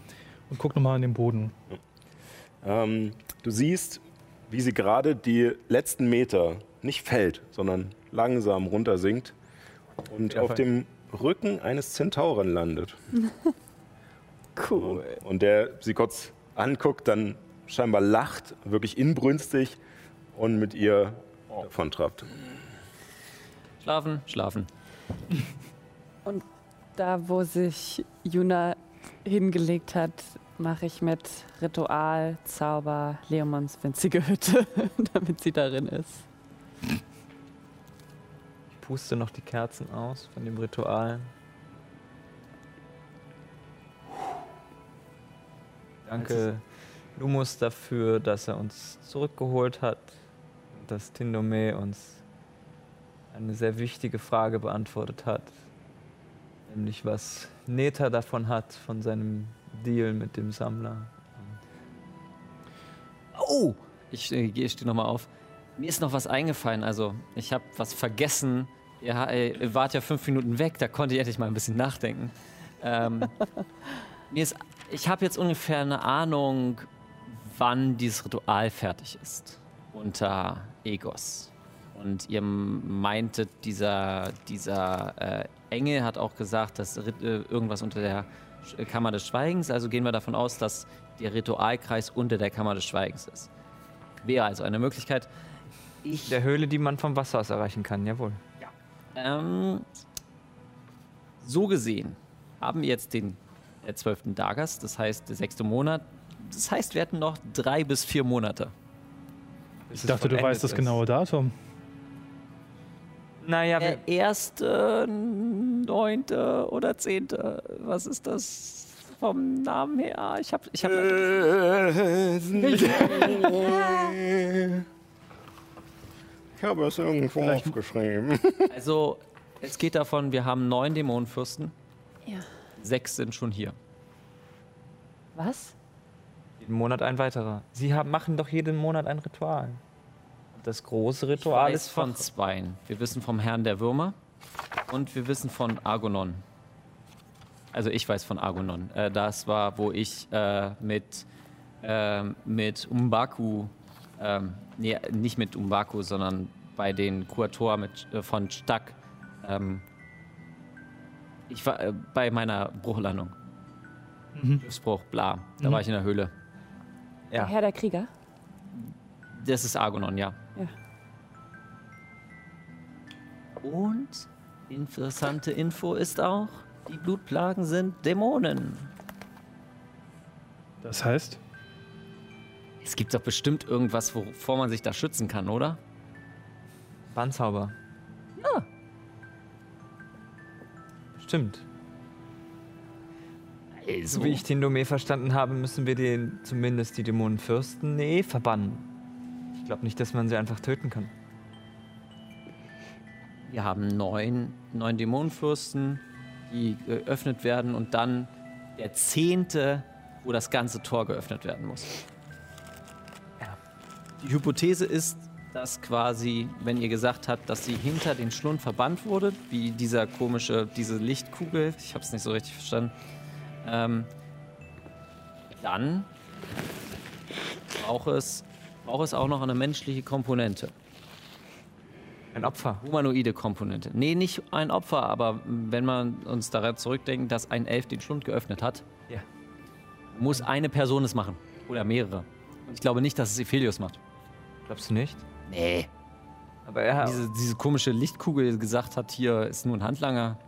und guck nochmal an den Boden. Ähm, du siehst, wie sie gerade die letzten Meter nicht fällt, sondern langsam runtersinkt und Ja, auf dem Rücken eines Zentauren landet. Cool. Und der sie kurz anguckt, dann scheinbar lacht, wirklich inbrünstig und mit ihr davontrabt. Schlafen, schlafen. Da, wo sich Juna hingelegt hat, mache ich mit Ritual, Zauber, Leomons winzige Hütte, damit sie darin ist. Ich puste noch die Kerzen aus von dem Ritual. Danke Lumus dafür, dass er uns zurückgeholt hat. dass Tindome uns eine sehr wichtige Frage beantwortet hat. Nämlich, was Neta davon hat, von seinem Deal mit dem Sammler. Oh! Ich äh, gehe stehe nochmal auf. Mir ist noch was eingefallen. Also, ich habe was vergessen. Äh, ihr wart ja fünf Minuten weg, da konnte ich endlich mal ein bisschen nachdenken. Ähm, mir ist, ich habe jetzt ungefähr eine Ahnung, wann dieses Ritual fertig ist. Unter Egos. Und ihr meintet, dieser, dieser äh, Engel hat auch gesagt, dass äh, irgendwas unter der Sch- Kammer des Schweigens. Also gehen wir davon aus, dass der Ritualkreis unter der Kammer des Schweigens ist. Wäre also eine Möglichkeit. Ich, Der Höhle, die man vom Wasser aus erreichen kann, jawohl. ähm, so gesehen haben wir jetzt den äh, 12. Dagas, das heißt der sechste Monat. Das heißt, wir hätten noch drei bis vier Monate. Ich dachte, du weißt das genaue Datum. Naja, Der erste, neunte oder zehnte. Was ist das vom Namen her? Ich habe, ich habe. Ich habe es irgendwo aufgeschrieben. Also, es geht davon, wir haben neun Dämonenfürsten. Ja. Sechs sind schon hier. Was? Jeden Monat ein weiterer. Sie haben, machen doch jeden Monat ein Ritual. Das große Ich Ritual weiß ist von zweien. Wir wissen vom Herrn der Würmer und wir wissen von Argonon. Also ich weiß von Argonon. Äh, das war, wo ich äh, mit, ähm, mit Umbaku, ähm, nee, nicht mit Umbaku, sondern bei den Kuator mit, äh, von Stack. Ähm, ich war bei meiner Bruchlandung. Schiffsbruch, bla. Da war ich in der Höhle. Ja. Der Herr der Krieger? Das ist Argonon, ja. Ja. Und interessante Info ist auch, die Blutplagen sind Dämonen. Das heißt, Es gibt doch bestimmt irgendwas, wovor man sich da schützen kann, oder? Bandzauber. Ja. Stimmt. Also, So wie ich Tindome verstanden habe, müssen wir den zumindest die Dämonenfürsten nee, verbannen. Ich glaube nicht, dass man sie einfach töten kann. wir haben neun, neun Dämonenfürsten, die geöffnet werden und dann der zehnte, wo das ganze Tor geöffnet werden muss. Die Hypothese ist, dass quasi, wenn ihr gesagt habt, dass sie hinter den Schlund verbannt wurde, wie dieser komische, diese Lichtkugel, ich habe es nicht so richtig verstanden, ähm, dann braucht es, braucht es auch noch eine menschliche Komponente. Ein Opfer. Humanoide Komponente. Nee, nicht ein Opfer, aber wenn man uns daran zurückdenken, dass ein Elf den Schlund geöffnet hat, Ja. muss eine Person es machen. Oder mehrere. Und ich glaube nicht, dass es Ephelius macht. Glaubst du nicht? Nee. Aber er, Diese, diese komische Lichtkugel gesagt hat, hier ist nur ein Handlanger.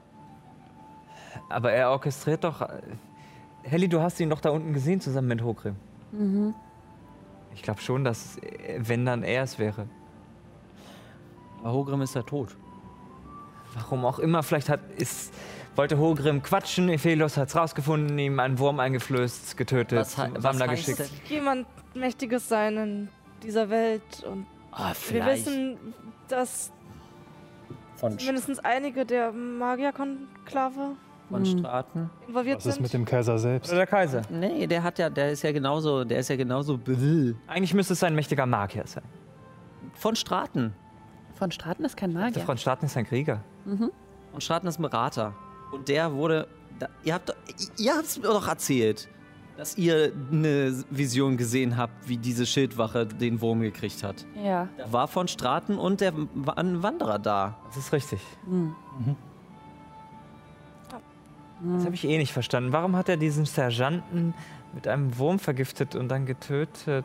Aber er orchestriert doch. äh, Helly, du hast ihn doch da unten gesehen zusammen mit Hogrim. Mhm. Ich glaube schon, dass, äh, wenn dann er es wäre. Aber Hogrim ist ja tot. Warum auch immer, vielleicht hat, ist, wollte Hogrim quatschen, Ephelios hat es rausgefunden, ihm einen Wurm eingeflößt, getötet, Was heißt geschickt. denn- Jemand Mächtiges sein in dieser Welt und Ah, wir wissen, dass von, mindestens einige der Magierkonklave von Straten. involviert was ist sind. mit dem Kaiser selbst? Oder der Kaiser. Nee, der hat ja, der ist ja genauso, der ist ja genauso bl- Eigentlich müsste es ein mächtiger Magier sein. von Straten. Von Straten ist kein Magier. von Staaten ist ein Krieger. Und Straten ist ein Berater. Und der wurde. Da, ihr habt ihr habt's mir doch erzählt, dass ihr eine Vision gesehen habt, wie diese Schildwache den Wurm gekriegt hat. Ja. Da war von Straten und der Wa- ein Wanderer da. Das ist richtig. Das habe ich eh nicht verstanden. Warum hat er diesen Sergeanten mit einem Wurm vergiftet und dann getötet?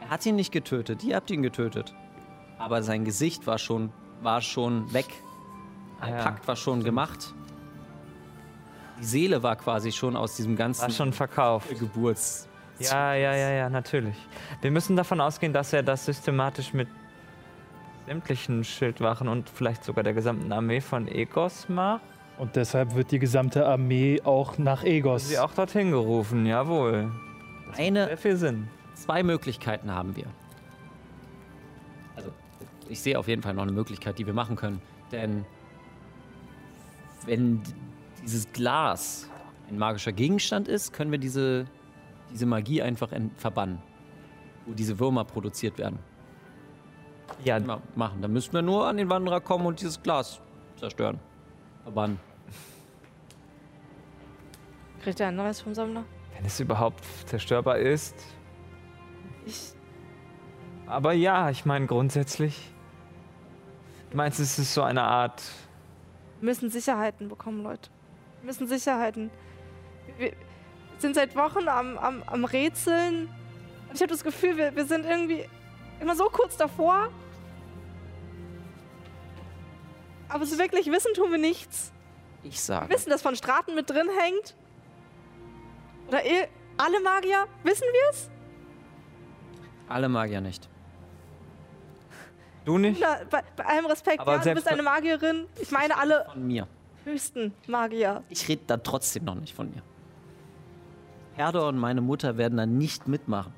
Er hat ihn nicht getötet, ihr habt ihn getötet. Aber sein Gesicht war schon, war schon weg. Ein ja. Pakt war schon gemacht. Die Seele war quasi schon aus diesem ganzen War schon verkauft. Geburts. Ja, ja, ja, ja, natürlich. Wir müssen davon ausgehen, dass er das systematisch mit sämtlichen Schildwachen und vielleicht sogar der gesamten Armee von Egos macht. Und deshalb wird die gesamte Armee auch nach Egos. Sie auch dorthin gerufen, jawohl. Eine, Sehr viel Sinn. zwei Möglichkeiten haben wir. Also ich sehe auf jeden Fall noch eine Möglichkeit, die wir machen können. Denn wenn dieses Glas ein magischer Gegenstand ist, können wir diese, diese Magie einfach verbannen, wo diese Würmer produziert werden. Ja, Ma machen. Dann müssen wir nur an den Wanderer kommen und dieses Glas zerstören. Verbannen. Kriegt er ein neues vom Sammler? wenn es überhaupt zerstörbar ist. Ich, Aber ja, ich meine grundsätzlich. Du meinst, es ist so eine Art. wir müssen Sicherheiten bekommen, Leute. Wir müssen Sicherheiten. Wir sind seit Wochen am, am, am Rätseln. Und ich habe das Gefühl, wir, wir sind irgendwie immer so kurz davor. Aber so wirklich wissen tun wir nichts. Ich sage. Wir wissen, dass von Straten mit drin hängt. Oder eh- alle Magier, wissen wir es? Alle Magier nicht. Du nicht? Na, bei, bei allem Respekt, Aber ja, du bist eine Magierin. Ich meine alle Von mir. höchsten Magier. Ich rede da trotzdem noch nicht von mir. Herder und meine Mutter werden da nicht mitmachen.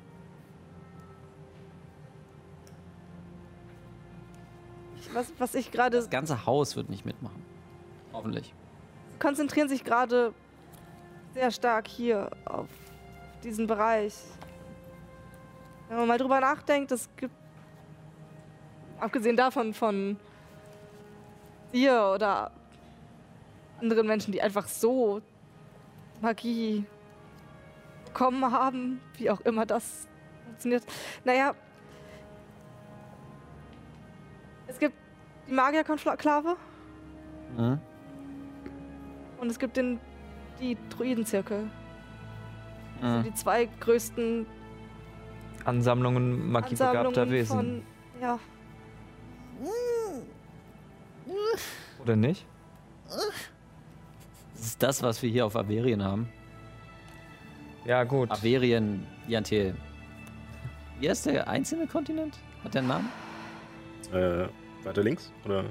Was, was ich gerade Das ganze Haus wird nicht mitmachen. Hoffentlich. konzentrieren sich gerade sehr stark hier auf diesen Bereich. Wenn man mal drüber nachdenkt, es gibt, abgesehen davon von dir oder anderen Menschen, die einfach so Magie bekommen haben, wie auch immer das funktioniert. Naja, die Magierkonklave Mhm. und es gibt den, die Druidenzirkel. Mhm. Die zwei größten Ansammlungen magiebegabter Wesen. von. Ja, Oder nicht? Das ist das, was wir hier auf Averien haben. Ja, gut. Averien, Jantil. Wie heißt der einzelne Kontinent? Hat der einen Namen? Äh, weiter links? Oder,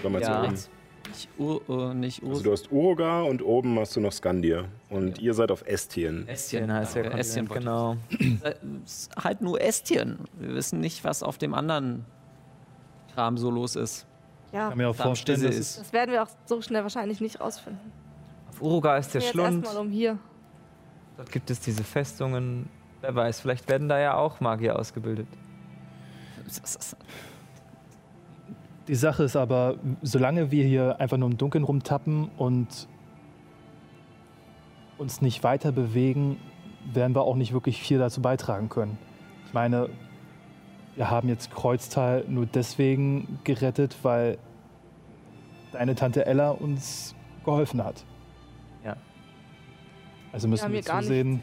oder meinst Ja. du oben? Nicht Ur, Ur nicht Ur. Also du hast Uruga und oben hast du noch Skandir. Und ihr seid auf Estien. Estien heißt der Okay, Estien Kontinent, wollte ich genau. Äh, halt nur Estien. Wir wissen nicht, was auf dem anderen Kram so los ist. ja. Ich kann mir auch vorstellen, dass ist. Das werden wir auch so schnell wahrscheinlich nicht rausfinden. Auf Uruga ist der Jetzt Schlund. erstmal um hier. Dort gibt es diese Festungen. Wer weiß, vielleicht werden da ja auch Magier ausgebildet. Die Sache ist aber, solange wir hier einfach nur im Dunkeln rumtappen und uns nicht weiter bewegen, werden wir auch nicht wirklich viel dazu beitragen können. Ich meine, wir haben jetzt Kreuztal nur deswegen gerettet, weil deine Tante Ella uns geholfen hat. Ja. Also Wir müssen haben wir, gar zusehen.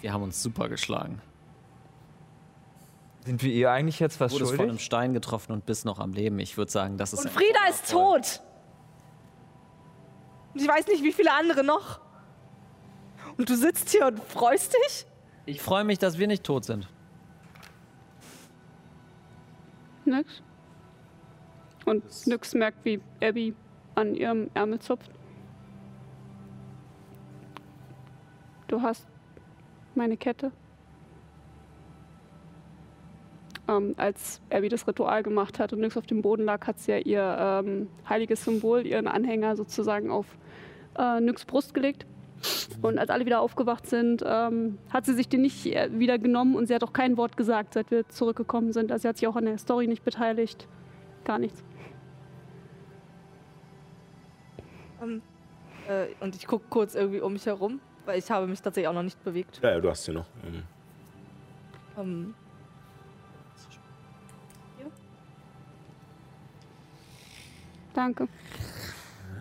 Wir haben uns super geschlagen. Sind wir ihr eigentlich jetzt was Wurdest von einem? Stein getroffen und bist noch am Leben. Ich würde sagen, das ist Und Frieda ist tot. Und ich weiß nicht, wie viele andere noch. Und du sitzt hier und freust dich? Ich freue mich, dass wir nicht tot sind. Nix. Und Nyx merkt, wie Abby an ihrem Ärmel zupft. Du hast meine Kette. Ähm, als Abby das Ritual gemacht hat und Nyx auf dem Boden lag, hat sie ja ihr ähm, heiliges Symbol, ihren Anhänger sozusagen auf äh, Nyx Brust gelegt. Und als alle wieder aufgewacht sind, ähm, hat sie sich den nicht äh, wieder genommen und sie hat auch kein Wort gesagt, seit wir zurückgekommen sind. Also sie hat sich auch an der Story nicht beteiligt. Gar nichts. Ähm, äh, und ich gucke kurz irgendwie um mich herum, weil ich habe mich tatsächlich auch noch nicht bewegt. Ja, ja, du hast sie noch. Mhm. Ähm, Danke.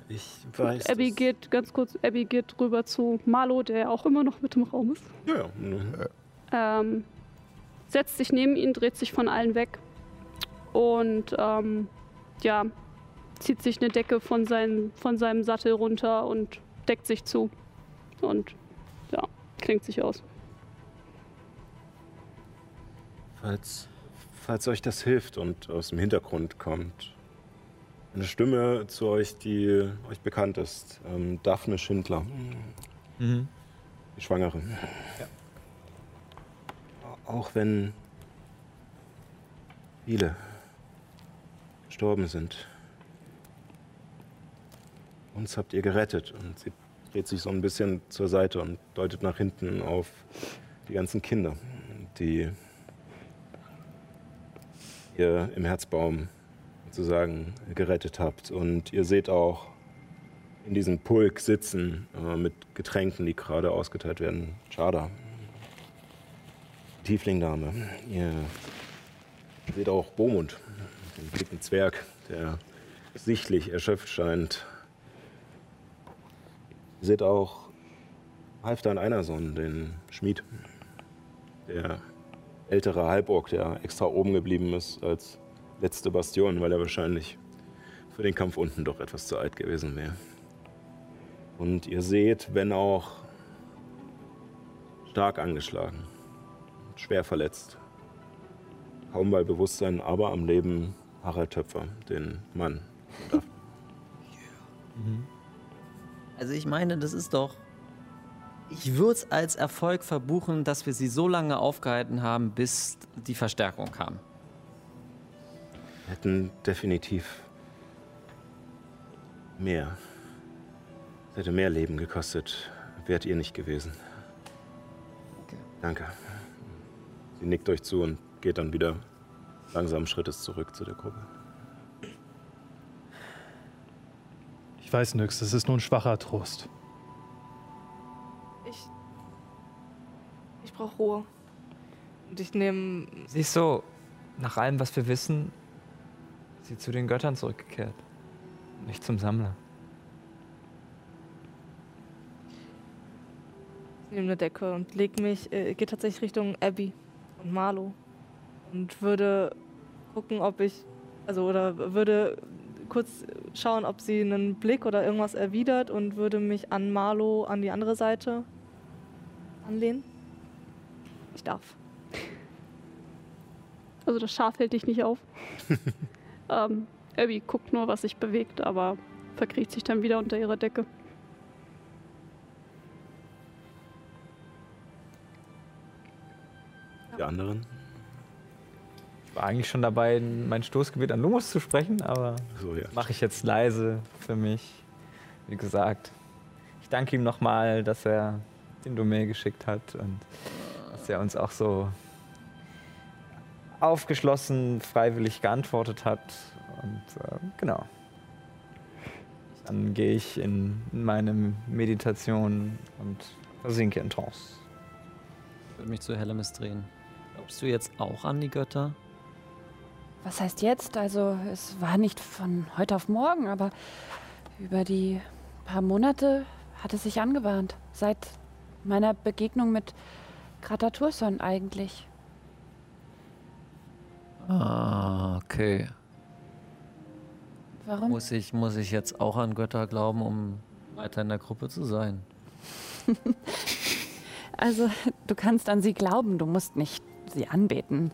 Ich weiß. Abby dass- geht ganz kurz, Abby geht rüber zu Marlo, der auch immer noch mit im Raum ist. Ja, ja. mhm. Ähm, setzt sich neben ihn, dreht sich von allen weg und ähm, ja, zieht sich eine Decke von, seinen, von seinem Sattel runter und deckt sich zu. Und ja, klingt sich aus. Falls, falls euch das hilft und aus dem Hintergrund kommt. Eine Stimme zu euch, die euch bekannt ist. Ähm, Daphne Schindler, Mhm. die Schwangere. Auch wenn viele gestorben sind. Uns habt ihr gerettet. Und sie dreht sich so ein bisschen zur Seite und deutet nach hinten auf die ganzen Kinder, die ihr im Herzbaum sozusagen gerettet habt. Und ihr seht auch in diesem Pulk sitzen äh, mit Getränken, die gerade ausgeteilt werden. Chada. Tieflingdame. Ihr seht auch Bomund, den dicken Zwerg, der sichtlich erschöpft scheint. Ihr seht auch Halfdan Einerson, den Schmied, der ältere Halborg, der extra oben geblieben ist als letzte Bastion, weil er wahrscheinlich für den Kampf unten doch etwas zu alt gewesen wäre. Und ihr seht, wenn auch stark angeschlagen, schwer verletzt, kaum bei Bewusstsein, aber am Leben Harald Töpfer, den Mann. Also ich meine, das ist doch. Ich würde es als Erfolg verbuchen, dass wir sie so lange aufgehalten haben, bis die Verstärkung kam. Hätten definitiv mehr. Es hätte mehr Leben gekostet. Wärt ihr nicht gewesen. Danke. Sie nickt euch zu und geht dann wieder langsamen Schrittes zurück zu der Gruppe. Ich weiß nix, es ist nur ein schwacher Trost. Ich. Ich brauche Ruhe. Und ich nehme. Sie ist so, nach allem, was wir wissen, sie zu den Göttern zurückgekehrt. Nicht zum Sammler. Ich nehme eine Decke und leg mich, äh, gehe tatsächlich Richtung Abby und Marlo. Und würde gucken, ob ich, also oder würde kurz schauen, ob sie einen Blick oder irgendwas erwidert und würde mich an Marlo an die andere Seite anlehnen. Ich darf. Also das Schaf hält dich nicht auf. ähm, Abby guckt nur, was sich bewegt, aber verkriecht sich dann wieder unter ihrer Decke. Die anderen? Ich war eigentlich schon dabei, mein Stoßgebet an Lumos zu sprechen, aber So, ja. mache ich jetzt leise für mich. Wie gesagt, ich danke ihm nochmal, dass er den Domain geschickt hat und dass er uns auch so aufgeschlossen, freiwillig geantwortet hat. Und äh, genau. Dann gehe ich in meine Meditation und versinke in Trance. Ich würde mich zu Hellemis drehen. Glaubst du jetzt auch an die Götter? Was heißt jetzt? Also, es war nicht von heute auf morgen, aber über die paar Monate hat es sich angebahnt. Seit meiner Begegnung mit Krataturson eigentlich. Ah, okay. Warum? Muss ich, muss ich jetzt auch an Götter glauben, um weiter in der Gruppe zu sein? Also, du kannst an sie glauben, du musst nicht sie anbeten.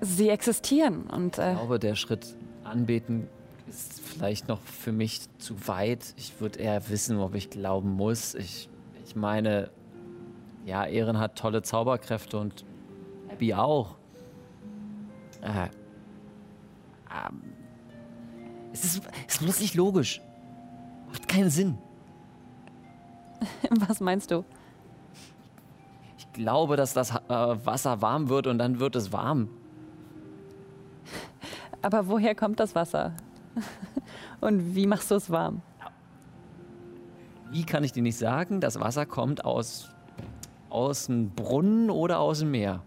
Sie existieren und Ich äh, glaube, der Schritt anbeten ist vielleicht noch für mich zu weit. Ich würde eher wissen, ob ich glauben muss. Ich, ich meine, ja, Ehren hat tolle Zauberkräfte und Abby auch. Äh, ähm, es ist, es ist bloß nicht logisch. Macht keinen Sinn. was meinst du? Ich glaube, dass das äh, Wasser warm wird und dann wird es warm. Aber woher kommt das Wasser? Und wie machst du es warm? Wie kann ich dir nicht sagen? Das Wasser kommt aus, aus dem Brunnen oder aus dem Meer.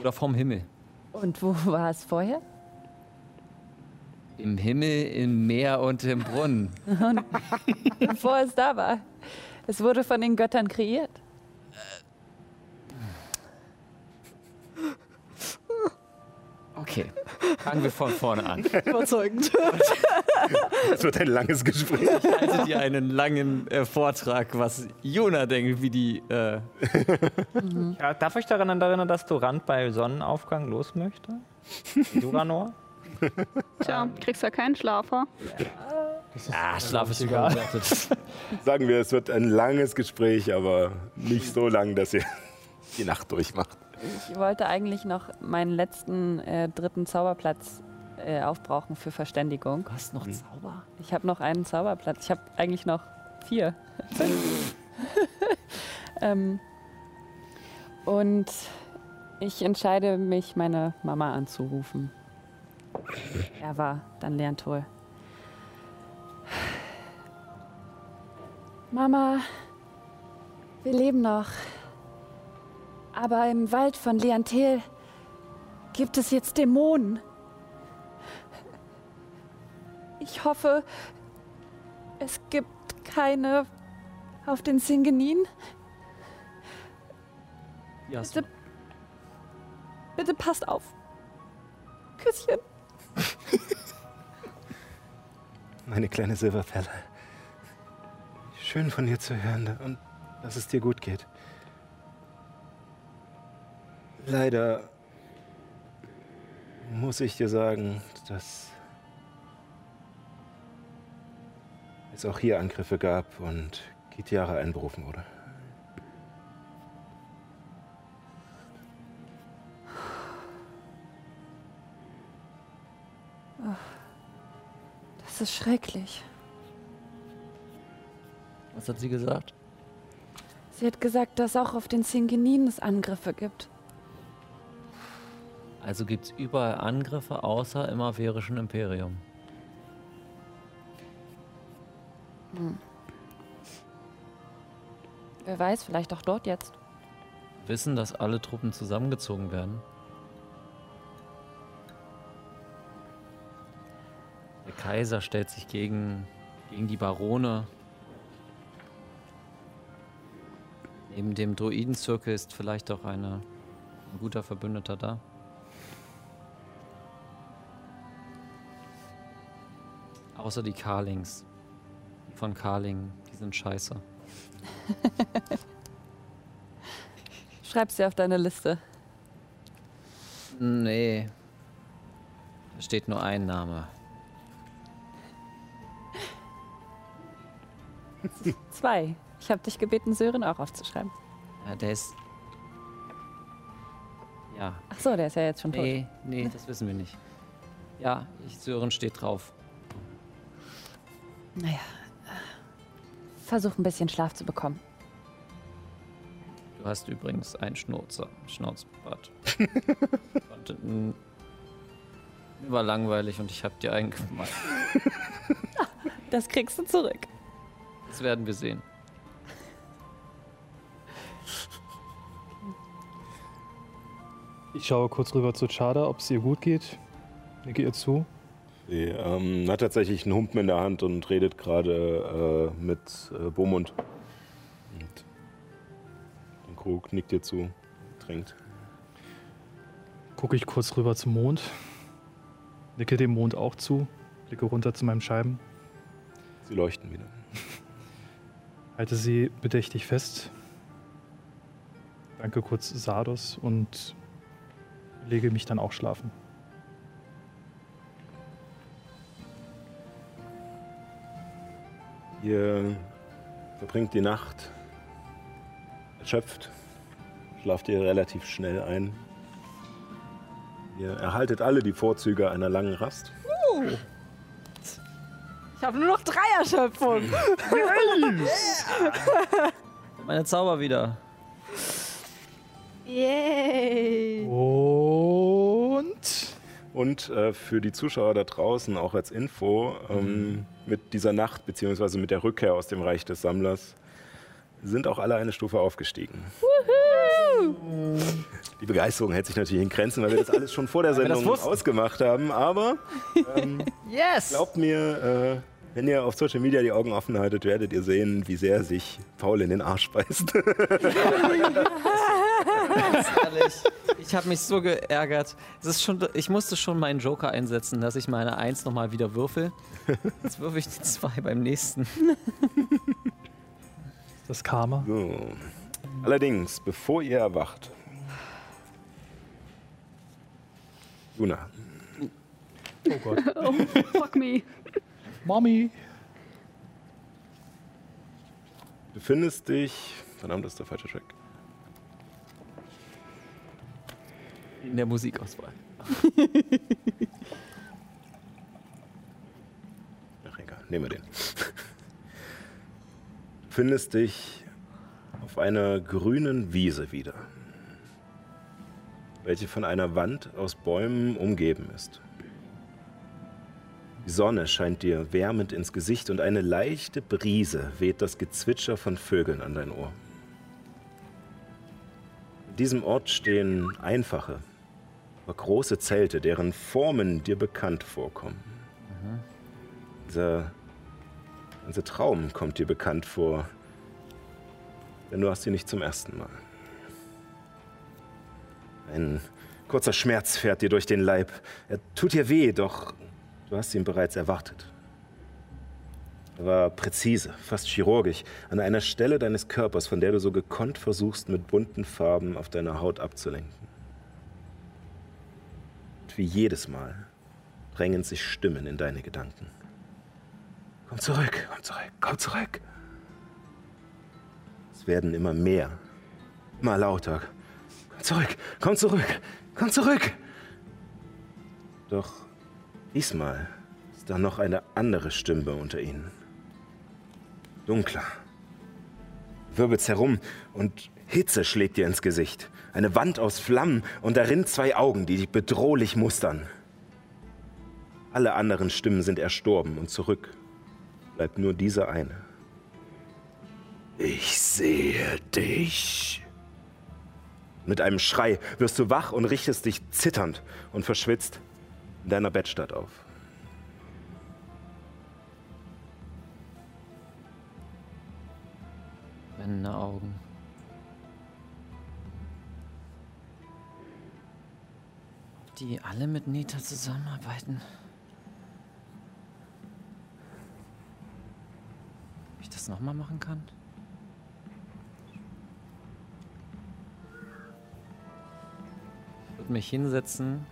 Oder vom Himmel. Und wo war es vorher? Im Himmel, im Meer und im Brunnen. Bevor es da war. Es wurde von den Göttern kreiert. Okay, fangen wir von vorne an. Überzeugend. Es wird ein langes Gespräch. Haltet ihr einen langen äh, Vortrag, was Jona denkt, wie die. Äh, Ja, darf ich daran erinnern, dass Durant bei Sonnenaufgang los möchte? Duranor? Tja, kriegst ja keinen Schlafer. ah, Schlaf ist überbewertet. Sagen wir, es wird ein langes Gespräch, aber nicht so lang, dass ihr die Nacht durchmacht. Ich wollte eigentlich noch meinen letzten äh, dritten Zauberplatz äh, aufbrauchen für Verständigung. Du hast noch Zauber? Ich habe noch einen Zauberplatz. Ich habe eigentlich noch vier. ähm, und ich entscheide mich, meine Mama anzurufen. Er war dann Lerntoll. Mama, wir leben noch. Aber im Wald von Leantel gibt es jetzt Dämonen. Ich hoffe, es gibt keine auf den Singenin. Ja, Bitte, bitte passt auf. Küsschen. Meine kleine Silberperle. Schön von dir zu hören und dass es dir gut geht. Leider muss ich dir sagen, dass es auch hier Angriffe gab und Kitiara einberufen wurde. Das ist schrecklich. Was hat sie gesagt? Sie hat gesagt, dass auch auf den Singenin es Angriffe gibt. Also gibt es überall Angriffe außer im averischen Imperium. Wer weiß, vielleicht auch dort jetzt. Wissen, dass alle Truppen zusammengezogen werden. Der Kaiser stellt sich gegen, gegen die Barone. Neben dem Druidenzirkel ist vielleicht auch eine, ein guter Verbündeter da. Außer die Karlings. Die von Karling, die sind scheiße. Schreib sie auf deine Liste. Nee. Da steht nur ein Name. Zwei. Ich habe dich gebeten, Sören auch aufzuschreiben. Ja, der ist. Ja. Ach so, der ist ja jetzt schon tot. Nee, nee, das wissen wir nicht. Ja, ich, Sören steht drauf. Naja. Versuch ein bisschen Schlaf zu bekommen. Du hast übrigens einen Schnauzer, Schnauzbart. und, mir war langweilig und ich hab dir einen gemacht. Das kriegst du zurück. Das werden wir sehen. Ich schaue kurz rüber zu Chada, ob es ihr gut geht. Nicke ihr zu. Sie ähm, hat tatsächlich einen Humpen in der Hand und redet gerade äh, mit äh, Bomund. Und den Krug nickt ihr zu, trinkt. Gucke ich kurz rüber zum Mond. Nicke dem Mond auch zu. Blicke runter zu meinen Scheiben. Sie leuchten wieder. Halte sie bedächtig fest. Danke kurz Sardos und lege mich dann auch schlafen. Ihr verbringt die Nacht erschöpft, schlaft ihr relativ schnell ein. Ihr erhaltet alle die Vorzüge einer langen Rast. Ich habe nur noch drei Erschöpfung. Meine Zauber wieder. Yay. Und Und äh, für die Zuschauer da draußen auch als Info, ähm, mit dieser Nacht beziehungsweise mit der Rückkehr aus dem Reich des Sammlers sind auch alle eine Stufe aufgestiegen. Die Begeisterung hält sich natürlich in Grenzen, weil wir das alles schon vor der Sendung ausgemacht haben. Aber ähm, Yes! glaubt mir, äh, wenn ihr auf Social Media die Augen offen haltet, werdet ihr sehen, wie sehr sich Paul in den Arsch beißt. Ehrlich, ich habe mich so geärgert. Es ist schon, ich musste schon meinen Joker einsetzen, dass ich meine Eins nochmal wieder würfel. Jetzt würfel ich die zwei beim nächsten. das Karma. so. Allerdings, bevor ihr erwacht, Luna, Oh Gott. Oh, fuck me. Mommy. du befindest dich. Verdammt, das ist der falsche Track. In der Musikauswahl. Ach egal, nehmen wir den. Findest dich auf einer grünen Wiese wieder, welche von einer Wand aus Bäumen umgeben ist. Die Sonne scheint dir wärmend ins Gesicht und eine leichte Brise weht das Gezwitscher von Vögeln an dein Ohr. An diesem Ort stehen einfache, große Zelte, deren Formen dir bekannt vorkommen. Dieser ganze Traum kommt dir bekannt vor, denn du hast ihn nicht zum ersten Mal. Ein kurzer Schmerz fährt dir durch den Leib. Er tut dir weh, doch du hast ihn bereits erwartet. Er war präzise, fast chirurgisch, an einer Stelle deines Körpers, von der du so gekonnt versuchst, mit bunten Farben auf deiner Haut abzulenken. Wie jedes Mal drängen sich Stimmen in deine Gedanken. Komm zurück, komm zurück, komm zurück. Es werden immer mehr, immer lauter. Komm zurück, komm zurück, komm zurück. Doch diesmal ist da noch eine andere Stimme unter ihnen. Dunkler. Wirbelt's herum und Hitze schlägt dir ins Gesicht. Eine Wand aus Flammen und darin zwei Augen, die dich bedrohlich mustern. Alle anderen Stimmen sind erstorben und zurück bleibt nur dieser eine. Ich sehe dich. Mit einem Schrei wirst du wach und richtest dich zitternd und verschwitzt in deiner Bettstatt auf. Brennende Augen. Die alle mit Nita zusammenarbeiten? Ob ich das nochmal machen kann? Ich würde mich hinsetzen,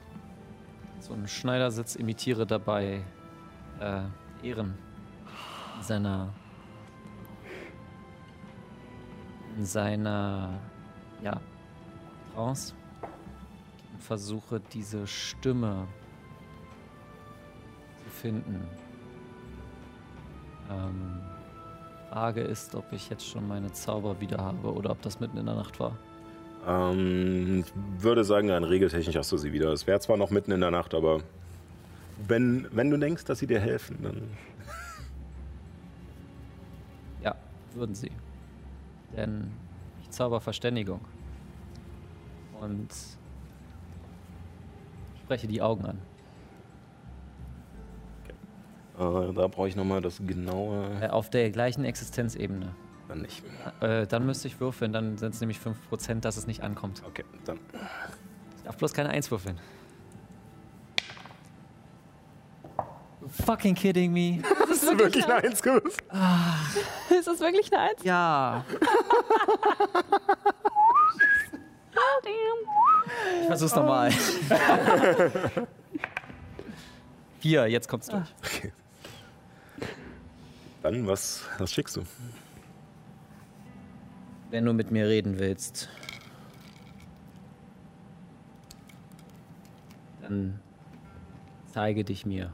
so einen Schneidersitz imitiere dabei äh, Ehren in seiner in seiner ja, Trance versuche diese Stimme zu finden. Ähm, Frage ist, ob ich jetzt schon meine Zauber wieder habe oder ob das mitten in der Nacht war. Ähm, ich würde sagen, rein regeltechnisch hast du sie wieder. Es wäre zwar noch mitten in der Nacht, aber wenn, wenn du denkst, dass sie dir helfen, dann. Ja, würden sie. Denn ich zauber Verständigung. Und spreche die Augen an. Äh, da brauche ich nochmal das genaue. Äh, auf der gleichen Existenzebene. Dann nicht. Äh, dann müsste ich würfeln, dann sind es nämlich 5%, dass es nicht ankommt. Okay, dann. Ich darf bloß keine Eins würfeln. Fucking kidding me. Das ist wirklich eine Eins gewusst. Ist das wirklich eine Eins? Ja. Ich versuch's nochmal. Vier, jetzt kommt's durch. Okay. Dann, was, was schickst du? Wenn du mit mir reden willst, dann zeige dich mir.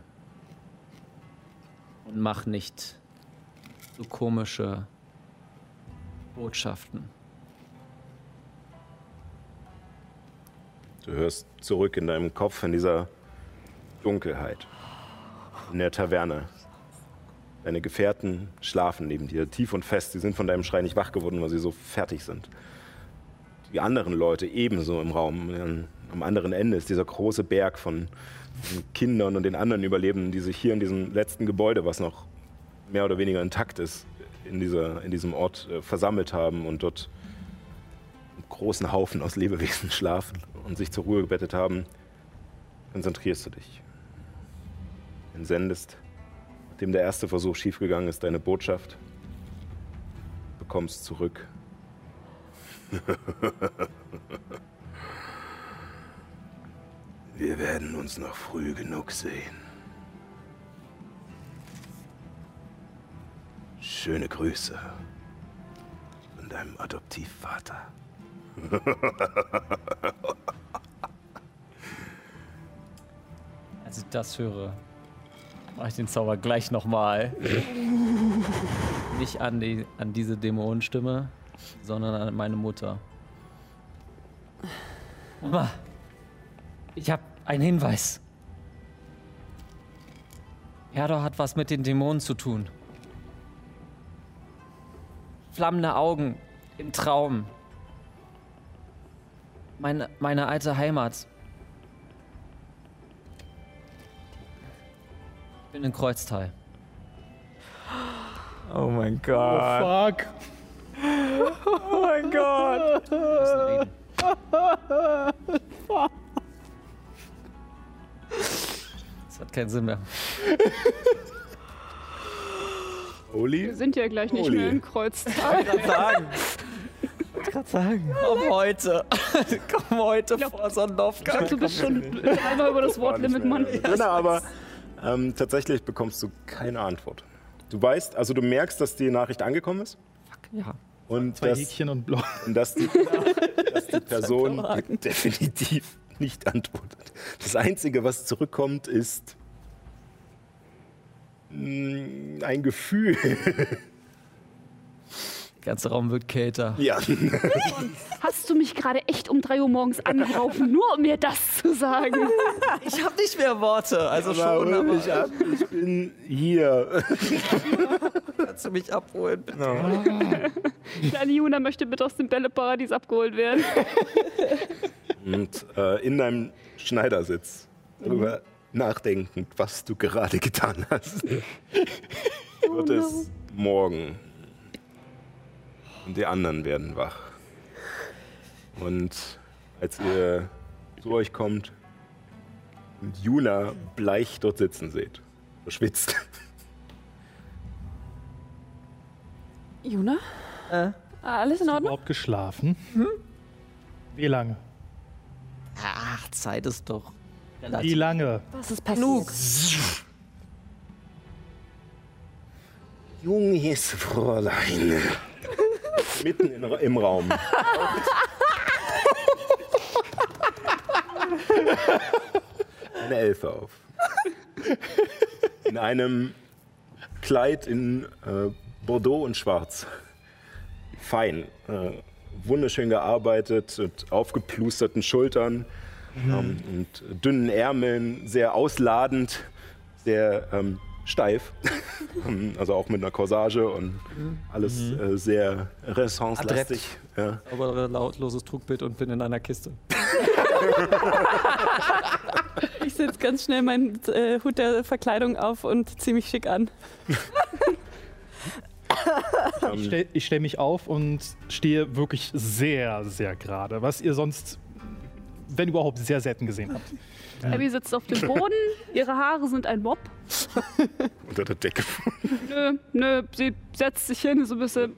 Und mach nicht so komische Botschaften. Du hörst zurück in deinem Kopf in dieser Dunkelheit. In der Taverne. Deine Gefährten schlafen neben dir, tief und fest. Sie sind von deinem Schrei nicht wach geworden, weil sie so fertig sind. Die anderen Leute ebenso im Raum. Am anderen Ende ist dieser große Berg von von Kindern und den anderen Überlebenden, die sich hier in diesem letzten Gebäude, was noch mehr oder weniger intakt ist, in, dieser, in diesem Ort äh, versammelt haben und dort einen großen Haufen aus Lebewesen schlafen und sich zur Ruhe gebettet haben, konzentrierst du dich. Entsendest, nachdem der erste Versuch schiefgegangen ist, deine Botschaft, bekommst zurück. Wir werden uns noch früh genug sehen. Schöne Grüße von deinem Adoptivvater. Als ich das höre, mache ich den Zauber gleich nochmal. Nicht an, die, an diese Dämonenstimme, sondern an meine Mutter. Mama, ich habe einen Hinweis. Herdor hat was mit den Dämonen zu tun. Flammende Augen im Traum. Meine, meine alte Heimat. Bin in Kreuztal. Oh mein Gott. Fuck. Oh mein Gott. Das hat keinen Sinn mehr. Oli? Wir sind ja gleich nicht Uli. mehr im Kreuztal. sagen. Ich gerade sagen. Komm heute. Komm heute vor Ich Sonnenaufgang. glaube, du bist schon einmal über das Wortlimit, Mann. Genau, aber ähm, tatsächlich bekommst du keine Antwort. Du weißt, also du merkst, dass die Nachricht angekommen ist Ja. und Zwei dass, Häkchen und Blau. und dass die, dass die Person definitiv nicht antwortet. Das Einzige, was zurückkommt, ist mm, ein Gefühl. Der ganze Raum wird kälter. Ja. Hast du mich gerade echt um 3 Uhr morgens angerufen, nur um mir das zu sagen? Ich habe nicht mehr Worte. Also schon, Aber ich, hab, ich bin hier. kannst du mich abholen? Kleine Juna möchte bitte aus dem Bälleparadies abgeholt werden. Und äh, in deinem Schneidersitz darüber nachdenkend, was du gerade getan hast, wird es morgen. Und die anderen werden wach. Und als ihr zu euch kommt und Juna bleich dort sitzen seht, verschwitzt, Juna? Äh? Alles in Ordnung? Überhaupt geschlafen? Wie lange? Ach, Zeit ist doch. Wie lange? Was ist passiert? Junges Fräulein, mitten in, im Raum. Eine Elfe auf. In einem Kleid in äh, Bordeaux und Schwarz. Fein. Äh, wunderschön gearbeitet mit aufgeplusterten Schultern ähm, und dünnen Ärmeln, sehr ausladend, sehr ähm, steif. also auch mit einer Corsage und alles äh, sehr renaissance-lastig. Ja. Aber lautloses Trugbild und bin in einer Kiste. Ich setze ganz schnell meinen äh, Hut der Verkleidung auf und ziehe mich schick an. Ich stelle stell mich auf und stehe wirklich sehr, sehr gerade. Was ihr sonst, wenn überhaupt, sehr selten gesehen habt. Abby sitzt auf dem Boden, ihre Haare sind ein Mob. Unter der Decke. Nö, nö, sie setzt sich hin, so ein bisschen.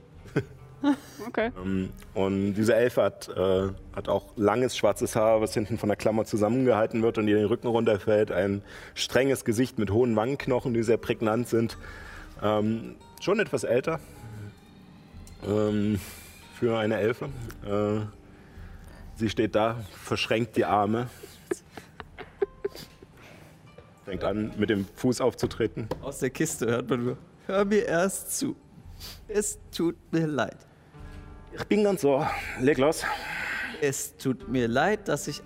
Okay. Ähm, Und diese Elfe hat, äh, hat auch langes schwarzes Haar, was hinten von der Klammer zusammengehalten wird und ihr den Rücken runterfällt. Ein strenges Gesicht mit hohen Wangenknochen, die sehr prägnant sind. Ähm, schon etwas älter ähm, für eine Elfe. Äh, sie steht da, verschränkt die Arme. Fängt an, mit dem Fuß aufzutreten. Aus der Kiste hört man nur. Hör mir erst zu. Es tut mir leid. Ich bin ganz so. Leg los. Es tut mir leid, dass ich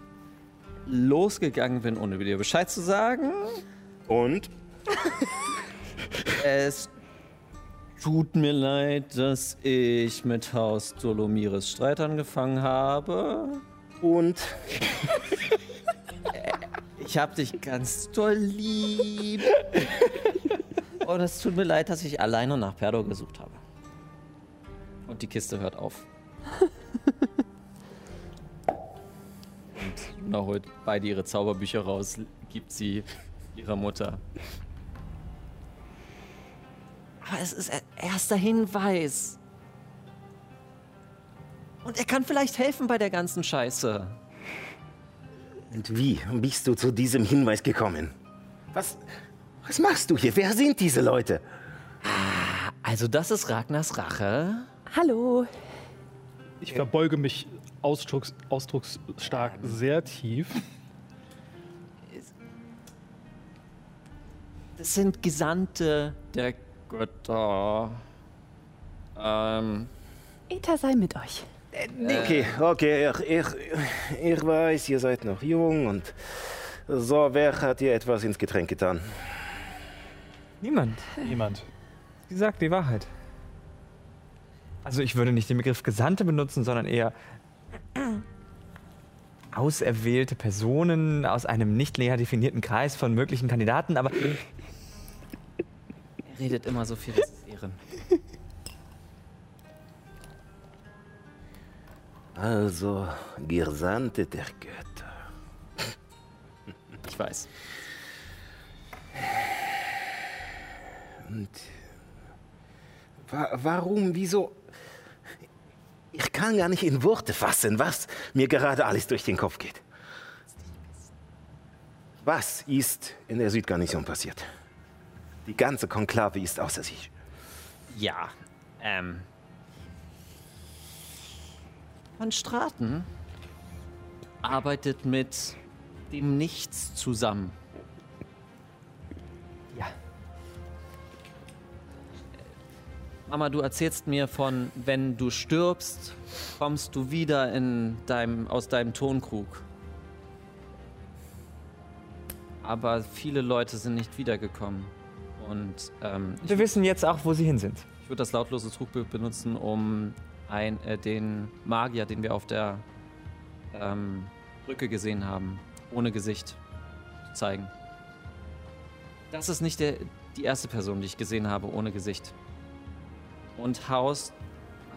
losgegangen bin, ohne dir Bescheid zu sagen. Und Es tut mir leid, dass ich mit Haus Dolomiris Streit angefangen habe. Und Ich hab dich ganz doll lieb. Und es tut mir leid, dass ich alleine nach Perdo gesucht habe. Und die Kiste hört auf. Und Luna holt beide ihre Zauberbücher raus, gibt sie ihrer Mutter. Aber es ist erster Hinweis. Und er kann vielleicht helfen bei der ganzen Scheiße. Und wie bist du zu diesem Hinweis gekommen? Was, was machst du hier? Wer sind diese Leute? Also das ist Ragnars Rache. Hallo. Ich verbeuge mich ausdrucks, ausdrucksstark sehr tief. Das sind Gesandte der Götter. Ähm, Eta sei mit euch. Okay, okay, ich, ich, ich weiß, ihr seid noch jung und so, wer hat dir etwas ins Getränk getan? Niemand. Niemand. Wie gesagt, die Wahrheit. Also ich würde nicht den Begriff Gesandte benutzen, sondern eher auserwählte Personen aus einem nicht näher definierten Kreis von möglichen Kandidaten, aber er redet immer so viel, das ist Ehren. Also, Gesandte der Götter. Ich weiß. Und wa warum, wieso? Ich kann gar nicht in Worte fassen, was mir gerade alles durch den Kopf geht. Was ist in der Südgarnison passiert? Die ganze Konklave ist außer sich. Ja, ähm. Van Straten arbeitet mit dem Nichts zusammen. ja. Mama, du erzählst mir von, wenn du stirbst, kommst du wieder in deinem, aus deinem Tonkrug. Aber viele Leute sind nicht wiedergekommen. Und ähm, Wir wissen jetzt auch, wo sie hin sind. Ich würde das lautlose Trugbild benutzen, um ein, äh, den Magier, den wir auf der ähm, Brücke gesehen haben, ohne Gesicht zu zeigen. Das ist nicht der, die erste Person, die ich gesehen habe, ohne Gesicht. Und Haus,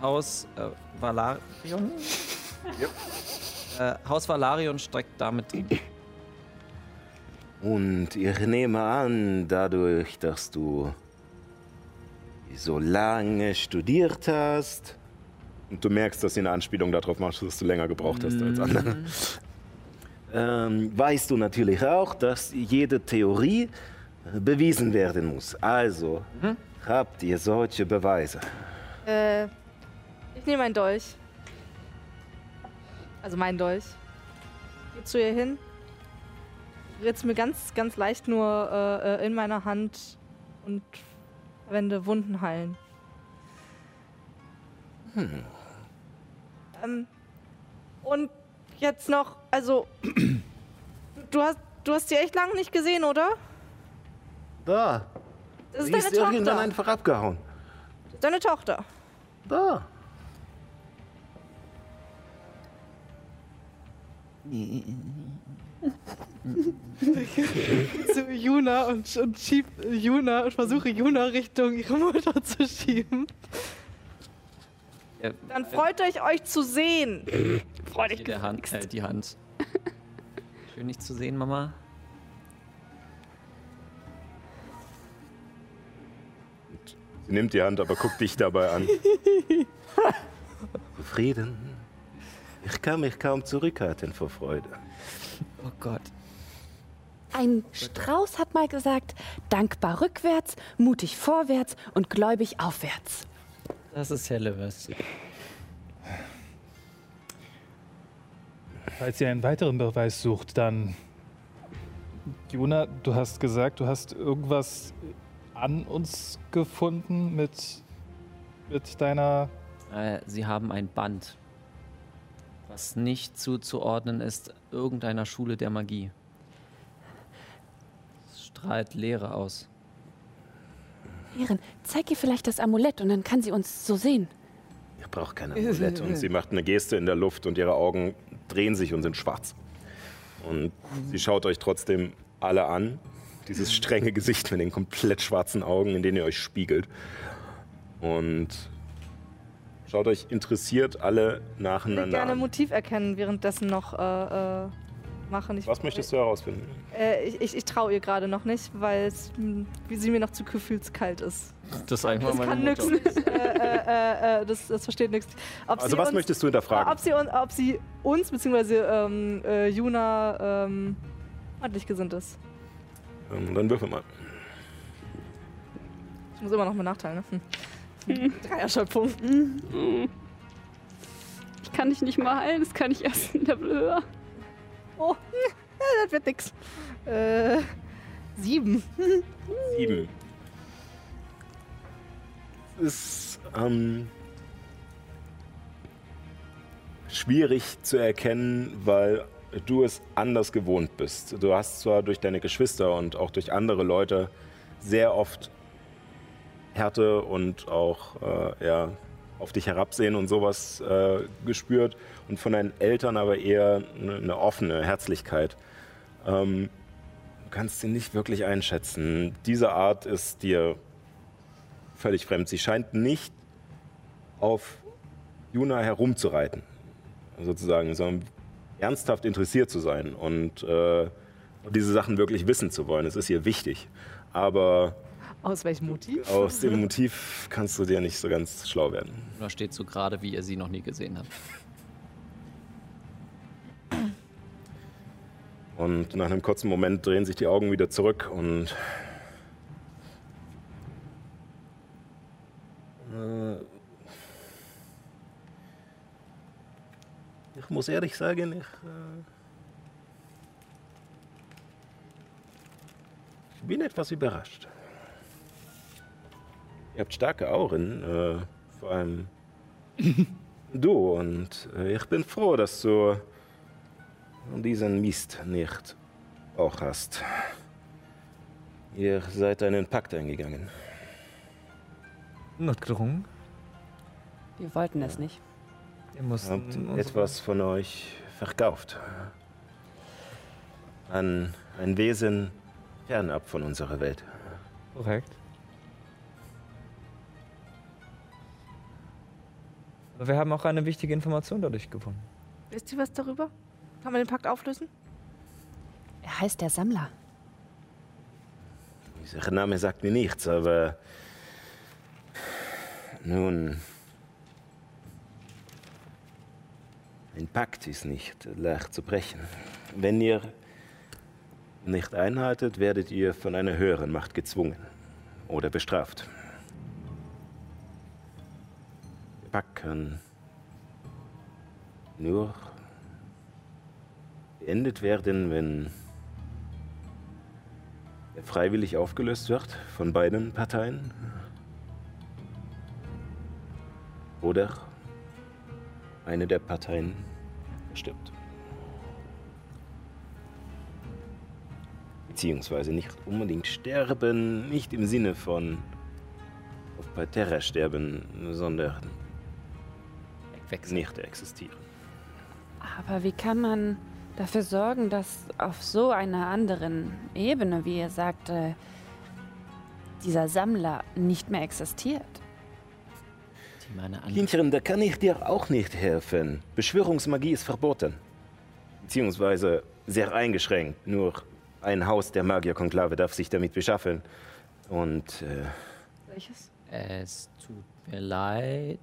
Haus äh, Valarion? Äh, Haus Valarion steckt damit drin. Und ich nehme an, dadurch, dass du so lange studiert hast, und du merkst, dass sie eine Anspielung darauf macht, dass du länger gebraucht hast als andere, ähm, weißt du natürlich auch, dass jede Theorie bewiesen werden muss. Also, habt ihr solche Beweise? Äh, ich nehme einen Dolch. Also meinen Dolch. Geh zu ihr hin. Ritz mir ganz, ganz leicht nur äh, äh, in meiner Hand und verwende Wunden heilen. Ähm, und jetzt noch, also, du hast, du hast sie echt lange nicht gesehen, oder? Da. Das Sie ist ist deine irgendwann Tochter. einfach abgehauen. Deine Tochter. Da. zu Juna und, und schieb Juna und versuche Juna Richtung ihre Mutter zu schieben. Ja, Dann freut euch, euch zu sehen. Freut die, der Hand, äh, die Hand. Schön dich zu sehen, Mama. Sie nimmt die Hand, aber guckt dich dabei an. Zufrieden? Ich kann mich kaum zurückhalten vor Freude. Oh Gott. Ein Strauß hat mal gesagt, dankbar rückwärts, mutig vorwärts und gläubig aufwärts. Das ist Hellewes. Falls ihr einen weiteren Beweis sucht, dann. Jona, du hast gesagt, du hast irgendwas an uns gefunden mit, mit deiner. Äh, sie haben ein Band, was nicht zuzuordnen ist irgendeiner Schule der Magie. Es strahlt Leere aus. Ehren, zeig ihr vielleicht das Amulett und dann kann sie uns so sehen. Ich brauche keine Amulett. Und sie macht eine Geste in der Luft und ihre Augen drehen sich und sind schwarz. Und sie schaut euch trotzdem alle an. Dieses strenge Gesicht mit den komplett schwarzen Augen, in denen ihr euch spiegelt. Und schaut euch interessiert alle Ich würde nacheinander gerne an. Motiv erkennen, währenddessen noch äh, äh, machen. Ich, Was möchtest du herausfinden? Äh, ich ich, ich traue ihr gerade noch nicht, weil wie sie mir noch zu gefühlskallt ist. Das ist eigentlich Das kann nix. äh, äh, äh, das, das versteht nichts. Ob Also was uns, möchtest du hinterfragen? Ob sie, ob sie uns, beziehungsweise ähm, äh, Juna, ähm, freundlich gesinnt ist. Ähm, Dann würfel mal. Ich muss immer noch mal nachteilen, ne? Hm. Drei Erschöpfung. Ich kann dich nicht mal heilen, das kann ich erst in der Blöhe. Oh, das wird nix. Äh, Sieben. Sieben. Ist ähm, schwierig zu erkennen, weil du es anders gewohnt bist. Du hast zwar durch deine Geschwister und auch durch andere Leute sehr oft Härte und auch äh, ja, auf dich herabsehen und sowas äh, gespürt und von deinen Eltern aber eher eine, eine offene Herzlichkeit. Ähm, du kannst sie nicht wirklich einschätzen. Diese Art ist dir völlig fremd. Sie scheint nicht auf Juna herumzureiten, sozusagen, sondern ernsthaft interessiert zu sein und äh, diese Sachen wirklich wissen zu wollen. Es ist ihr wichtig. Aber Aus welchem Motiv? aus dem Motiv kannst du dir nicht so ganz schlau werden. Da steht so gerade, wie ihr sie noch nie gesehen habt. Und nach einem kurzen Moment drehen sich die Augen wieder zurück und. Äh, ich muss ehrlich sagen, ich. Äh, ich bin etwas überrascht. Ihr habt starke Auren, äh, vor allem du, und äh, ich bin froh, dass du diesen Mist nicht auch hast. Ihr seid einen Pakt eingegangen. Notgedrungen. Wir wollten es nicht. Wir mussten Habt etwas von euch verkauft. An ein Wesen fernab von unserer Welt. Korrekt. Aber wir haben auch eine wichtige Information dadurch gewonnen. Wisst ihr was darüber? Kann man den Pakt auflösen? Er heißt der Sammler. Dieser Name sagt mir nichts, aber nun, ein Pakt ist nicht leicht zu brechen. Wenn ihr nicht einhaltet, werdet ihr von einer höheren Macht gezwungen oder bestraft. Kann nur beendet werden, wenn der freiwillig aufgelöst wird von beiden Parteien. Oder eine der Parteien stirbt. Beziehungsweise nicht unbedingt sterben, nicht im Sinne von auf Parterra sterben, sondern Wegwechseln. nicht existieren. Aber wie kann man dafür sorgen, dass auf so einer anderen Ebene, wie ihr sagt, äh, dieser Sammler nicht mehr existiert? Kindchen, da kann ich dir auch nicht helfen. Beschwörungsmagie ist verboten. Beziehungsweise sehr eingeschränkt. Nur ein Haus der Magierkonklave darf sich damit beschaffen. Und äh, Welches? Es tut mir leid,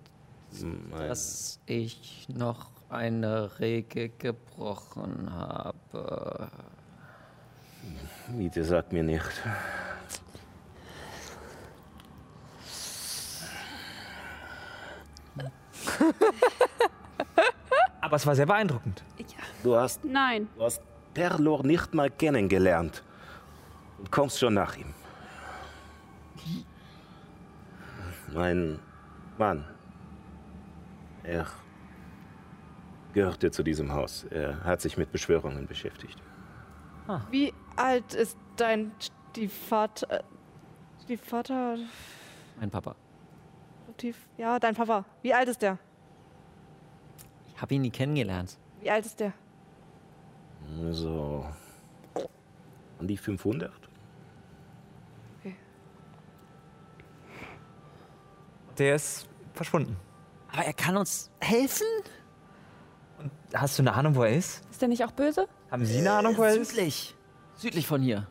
dass ich noch eine Regel gebrochen habe. bitte sag mir nicht. Aber es war sehr beeindruckend. Du hast, Nein. du hast Perlor nicht mal kennengelernt. Und kommst schon nach ihm. Mein Mann. Er gehörte zu diesem Haus. Er hat sich mit Beschwörungen beschäftigt. Wie alt ist dein Stiefvater? Äh, Stiefvater? Mein Papa. Stief, ja, dein Papa. Wie alt ist der? Ich habe ihn nie kennengelernt. Wie alt ist der? So. An die 500? Der ist verschwunden. Aber er kann uns helfen? Hast du eine Ahnung, wo er ist? Ist der nicht auch böse? Haben Sie eine Ahnung, wo er ist? Südlich. Südlich von hier.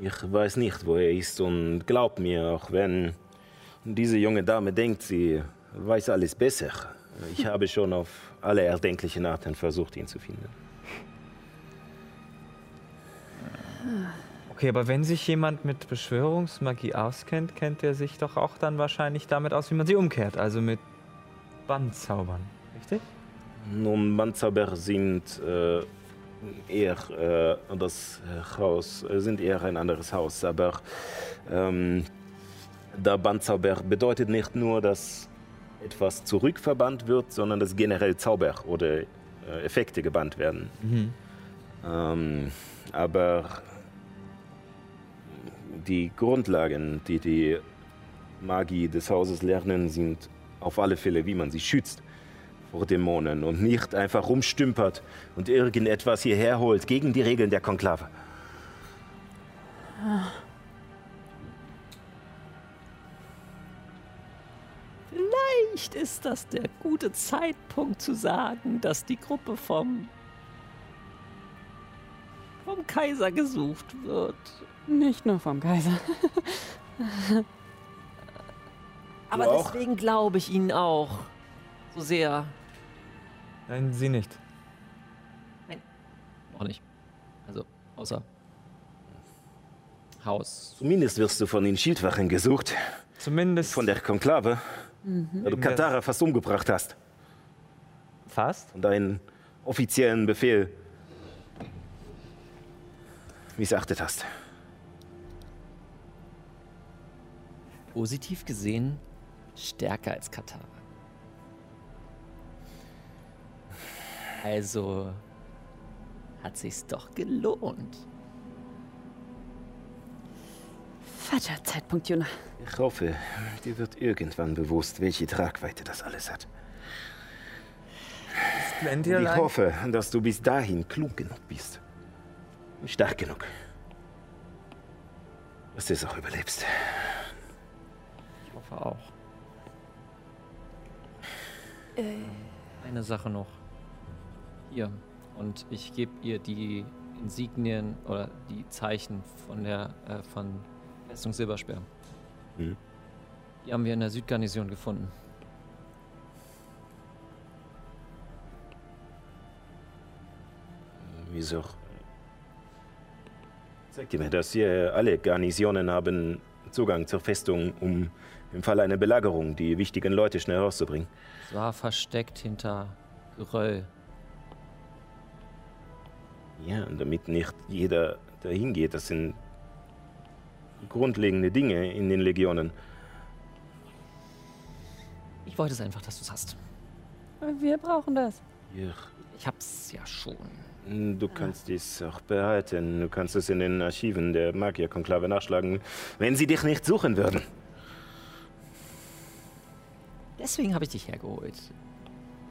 Ich weiß nicht, wo er ist und glaub mir, auch wenn diese junge Dame denkt, sie weiß alles besser. Ich habe schon auf alle erdenklichen Arten versucht, ihn zu finden. Okay, aber wenn sich jemand mit Beschwörungsmagie auskennt, kennt er sich doch auch dann wahrscheinlich damit aus, wie man sie umkehrt. Also mit Bandzaubern. Richtig? Nun, Bandzauber sind äh, eher äh, das Haus, äh, sind eher ein anderes Haus. Aber ähm, der Bandzauber bedeutet nicht nur, dass etwas zurückverbannt wird, sondern dass generell Zauber oder äh, Effekte gebannt werden. Ähm, aber die Grundlagen, die die Magie des Hauses lernen, sind auf alle Fälle, wie man sie schützt vor Dämonen und nicht einfach rumstümpert und irgendetwas hierher holt gegen die Regeln der Konklave. Vielleicht ist das der gute Zeitpunkt zu sagen, dass die Gruppe vom vom Kaiser gesucht wird. Nicht nur vom Kaiser. Aber auch? deswegen glaube ich ihnen auch so sehr. Nein, sie nicht. Auch nicht. Also, außer Haus. Zumindest wirst du von den Schildwachen gesucht, Zumindest von der Konklave, weil du Katara fast umgebracht hast fast. und deinen offiziellen Befehl missachtet hast. Positiv gesehen stärker als Katar. Also hat sich's doch gelohnt. Falscher Zeitpunkt, Juna. Ich hoffe, dir wird irgendwann bewusst, welche Tragweite das alles hat. Und ich hoffe, dass du bis dahin klug genug bist. Und stark genug. Dass du es auch überlebst. Hoffe auch. Eine Sache noch. Hier. Und ich gebe ihr die Insignien oder die Zeichen von der äh, von Festung Silbersperr. Mhm. Die haben wir in der Südgarnison gefunden. Wieso? Sagt ihr mir, dass hier alle Garnisonen haben Zugang zur Festung, um im Fall einer Belagerung die wichtigen Leute schnell rauszubringen. Es war versteckt hinter Geröll. Ja, und damit nicht jeder dahin geht. Das sind grundlegende Dinge in den Legionen. Ich wollte es einfach, dass du es hast. Wir brauchen das. Hier, Ich hab's ja schon. du kannst dies auch behalten. Du kannst es in den Archiven der Magierkonklave nachschlagen, wenn sie dich nicht suchen würden. Deswegen habe ich dich hergeholt.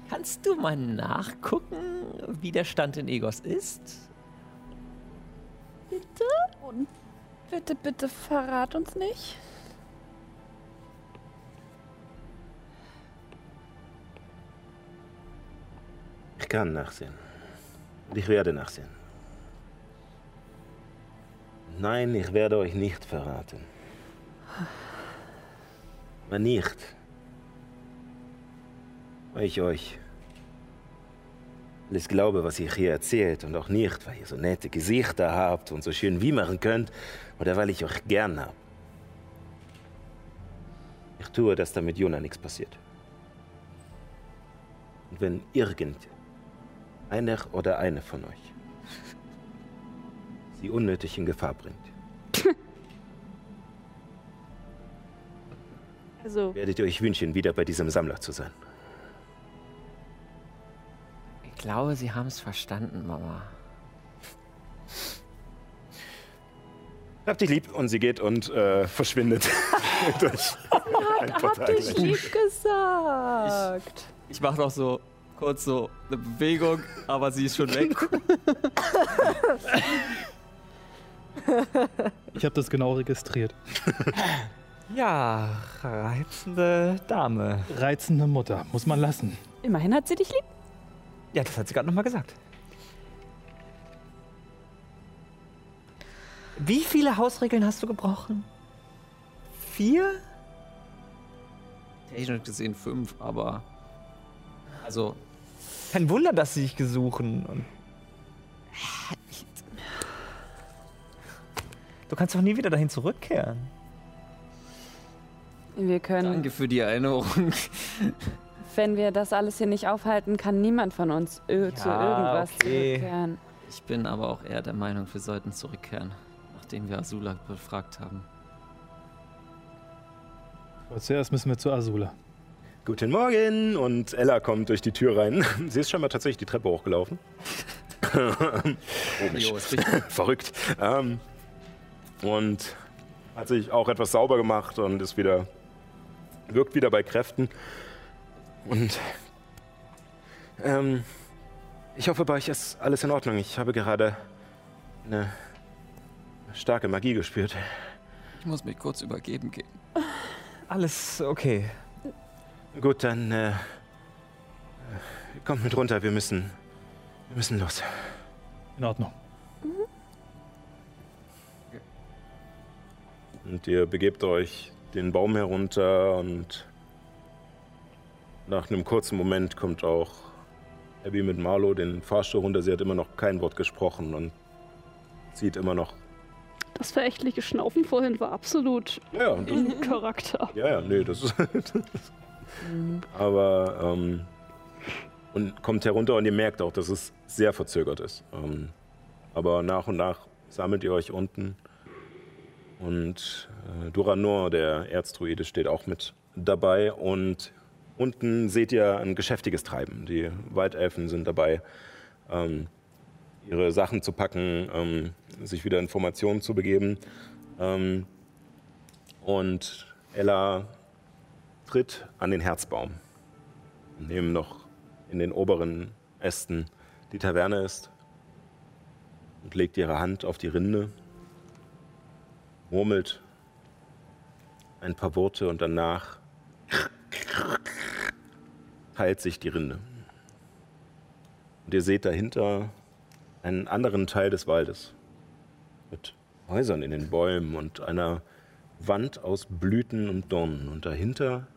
Kannst du mal nachgucken, wie der Stand in Egos ist? Bitte, bitte verrat uns nicht. Ich kann nachsehen. Und ich werde nachsehen. Nein, ich werde euch nicht verraten. Aber nicht, ich euch alles glaube, was ihr hier erzählt und auch nicht, weil ihr so nette Gesichter habt und so schön wimmern könnt oder weil ich euch gern habe. Ich tue das, damit Jona nichts passiert. Und wenn irgend einer oder eine von euch sie unnötig in Gefahr bringt, Also, werdet ihr euch wünschen, wieder bei diesem Sammler zu sein. Glaube, sie haben es verstanden, Mama. Habt dich lieb und sie geht und äh, verschwindet durch ein Portal. hab ich lieb gesagt. Ich mache noch so kurz so eine Bewegung, aber sie ist schon weg. Ich habe das genau registriert. Ja, reizende Dame. Reizende Mutter, muss man lassen. Immerhin hat sie dich lieb. Ja, das hat sie gerade nochmal gesagt. Wie viele Hausregeln hast du gebrochen? Vier? Technisch gesehen fünf, aber. Also, Kein Wunder, dass sie dich gesuchen. Und du kannst doch nie wieder dahin zurückkehren. Wir können, danke für die Erinnerung. Wenn wir das alles hier nicht aufhalten, kann niemand von uns ö- zu Ja, irgendwas okay. zurückkehren. Ich bin aber auch eher der Meinung, wir sollten zurückkehren, nachdem wir Azula befragt haben. Aber zuerst müssen wir zu Azula. Guten Morgen! Und Ella kommt durch die Tür rein. Sie ist scheinbar tatsächlich die Treppe hochgelaufen. Komisch. Jo. Verrückt. Ähm, und hat sich auch etwas sauber gemacht und ist wieder, wirkt wieder bei Kräften. Und ähm, ich hoffe, bei euch ist alles in Ordnung. Ich habe gerade eine starke Magie gespürt. Ich muss mich kurz übergeben gehen. Alles okay. Gut, dann äh, kommt mit runter. Wir müssen, wir müssen los. In Ordnung. Und ihr begebt euch den Baum herunter und nach einem kurzen Moment kommt auch Abby mit Marlo den Fahrstuhl runter. Sie hat immer noch kein Wort gesprochen und sieht immer noch. Das verächtliche Schnaufen vorhin war absolut Ja, das, im Charakter. ja, ja, nee, das ist. Aber ähm, und kommt herunter und ihr merkt auch, dass es sehr verzögert ist. Ähm, aber nach und nach sammelt ihr euch unten und äh, Duranor, der Erzdruide, steht auch mit dabei und unten seht ihr ein geschäftiges Treiben. Die Waldelfen sind dabei, ähm, ihre Sachen zu packen, ähm, sich wieder Informationen zu begeben. Ähm, und Ella tritt an den Herzbaum, in dem noch in den oberen Ästen die Taverne ist und legt ihre Hand auf die Rinde, murmelt ein paar Worte und danach teilt sich die Rinde. Und ihr seht dahinter einen anderen Teil des Waldes mit Häusern in den Bäumen und einer Wand aus Blüten und Dornen und dahinter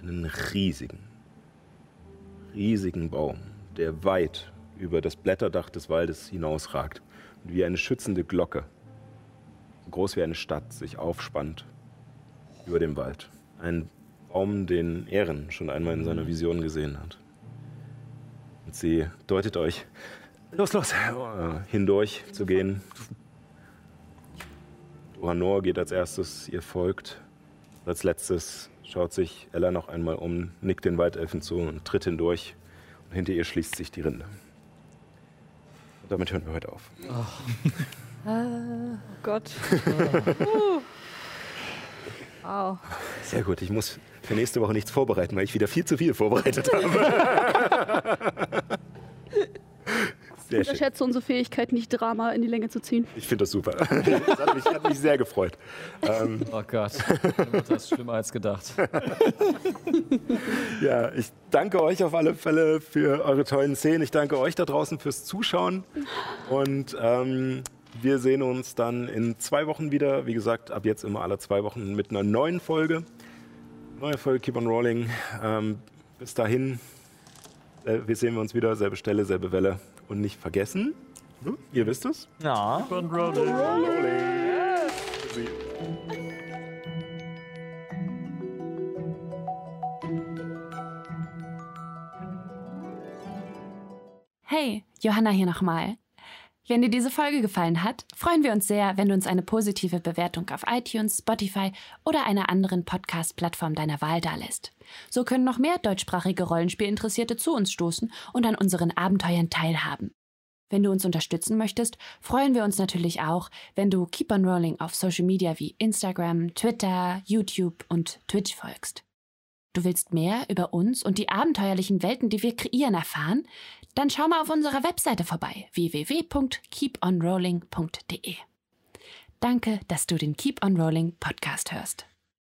einen riesigen, riesigen Baum, der weit über das Blätterdach des Waldes hinausragt und wie eine schützende Glocke, so groß wie eine Stadt, sich aufspannt über dem Wald. Ein Baum, den Ehren schon einmal in seiner Vision gesehen hat. Und sie deutet euch, los, los, hindurch zu gehen. Duranor geht als erstes, ihr folgt. Als letztes schaut sich Ella noch einmal um, nickt den Waldelfen zu und tritt hindurch. Und hinter ihr schließt sich die Rinde. Und damit hören wir heute auf. Oh Gott. Uh. Wow. Sehr gut, ich muss für nächste Woche nichts vorbereiten, weil ich wieder viel zu viel vorbereitet habe. Sehr schön. Unterschätze unsere Fähigkeit, nicht Drama in die Länge zu ziehen. Ich finde das super. Das hat mich, hat mich sehr gefreut. Ähm, Oh Gott, Mutter ist schlimmer als gedacht. ja, ich danke euch auf alle Fälle für eure tollen Szenen. Ich danke euch da draußen fürs Zuschauen. Und ähm, wir sehen uns dann in zwei Wochen wieder. Wie gesagt, ab jetzt immer alle zwei Wochen mit einer neuen Folge. Neue Folge Keep on Rolling. Ähm, bis dahin, äh, wir sehen wir uns wieder. Selbe Stelle, selbe Welle. Und nicht vergessen, hm, ihr wisst es, Ja. Hey, Johanna hier nochmal. Wenn dir diese Folge gefallen hat, freuen wir uns sehr, wenn du uns eine positive Bewertung auf iTunes, Spotify oder einer anderen Podcast-Plattform deiner Wahl dalässt. So können noch mehr deutschsprachige Rollenspielinteressierte zu uns stoßen und an unseren Abenteuern teilhaben. Wenn du uns unterstützen möchtest, freuen wir uns natürlich auch, wenn du Keep on Rolling auf Social Media wie Instagram, Twitter, YouTube und Twitch folgst. Du willst mehr über uns und die abenteuerlichen Welten, die wir kreieren, erfahren? Dann schau mal auf unserer Webseite vorbei www.keeponrolling.de. Danke, dass du den Keep on Rolling Podcast hörst.